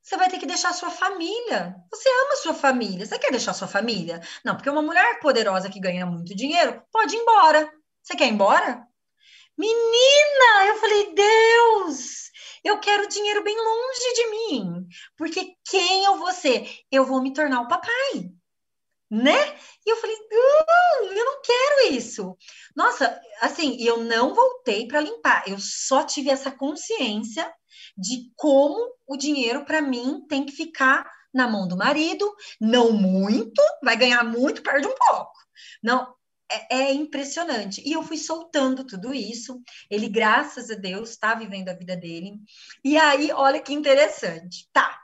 Você vai ter que deixar sua família. Você ama sua família. Você quer deixar sua família? Não, porque uma mulher poderosa que ganha muito dinheiro pode ir embora. Você quer ir embora? Menina, eu falei, Deus, eu quero dinheiro bem longe de mim. Porque quem eu vou ser? Eu vou me tornar o papai. Né? E eu falei, não, eu não quero isso. Nossa, assim, eu não voltei para limpar. Eu só tive essa consciência de como o dinheiro para mim tem que ficar na mão do marido, não muito, vai ganhar muito, perde um pouco. Não, é, é, impressionante. E eu fui soltando tudo isso. Ele, graças a Deus, está vivendo a vida dele. E aí, olha que interessante. Tá.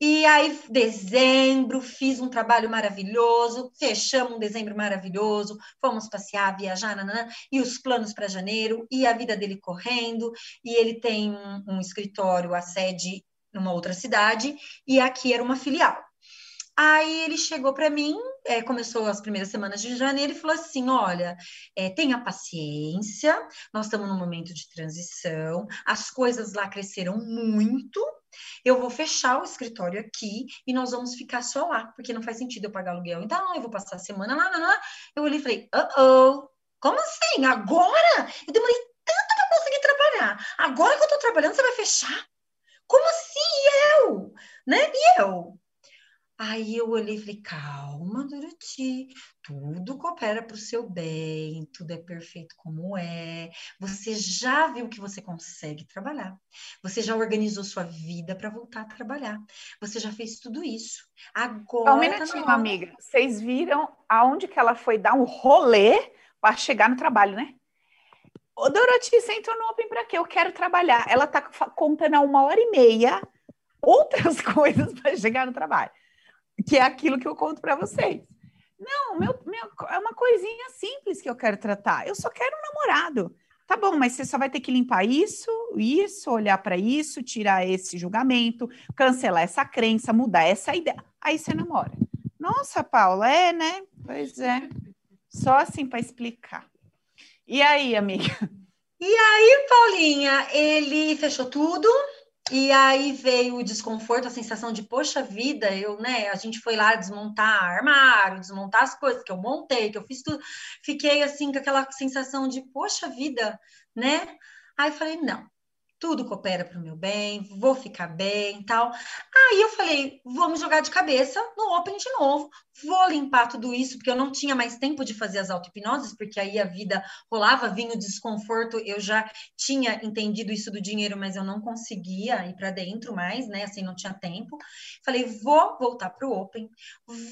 E aí, dezembro, fiz um trabalho maravilhoso, fechamos um dezembro maravilhoso, fomos passear, viajar, nanã, e os planos para janeiro, e a vida dele correndo, e ele tem um, um escritório, a sede numa outra cidade, e aqui era uma filial. Aí ele chegou para mim, é, começou as primeiras semanas de janeiro e falou assim: olha, é, tenha paciência, nós estamos num momento de transição, as coisas lá cresceram muito. Eu vou fechar o escritório aqui e nós vamos ficar só lá, porque não faz sentido eu pagar aluguel. Então, eu vou passar a semana lá, lá, lá. Eu olhei e falei: uh oh, como assim? Agora? Eu demorei tanto para conseguir trabalhar. Agora que eu estou trabalhando, você vai fechar? Como assim? E eu? Né? E eu? Aí eu olhei e falei, calma, Dorothy, tudo coopera para o seu bem, tudo é perfeito como é. Você já viu que você consegue trabalhar. Você já organizou sua vida para voltar a trabalhar. Você já fez tudo isso. Agora. Um minutinho, tá amiga. Vocês viram aonde que ela foi dar um rolê para chegar no trabalho, né? Ô, Dorothy, você entrou no Open para quê? Eu quero trabalhar. Ela tá contando há uma hora e meia outras coisas para chegar no trabalho que é aquilo que eu conto para vocês. Não, meu, meu, é uma coisinha simples que eu quero tratar. Eu só quero um namorado. Tá bom, mas você só vai ter que limpar isso, isso, olhar para isso, tirar esse julgamento, cancelar essa crença, mudar essa ideia. Aí você namora. Nossa, Paula, é, né? Pois é. Só assim para explicar. E aí, amiga? E aí, Paulinha, ele fechou tudo, e aí veio o desconforto, a sensação de, poxa vida, eu, né, a gente foi lá desmontar armário, desmontar as coisas que eu montei, que eu fiz tudo. Fiquei assim com aquela sensação de, poxa vida, né? Aí falei, não, tudo coopera para o meu bem, vou ficar bem tal. Aí eu falei, vamos jogar de cabeça no Open de novo, vou limpar tudo isso, porque eu não tinha mais tempo de fazer as auto-hipnoses, porque aí a vida rolava, vinha o desconforto, eu já tinha entendido isso do dinheiro, mas eu não conseguia ir para dentro mais, né? Assim, não tinha tempo. Falei, vou voltar para o Open,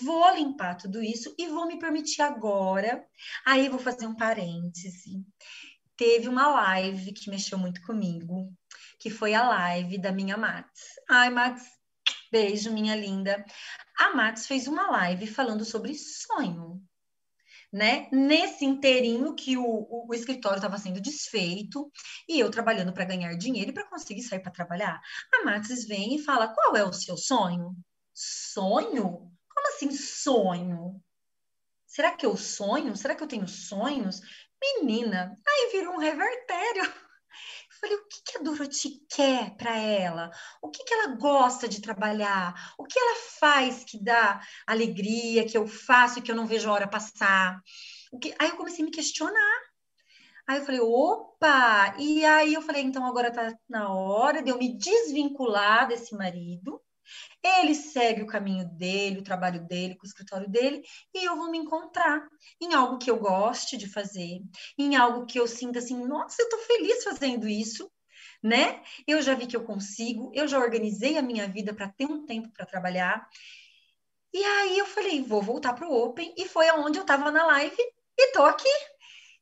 vou limpar tudo isso e vou me permitir agora. Aí vou fazer um parêntese teve uma live que mexeu muito comigo, que foi a live da minha Max. Ai, Max, beijo, minha linda. A Max fez uma live falando sobre sonho. Né? Nesse inteirinho que o, o, o escritório estava sendo desfeito e eu trabalhando para ganhar dinheiro e para conseguir sair para trabalhar, a Max vem e fala: qual é o seu sonho? Sonho? Como assim sonho? Será que eu sonho? Será que eu tenho sonhos? Menina, aí virou um revertério. Eu falei, o que, que a Dorothy quer para ela? O que, que ela gosta de trabalhar? O que ela faz que dá alegria, que eu faço e que eu não vejo a hora passar? O que... Aí eu comecei a me questionar. Aí eu falei, opa! E aí eu falei, então agora tá na hora de eu me desvincular desse marido ele segue o caminho dele, o trabalho dele, com o escritório dele, e eu vou me encontrar em algo que eu goste de fazer, em algo que eu sinta assim, nossa, eu tô feliz fazendo isso, né? Eu já vi que eu consigo, eu já organizei a minha vida para ter um tempo para trabalhar. E aí eu falei, vou voltar para o Open, e foi aonde eu estava na live e tô aqui.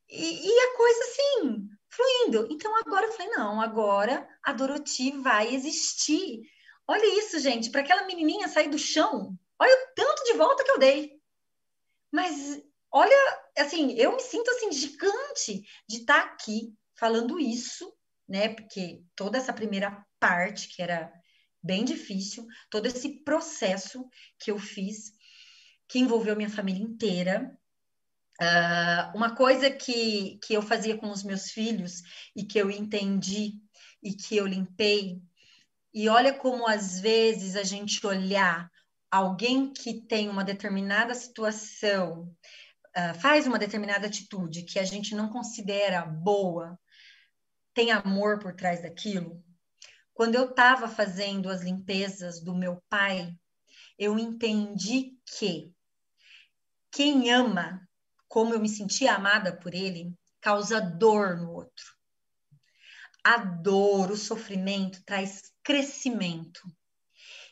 E, e a coisa assim, fluindo. Então agora eu falei, não, agora a Doroti vai existir Olha isso, gente, para aquela menininha sair do chão, olha o tanto de volta que eu dei. Mas olha, assim, eu me sinto assim gigante de estar tá aqui falando isso, né? Porque toda essa primeira parte que era bem difícil, todo esse processo que eu fiz, que envolveu minha família inteira, Uh, uma coisa que, que eu fazia com os meus filhos e que eu entendi e que eu limpei e olha como às vezes a gente olhar alguém que tem uma determinada situação, uh, faz uma determinada atitude que a gente não considera boa, tem amor por trás daquilo. Quando eu estava fazendo as limpezas do meu pai, eu entendi que quem ama, como eu me sentia amada por ele, causa dor no outro. A dor, o sofrimento traz crescimento.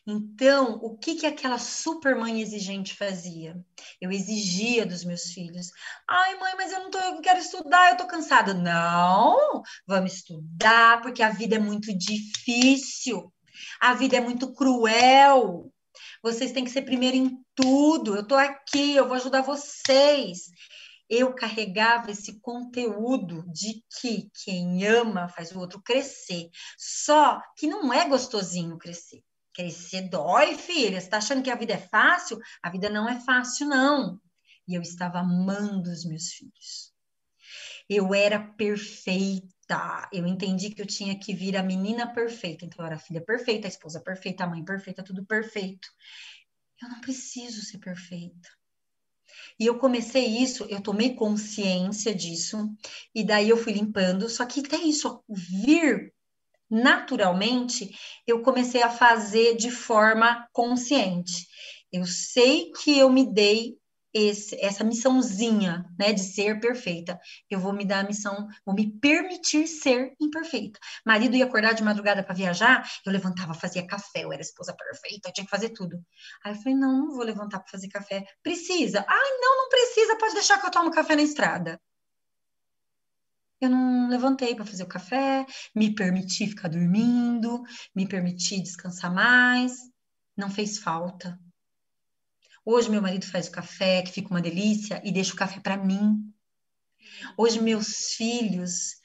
Então, o que que aquela super mãe exigente fazia? Eu exigia dos meus filhos. Ai, mãe, mas eu não, tô, eu não quero estudar, eu tô cansada. Não, vamos estudar, porque a vida é muito difícil. A vida é muito cruel. Vocês têm que ser primeiro em tudo. Eu tô aqui, eu vou ajudar vocês eu carregava esse conteúdo de que quem ama faz o outro crescer. Só que não é gostosinho crescer. Crescer dói, filha. Você está achando que a vida é fácil? A vida não é fácil, não. E eu estava amando os meus filhos. Eu era perfeita. Eu entendi que eu tinha que vir a menina perfeita. Então, eu era a filha perfeita, a esposa perfeita, a mãe perfeita, tudo perfeito. Eu não preciso ser perfeita. E eu comecei isso, eu tomei consciência disso, e daí eu fui limpando. Só que até isso vir naturalmente, eu comecei a fazer de forma consciente. Eu sei que eu me dei esse, essa missãozinha, né, de ser perfeita. Eu vou me dar a missão, vou me permitir ser imperfeita. Marido ia acordar de madrugada para viajar, eu levantava, fazia café, eu era esposa perfeita, eu tinha que fazer tudo. Aí eu falei: "Não, não vou levantar para fazer café. Precisa?" "Ah, não, não precisa, pode deixar que eu tomo café na estrada." Eu não levantei para fazer o café, me permiti ficar dormindo, me permiti descansar mais, não fez falta. Hoje meu marido faz o café, que fica uma delícia, e deixa o café para mim. Hoje meus filhos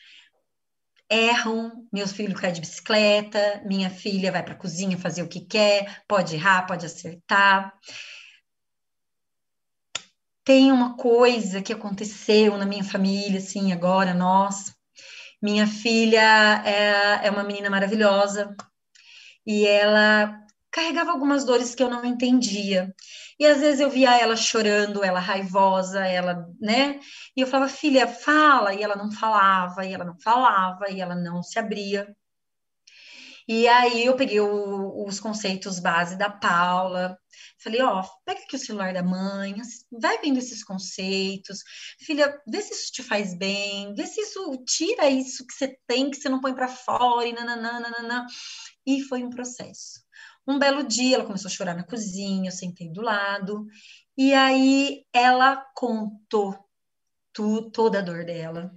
erram, meus filhos caem de bicicleta, minha filha vai para a cozinha fazer o que quer, pode errar, pode acertar. Tem uma coisa que aconteceu na minha família, assim, agora, nós. Minha filha é, é uma menina maravilhosa e ela carregava algumas dores que eu não entendia. E às vezes eu via ela chorando, ela raivosa, ela, né? E eu falava, filha, fala. E ela não falava, e ela não falava, e ela não se abria. E aí eu peguei o, os conceitos base da Paula. Falei, ó, pega aqui o celular da mãe, vai vendo esses conceitos. Filha, vê se isso te faz bem, vê se isso tira isso que você tem, que você não põe para fora, e nananana. E foi um processo. Um belo dia, ela começou a chorar na cozinha, eu sentei do lado, e aí ela contou tu, toda a dor dela.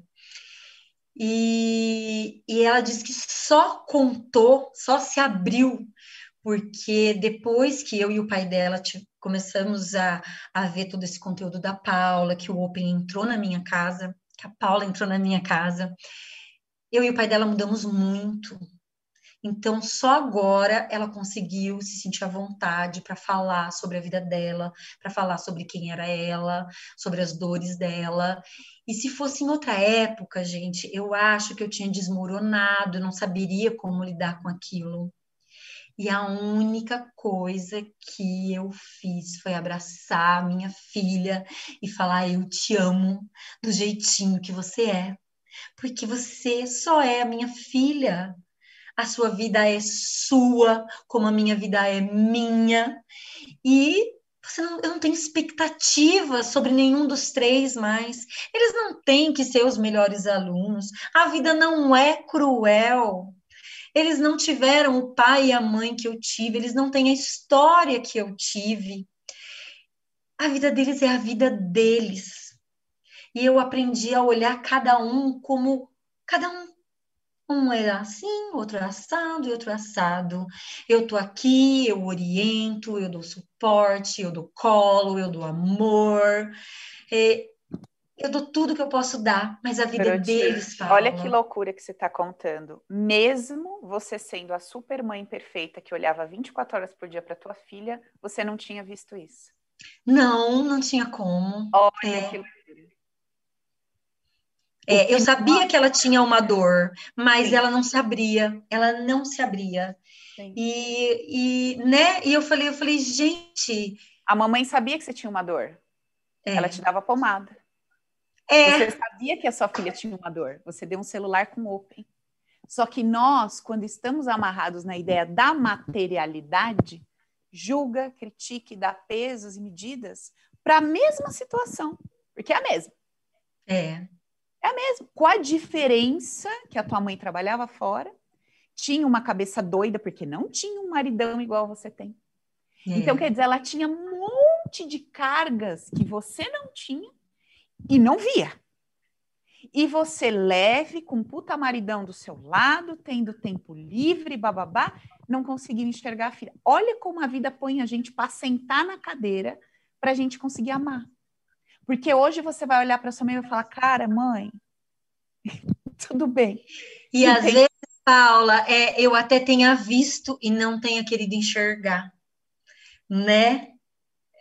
E, e ela disse que só contou, só se abriu, porque depois que eu e o pai dela começamos a, a ver todo esse conteúdo da Paula, que o Open entrou na minha casa, que a Paula entrou na minha casa, eu e o pai dela mudamos muito, Então, só agora ela conseguiu se sentir à vontade para falar sobre a vida dela, para falar sobre quem era ela, sobre as dores dela. E se fosse em outra época, gente, eu acho que eu tinha desmoronado, não saberia como lidar com aquilo. E a única coisa que eu fiz foi abraçar minha filha e falar: Eu te amo do jeitinho que você é, porque você só é a minha filha a sua vida é sua, como a minha vida é minha. E você não, eu não tenho expectativa sobre nenhum dos três mais. Eles não têm que ser os melhores alunos. A vida não é cruel. Eles não tiveram o pai e a mãe que eu tive, eles não têm a história que eu tive. A vida deles é a vida deles. E eu aprendi a olhar cada um como cada um um é assim, outro é assado e outro é assado. Eu tô aqui, eu oriento, eu dou suporte, eu dou colo, eu dou amor. É, eu dou tudo que eu posso dar, mas a vida deles fala. Olha que loucura que você está contando. Mesmo você sendo a super mãe perfeita que olhava 24 horas por dia para tua filha, você não tinha visto isso. Não, não tinha como. Olha é. que loucura. É, eu sabia que ela tinha uma dor, mas Sim. ela não se abria, ela não se abria. E, e, né? E eu falei, eu falei, gente. A mamãe sabia que você tinha uma dor. É. Ela te dava pomada. É. Você sabia que a sua filha tinha uma dor. Você deu um celular com open. Só que nós, quando estamos amarrados na ideia da materialidade, julga, critique, dá pesos e medidas para a mesma situação, porque é a mesma. É. É a mesma. Com a diferença que a tua mãe trabalhava fora, tinha uma cabeça doida, porque não tinha um maridão igual você tem. É. Então, quer dizer, ela tinha um monte de cargas que você não tinha e não via. E você leve com puta maridão do seu lado, tendo tempo livre, bababá, não conseguindo enxergar a filha. Olha como a vida põe a gente para sentar na cadeira para a gente conseguir amar. Porque hoje você vai olhar para sua mãe e vai falar, cara, mãe, tudo bem. E, às vezes, Paula, é, eu até tenha visto e não tenha querido enxergar, né?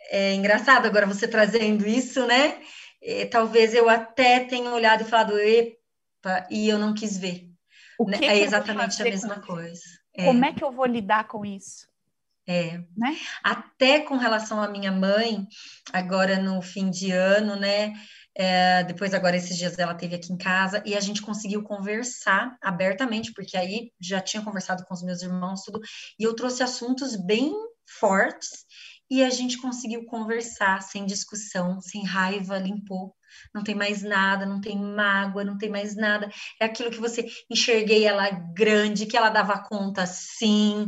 É engraçado agora você trazendo isso, né? É, talvez eu até tenha olhado e falado, epa, e eu não quis ver. O né? que é que exatamente a mesma coisa. Como é. é que eu vou lidar com isso? É. Né? Até com relação à minha mãe, agora no fim de ano, né? É, depois, agora, esses dias ela teve aqui em casa e a gente conseguiu conversar abertamente, porque aí já tinha conversado com os meus irmãos, tudo, e eu trouxe assuntos bem fortes e a gente conseguiu conversar sem discussão, sem raiva, limpou. Não tem mais nada, não tem mágoa, não tem mais nada. É aquilo que você enxerguei ela grande, que ela dava conta sim,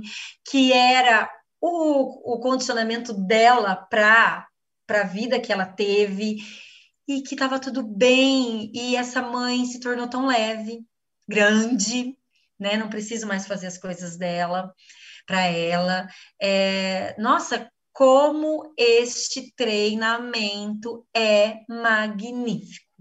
que era o, o condicionamento dela para a vida que ela teve e que estava tudo bem e essa mãe se tornou tão leve, grande, né? Não preciso mais fazer as coisas dela para ela. É, nossa, como este treinamento é magnífico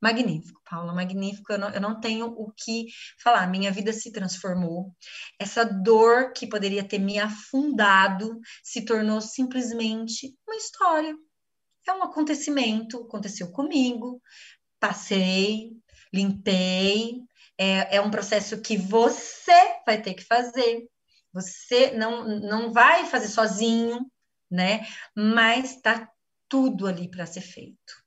magnífico, Paula, magnífico. Eu não, eu não tenho o que falar. Minha vida se transformou. Essa dor que poderia ter me afundado se tornou simplesmente uma história. É um acontecimento, aconteceu comigo. Passei, limpei. É, é um processo que você vai ter que fazer. Você não, não vai fazer sozinho, né? Mas tá tudo ali para ser feito.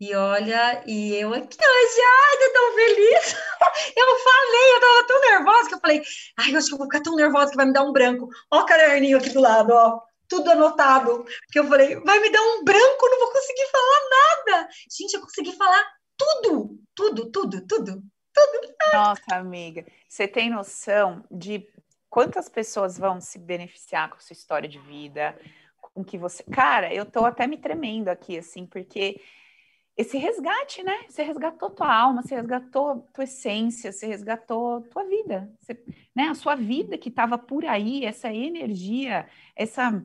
E olha, e eu aqui hoje, ai, tô tão feliz. Eu falei, eu tava tão nervosa que eu falei, ai, eu acho que eu vou ficar tão nervosa que vai me dar um branco. Ó o caderninho aqui do lado, ó, tudo anotado. Porque eu falei, vai me dar um branco, não vou conseguir falar nada. Gente, eu consegui falar tudo, tudo, tudo, tudo, tudo. Nossa, amiga, você tem noção de quantas pessoas vão se beneficiar com a sua história de vida, com que você. Cara, eu tô até me tremendo aqui, assim, porque esse resgate, né? Você resgatou tua alma, você resgatou tua essência, você resgatou tua vida, você, né? A sua vida que estava por aí, essa energia, essa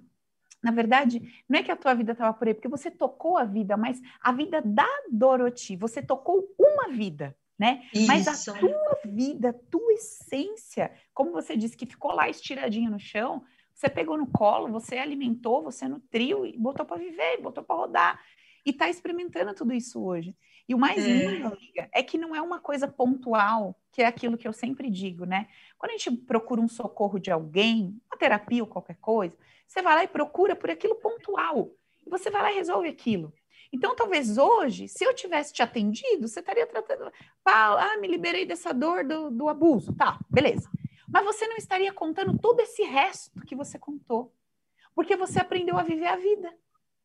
na verdade, não é que a tua vida estava por aí, porque você tocou a vida, mas a vida da Dorothy, você tocou uma vida. né? Isso. Mas a tua vida, a tua essência, como você disse que ficou lá estiradinho no chão, você pegou no colo, você alimentou, você nutriu e botou para viver, botou para rodar e está experimentando tudo isso hoje. E o mais é. lindo, amiga, é que não é uma coisa pontual, que é aquilo que eu sempre digo, né? Quando a gente procura um socorro de alguém, uma terapia ou qualquer coisa, você vai lá e procura por aquilo pontual. E você vai lá e resolve aquilo. Então, talvez hoje, se eu tivesse te atendido, você estaria tratando. Ah, me liberei dessa dor do, do abuso. Tá, beleza. Mas você não estaria contando todo esse resto que você contou. Porque você aprendeu a viver a vida.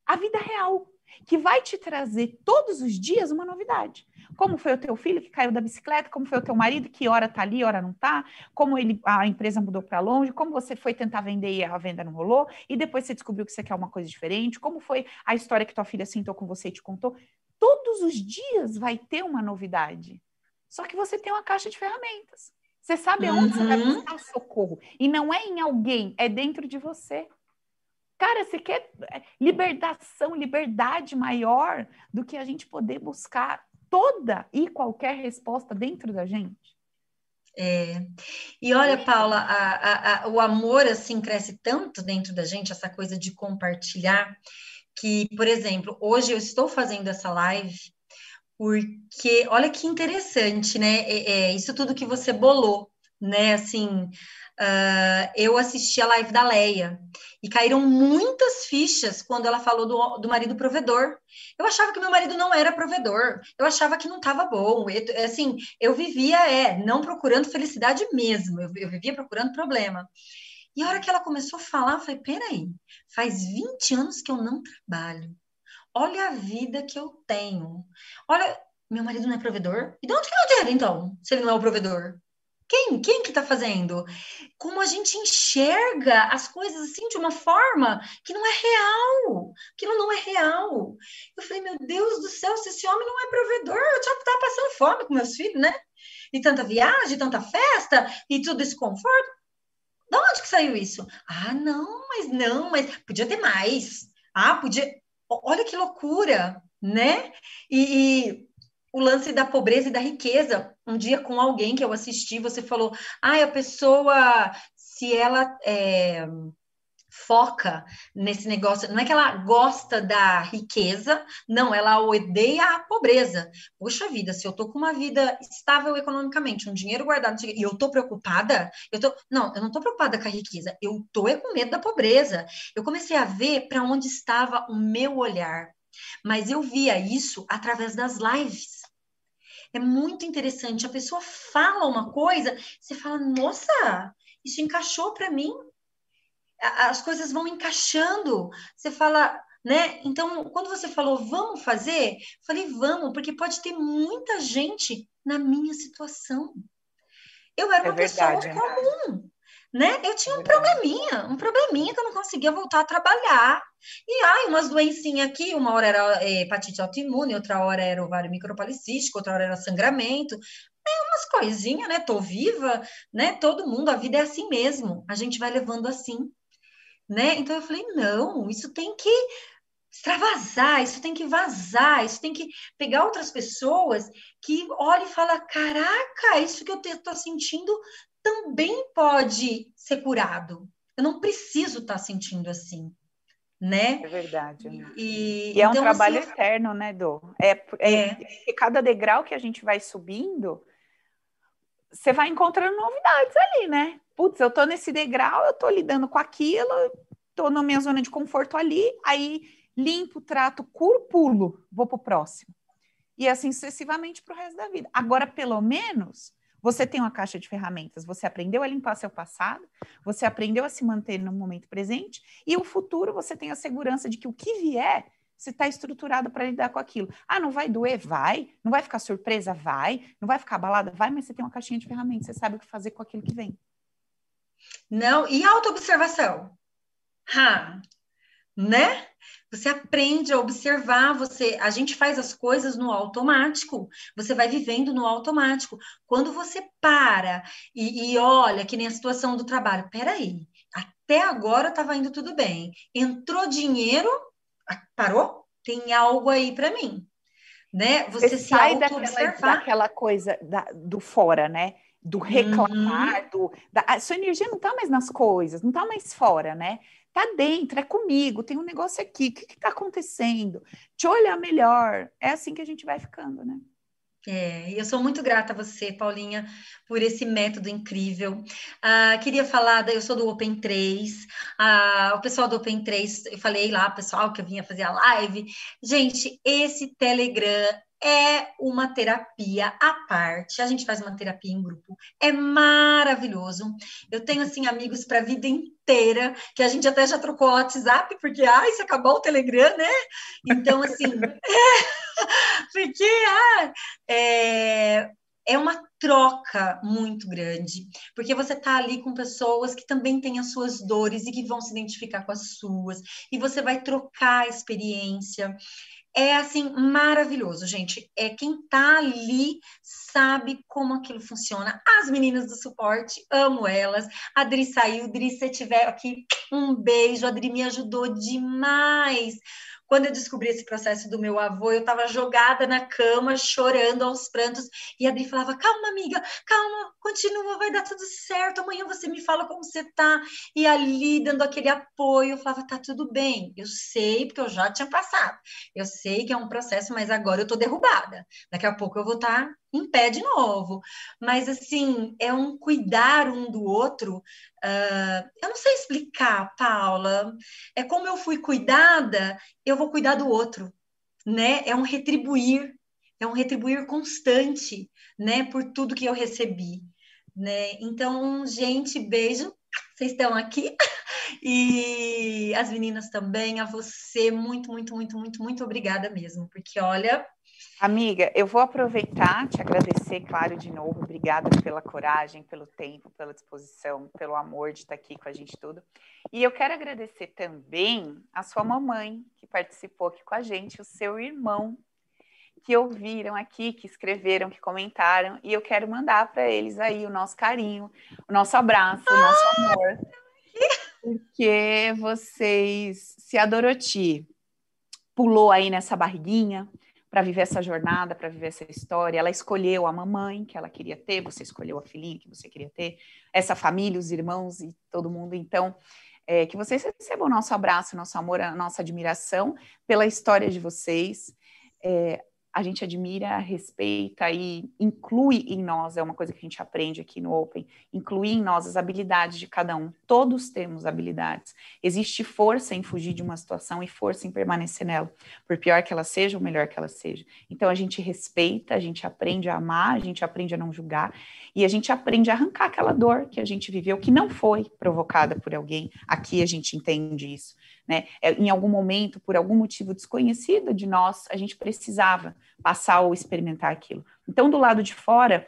A vida real que vai te trazer todos os dias uma novidade. Como foi o teu filho que caiu da bicicleta, como foi o teu marido que hora tá ali, hora não tá, como ele a empresa mudou para longe, como você foi tentar vender e a venda não rolou, e depois você descobriu que você quer uma coisa diferente, como foi a história que tua filha sentou com você e te contou. Todos os dias vai ter uma novidade. Só que você tem uma caixa de ferramentas. Você sabe aonde uhum. você vai uhum. buscar socorro. E não é em alguém, é dentro de você. Cara, você quer é, libertação, liberdade maior do que a gente poder buscar toda e qualquer resposta dentro da gente? É. E olha, Paula, a, a, a, o amor assim cresce tanto dentro da gente, essa coisa de compartilhar, que, por exemplo, hoje eu estou fazendo essa live porque olha que interessante, né? É, é, isso tudo que você bolou, né? Assim, uh, eu assisti a live da Leia e caíram muitas fichas quando ela falou do, do marido provedor. Eu achava que meu marido não era provedor, eu achava que não estava bom. Eu, assim, eu vivia, é, não procurando felicidade mesmo, eu, eu vivia procurando problema. E a hora que ela começou a falar, eu falei: peraí, faz 20 anos que eu não trabalho. Olha a vida que eu tenho. Olha, meu marido não é provedor? E de onde que é o dinheiro, então, se ele não é o provedor? Quem? Quem que está fazendo? Como a gente enxerga as coisas assim de uma forma que não é real, que não é real. Eu falei, meu Deus do céu, se esse homem não é provedor, eu já estava passando fome com meus filhos, né? E tanta viagem, tanta festa, e tudo esse conforto. De onde que saiu isso? Ah, não, mas não, mas podia ter mais. Ah, podia. Olha que loucura, né? E, e o lance da pobreza e da riqueza. Um dia com alguém que eu assisti, você falou: ah, a pessoa, se ela é, foca nesse negócio, não é que ela gosta da riqueza, não, ela odeia a pobreza. Poxa vida, se eu tô com uma vida estável economicamente, um dinheiro guardado, e eu tô preocupada, eu tô, não, eu não tô preocupada com a riqueza, eu tô é com medo da pobreza. Eu comecei a ver para onde estava o meu olhar. Mas eu via isso através das lives é muito interessante. A pessoa fala uma coisa, você fala, nossa, isso encaixou para mim. As coisas vão encaixando. Você fala, né? Então, quando você falou, vamos fazer, falei, vamos, porque pode ter muita gente na minha situação. Eu era é uma verdade, pessoa é comum né? Eu tinha um probleminha, um probleminha que eu não conseguia voltar a trabalhar. E ai, umas doencinhas aqui, uma hora era é, hepatite autoimune, outra hora era ovário micropolicístico, outra hora era sangramento. É umas coisinhas, né? Tô viva, né? Todo mundo, a vida é assim mesmo. A gente vai levando assim, né? Então eu falei, não, isso tem que extravasar, isso tem que vazar, isso tem que pegar outras pessoas que olhem e falam, caraca, isso que eu estou sentindo também pode ser curado. Eu não preciso estar tá sentindo assim, né? É verdade. Né? E, e, é um então, trabalho assim, eterno, né, Dô? É, é, é. cada degrau que a gente vai subindo, você vai encontrando novidades ali, né? Putz, eu tô nesse degrau, eu tô lidando com aquilo, tô na minha zona de conforto ali, aí limpo, trato, curo, pulo, vou pro próximo. E assim sucessivamente pro resto da vida. Agora, pelo menos, você tem uma caixa de ferramentas, você aprendeu a limpar seu passado, você aprendeu a se manter no momento presente, e o futuro você tem a segurança de que o que vier, você está estruturado para lidar com aquilo. Ah, não vai doer? Vai. Não vai ficar surpresa? Vai. Não vai ficar abalada? Vai, mas você tem uma caixinha de ferramentas, você sabe o que fazer com aquilo que vem. Não, e autoobservação? Né? Você aprende a observar, você, a gente faz as coisas no automático. Você vai vivendo no automático. Quando você para e, e olha, que nem a situação do trabalho, peraí, até agora estava indo tudo bem. Entrou dinheiro, parou? Tem algo aí para mim. né? Você, você se sai daquela, daquela coisa da, do fora, né? Do reclamar, uhum. do, da, a sua energia não está mais nas coisas, não está mais fora, né? Tá dentro, é comigo, tem um negócio aqui, o que está acontecendo? Te olhar melhor. É assim que a gente vai ficando, né? É, eu sou muito grata a você, Paulinha, por esse método incrível. Ah, queria falar, eu sou do Open 3, ah, o pessoal do Open 3, eu falei lá, pessoal que eu vinha fazer a live. Gente, esse Telegram é uma terapia à parte. A gente faz uma terapia em grupo. É maravilhoso. Eu tenho assim amigos para a vida inteira, que a gente até já trocou o WhatsApp, porque ai, se acabou o Telegram, né? Então assim, é, porque ah, é, é uma troca muito grande, porque você está ali com pessoas que também têm as suas dores e que vão se identificar com as suas, e você vai trocar a experiência é assim maravilhoso, gente. É quem tá ali sabe como aquilo funciona. As meninas do suporte, amo elas. A Adri saiu, Adri, se tiver aqui, um beijo. A Adri me ajudou demais quando eu descobri esse processo do meu avô, eu estava jogada na cama, chorando aos prantos, e a Adri falava: calma, amiga, calma, continua, vai dar tudo certo, amanhã você me fala como você tá. E ali, dando aquele apoio, eu falava: tá tudo bem, eu sei, porque eu já tinha passado, eu sei que é um processo, mas agora eu tô derrubada, daqui a pouco eu vou estar tá em pé de novo. Mas, assim, é um cuidar um do outro. Uh, eu não sei explicar, Paula. É como eu fui cuidada, eu vou cuidar do outro, né? É um retribuir, é um retribuir constante, né? Por tudo que eu recebi, né? Então, gente, beijo. Vocês estão aqui. E as meninas também, a você, muito, muito, muito, muito, muito obrigada mesmo, porque olha, Amiga, eu vou aproveitar, te agradecer, claro, de novo. Obrigada pela coragem, pelo tempo, pela disposição, pelo amor de estar aqui com a gente tudo. E eu quero agradecer também a sua mamãe, que participou aqui com a gente, o seu irmão, que ouviram aqui, que escreveram, que comentaram. E eu quero mandar para eles aí o nosso carinho, o nosso abraço, o nosso amor. Porque vocês, se a Doroti pulou aí nessa barriguinha, para viver essa jornada, para viver essa história. Ela escolheu a mamãe que ela queria ter, você escolheu a filhinha que você queria ter, essa família, os irmãos e todo mundo. Então, é, que vocês recebam o nosso abraço, nosso amor, a nossa admiração pela história de vocês. É, a gente admira, respeita e inclui em nós, é uma coisa que a gente aprende aqui no Open, incluir em nós as habilidades de cada um. Todos temos habilidades. Existe força em fugir de uma situação e força em permanecer nela, por pior que ela seja ou melhor que ela seja. Então a gente respeita, a gente aprende a amar, a gente aprende a não julgar e a gente aprende a arrancar aquela dor que a gente viveu, que não foi provocada por alguém. Aqui a gente entende isso né? É, em algum momento, por algum motivo desconhecido de nós, a gente precisava passar ou experimentar aquilo. Então, do lado de fora,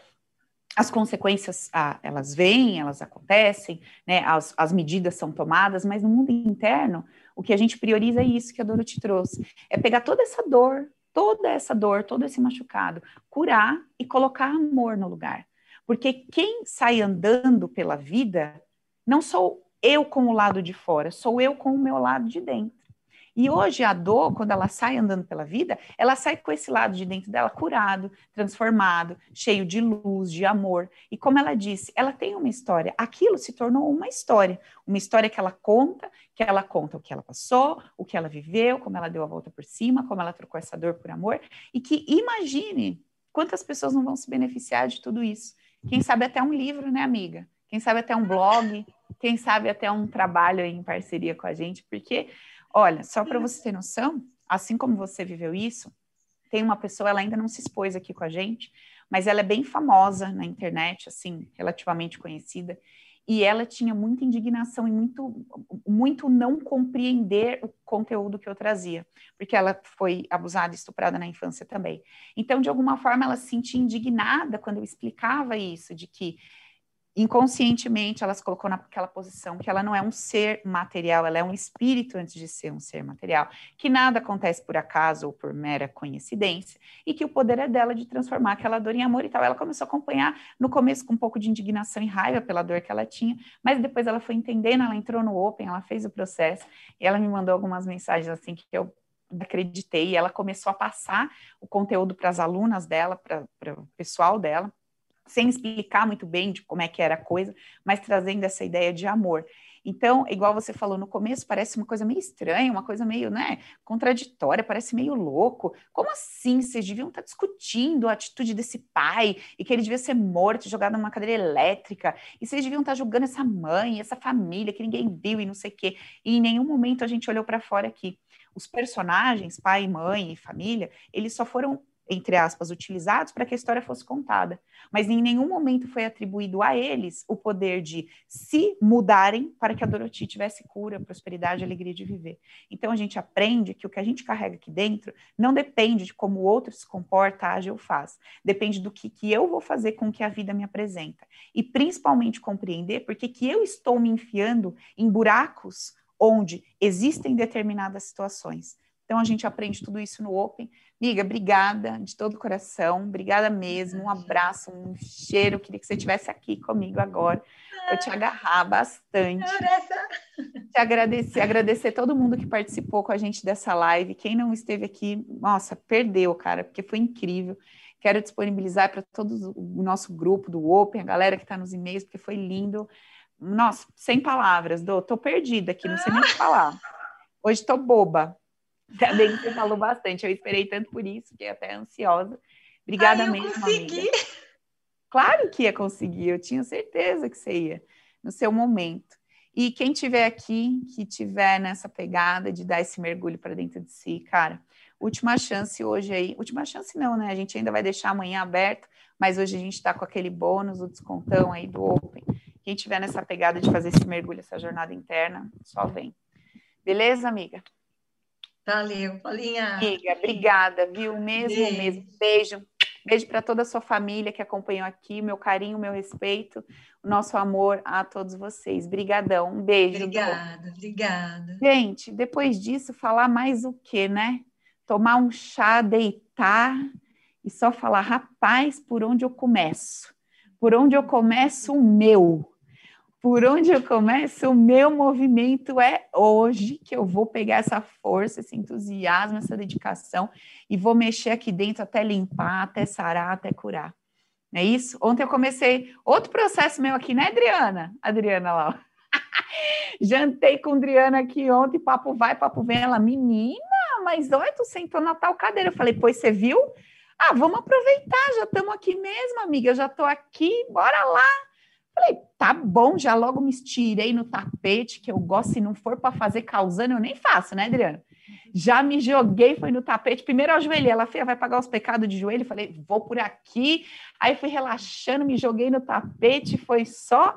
as consequências, ah, elas vêm, elas acontecem, né? As, as medidas são tomadas, mas no mundo interno, o que a gente prioriza é isso que a Dorothy trouxe, é pegar toda essa dor, toda essa dor, todo esse machucado, curar e colocar amor no lugar. Porque quem sai andando pela vida não sou eu com o lado de fora, sou eu com o meu lado de dentro. E hoje a dor, quando ela sai andando pela vida, ela sai com esse lado de dentro dela curado, transformado, cheio de luz, de amor. E como ela disse, ela tem uma história. Aquilo se tornou uma história, uma história que ela conta, que ela conta o que ela passou, o que ela viveu, como ela deu a volta por cima, como ela trocou essa dor por amor. E que imagine quantas pessoas não vão se beneficiar de tudo isso. Quem sabe até um livro, né, amiga? Quem sabe até um blog, quem sabe até um trabalho em parceria com a gente, porque, olha, só para você ter noção, assim como você viveu isso, tem uma pessoa, ela ainda não se expôs aqui com a gente, mas ela é bem famosa na internet, assim, relativamente conhecida, e ela tinha muita indignação e muito, muito não compreender o conteúdo que eu trazia, porque ela foi abusada e estuprada na infância também. Então, de alguma forma, ela se sentia indignada quando eu explicava isso, de que inconscientemente ela se colocou naquela posição que ela não é um ser material, ela é um espírito antes de ser um ser material, que nada acontece por acaso ou por mera coincidência, e que o poder é dela de transformar aquela dor em amor e tal. Ela começou a acompanhar no começo com um pouco de indignação e raiva pela dor que ela tinha, mas depois ela foi entendendo, ela entrou no Open, ela fez o processo, e ela me mandou algumas mensagens assim que eu acreditei. Ela começou a passar o conteúdo para as alunas dela, para o pessoal dela, sem explicar muito bem de como é que era a coisa, mas trazendo essa ideia de amor. Então, igual você falou no começo, parece uma coisa meio estranha, uma coisa meio, né, contraditória, parece meio louco. Como assim? Vocês deviam estar discutindo a atitude desse pai e que ele devia ser morto, jogado numa cadeira elétrica, e vocês deviam estar julgando essa mãe, essa família que ninguém viu e não sei o quê. E em nenhum momento a gente olhou para fora aqui. Os personagens, pai, mãe e família, eles só foram entre aspas, utilizados para que a história fosse contada. Mas em nenhum momento foi atribuído a eles o poder de se mudarem para que a Dorothy tivesse cura, prosperidade alegria de viver. Então a gente aprende que o que a gente carrega aqui dentro não depende de como o outro se comporta, age ou faz. Depende do que, que eu vou fazer com o que a vida me apresenta. E principalmente compreender porque que eu estou me enfiando em buracos onde existem determinadas situações. Então a gente aprende tudo isso no Open. Miga, obrigada de todo o coração, obrigada mesmo, um abraço, um cheiro. Queria que você estivesse aqui comigo agora, para te agarrar bastante. Te agradecer, agradecer todo mundo que participou com a gente dessa live. Quem não esteve aqui, nossa, perdeu, cara, porque foi incrível. Quero disponibilizar para todo o nosso grupo do Open, a galera que está nos e-mails, porque foi lindo. Nossa, sem palavras, Dô, tô perdida aqui, não sei nem o que falar. Hoje estou boba. Também você falou bastante. Eu esperei tanto por isso, fiquei até ansiosa. Obrigada Ai, mesmo, consegui. amiga. Claro que ia conseguir, eu tinha certeza que você ia, no seu momento. E quem tiver aqui, que tiver nessa pegada de dar esse mergulho para dentro de si, cara, última chance hoje aí. Última chance não, né? A gente ainda vai deixar amanhã aberto, mas hoje a gente está com aquele bônus, o descontão aí do Open. Quem tiver nessa pegada de fazer esse mergulho, essa jornada interna, só vem. Beleza, amiga? Valeu, Paulinha. Amiga, obrigada, viu? Mesmo, Beijo. mesmo. Beijo. Beijo para toda a sua família que acompanhou aqui, meu carinho, meu respeito, o nosso amor a todos vocês. Brigadão, um beijo. Obrigada, obrigada. Gente, depois disso, falar mais o quê, né? Tomar um chá, deitar e só falar, rapaz, por onde eu começo? Por onde eu começo o meu? Por onde eu começo, o meu movimento é hoje que eu vou pegar essa força, esse entusiasmo, essa dedicação e vou mexer aqui dentro até limpar, até sarar, até curar. Não é isso? Ontem eu comecei outro processo meu aqui, né, Adriana? Adriana lá. Jantei com Adriana aqui ontem, papo vai, papo vem. Ela, menina, mas olha, tu sentou na tal cadeira. Eu falei, pois você viu? Ah, vamos aproveitar, já estamos aqui mesmo, amiga, já estou aqui, bora lá. Falei, tá bom, já logo me estirei no tapete, que eu gosto, se não for para fazer causando, eu nem faço, né, Adriana? Já me joguei, foi no tapete. Primeiro eu ajoelhei, ela fez, vai pagar os pecados de joelho. Falei, vou por aqui. Aí fui relaxando, me joguei no tapete. Foi só,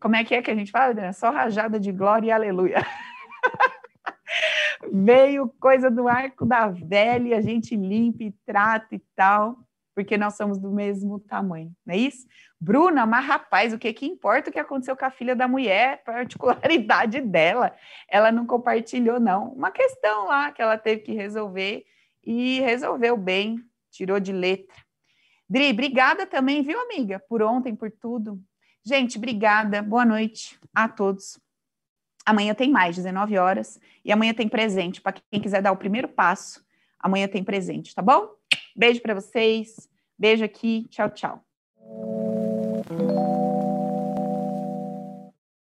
como é que é que a gente fala, Adriana? Só rajada de glória e aleluia. Veio coisa do arco da velha, a gente limpa e trata e tal porque nós somos do mesmo tamanho, não é isso? Bruna, mas rapaz, o que que importa o que aconteceu com a filha da mulher, particularidade dela? Ela não compartilhou, não. Uma questão lá que ela teve que resolver e resolveu bem, tirou de letra. Dri, obrigada também, viu, amiga, por ontem, por tudo. Gente, obrigada, boa noite a todos. Amanhã tem mais, 19 horas, e amanhã tem presente para quem quiser dar o primeiro passo. Amanhã tem presente, tá bom? Beijo para vocês. Beijo aqui. Tchau, tchau.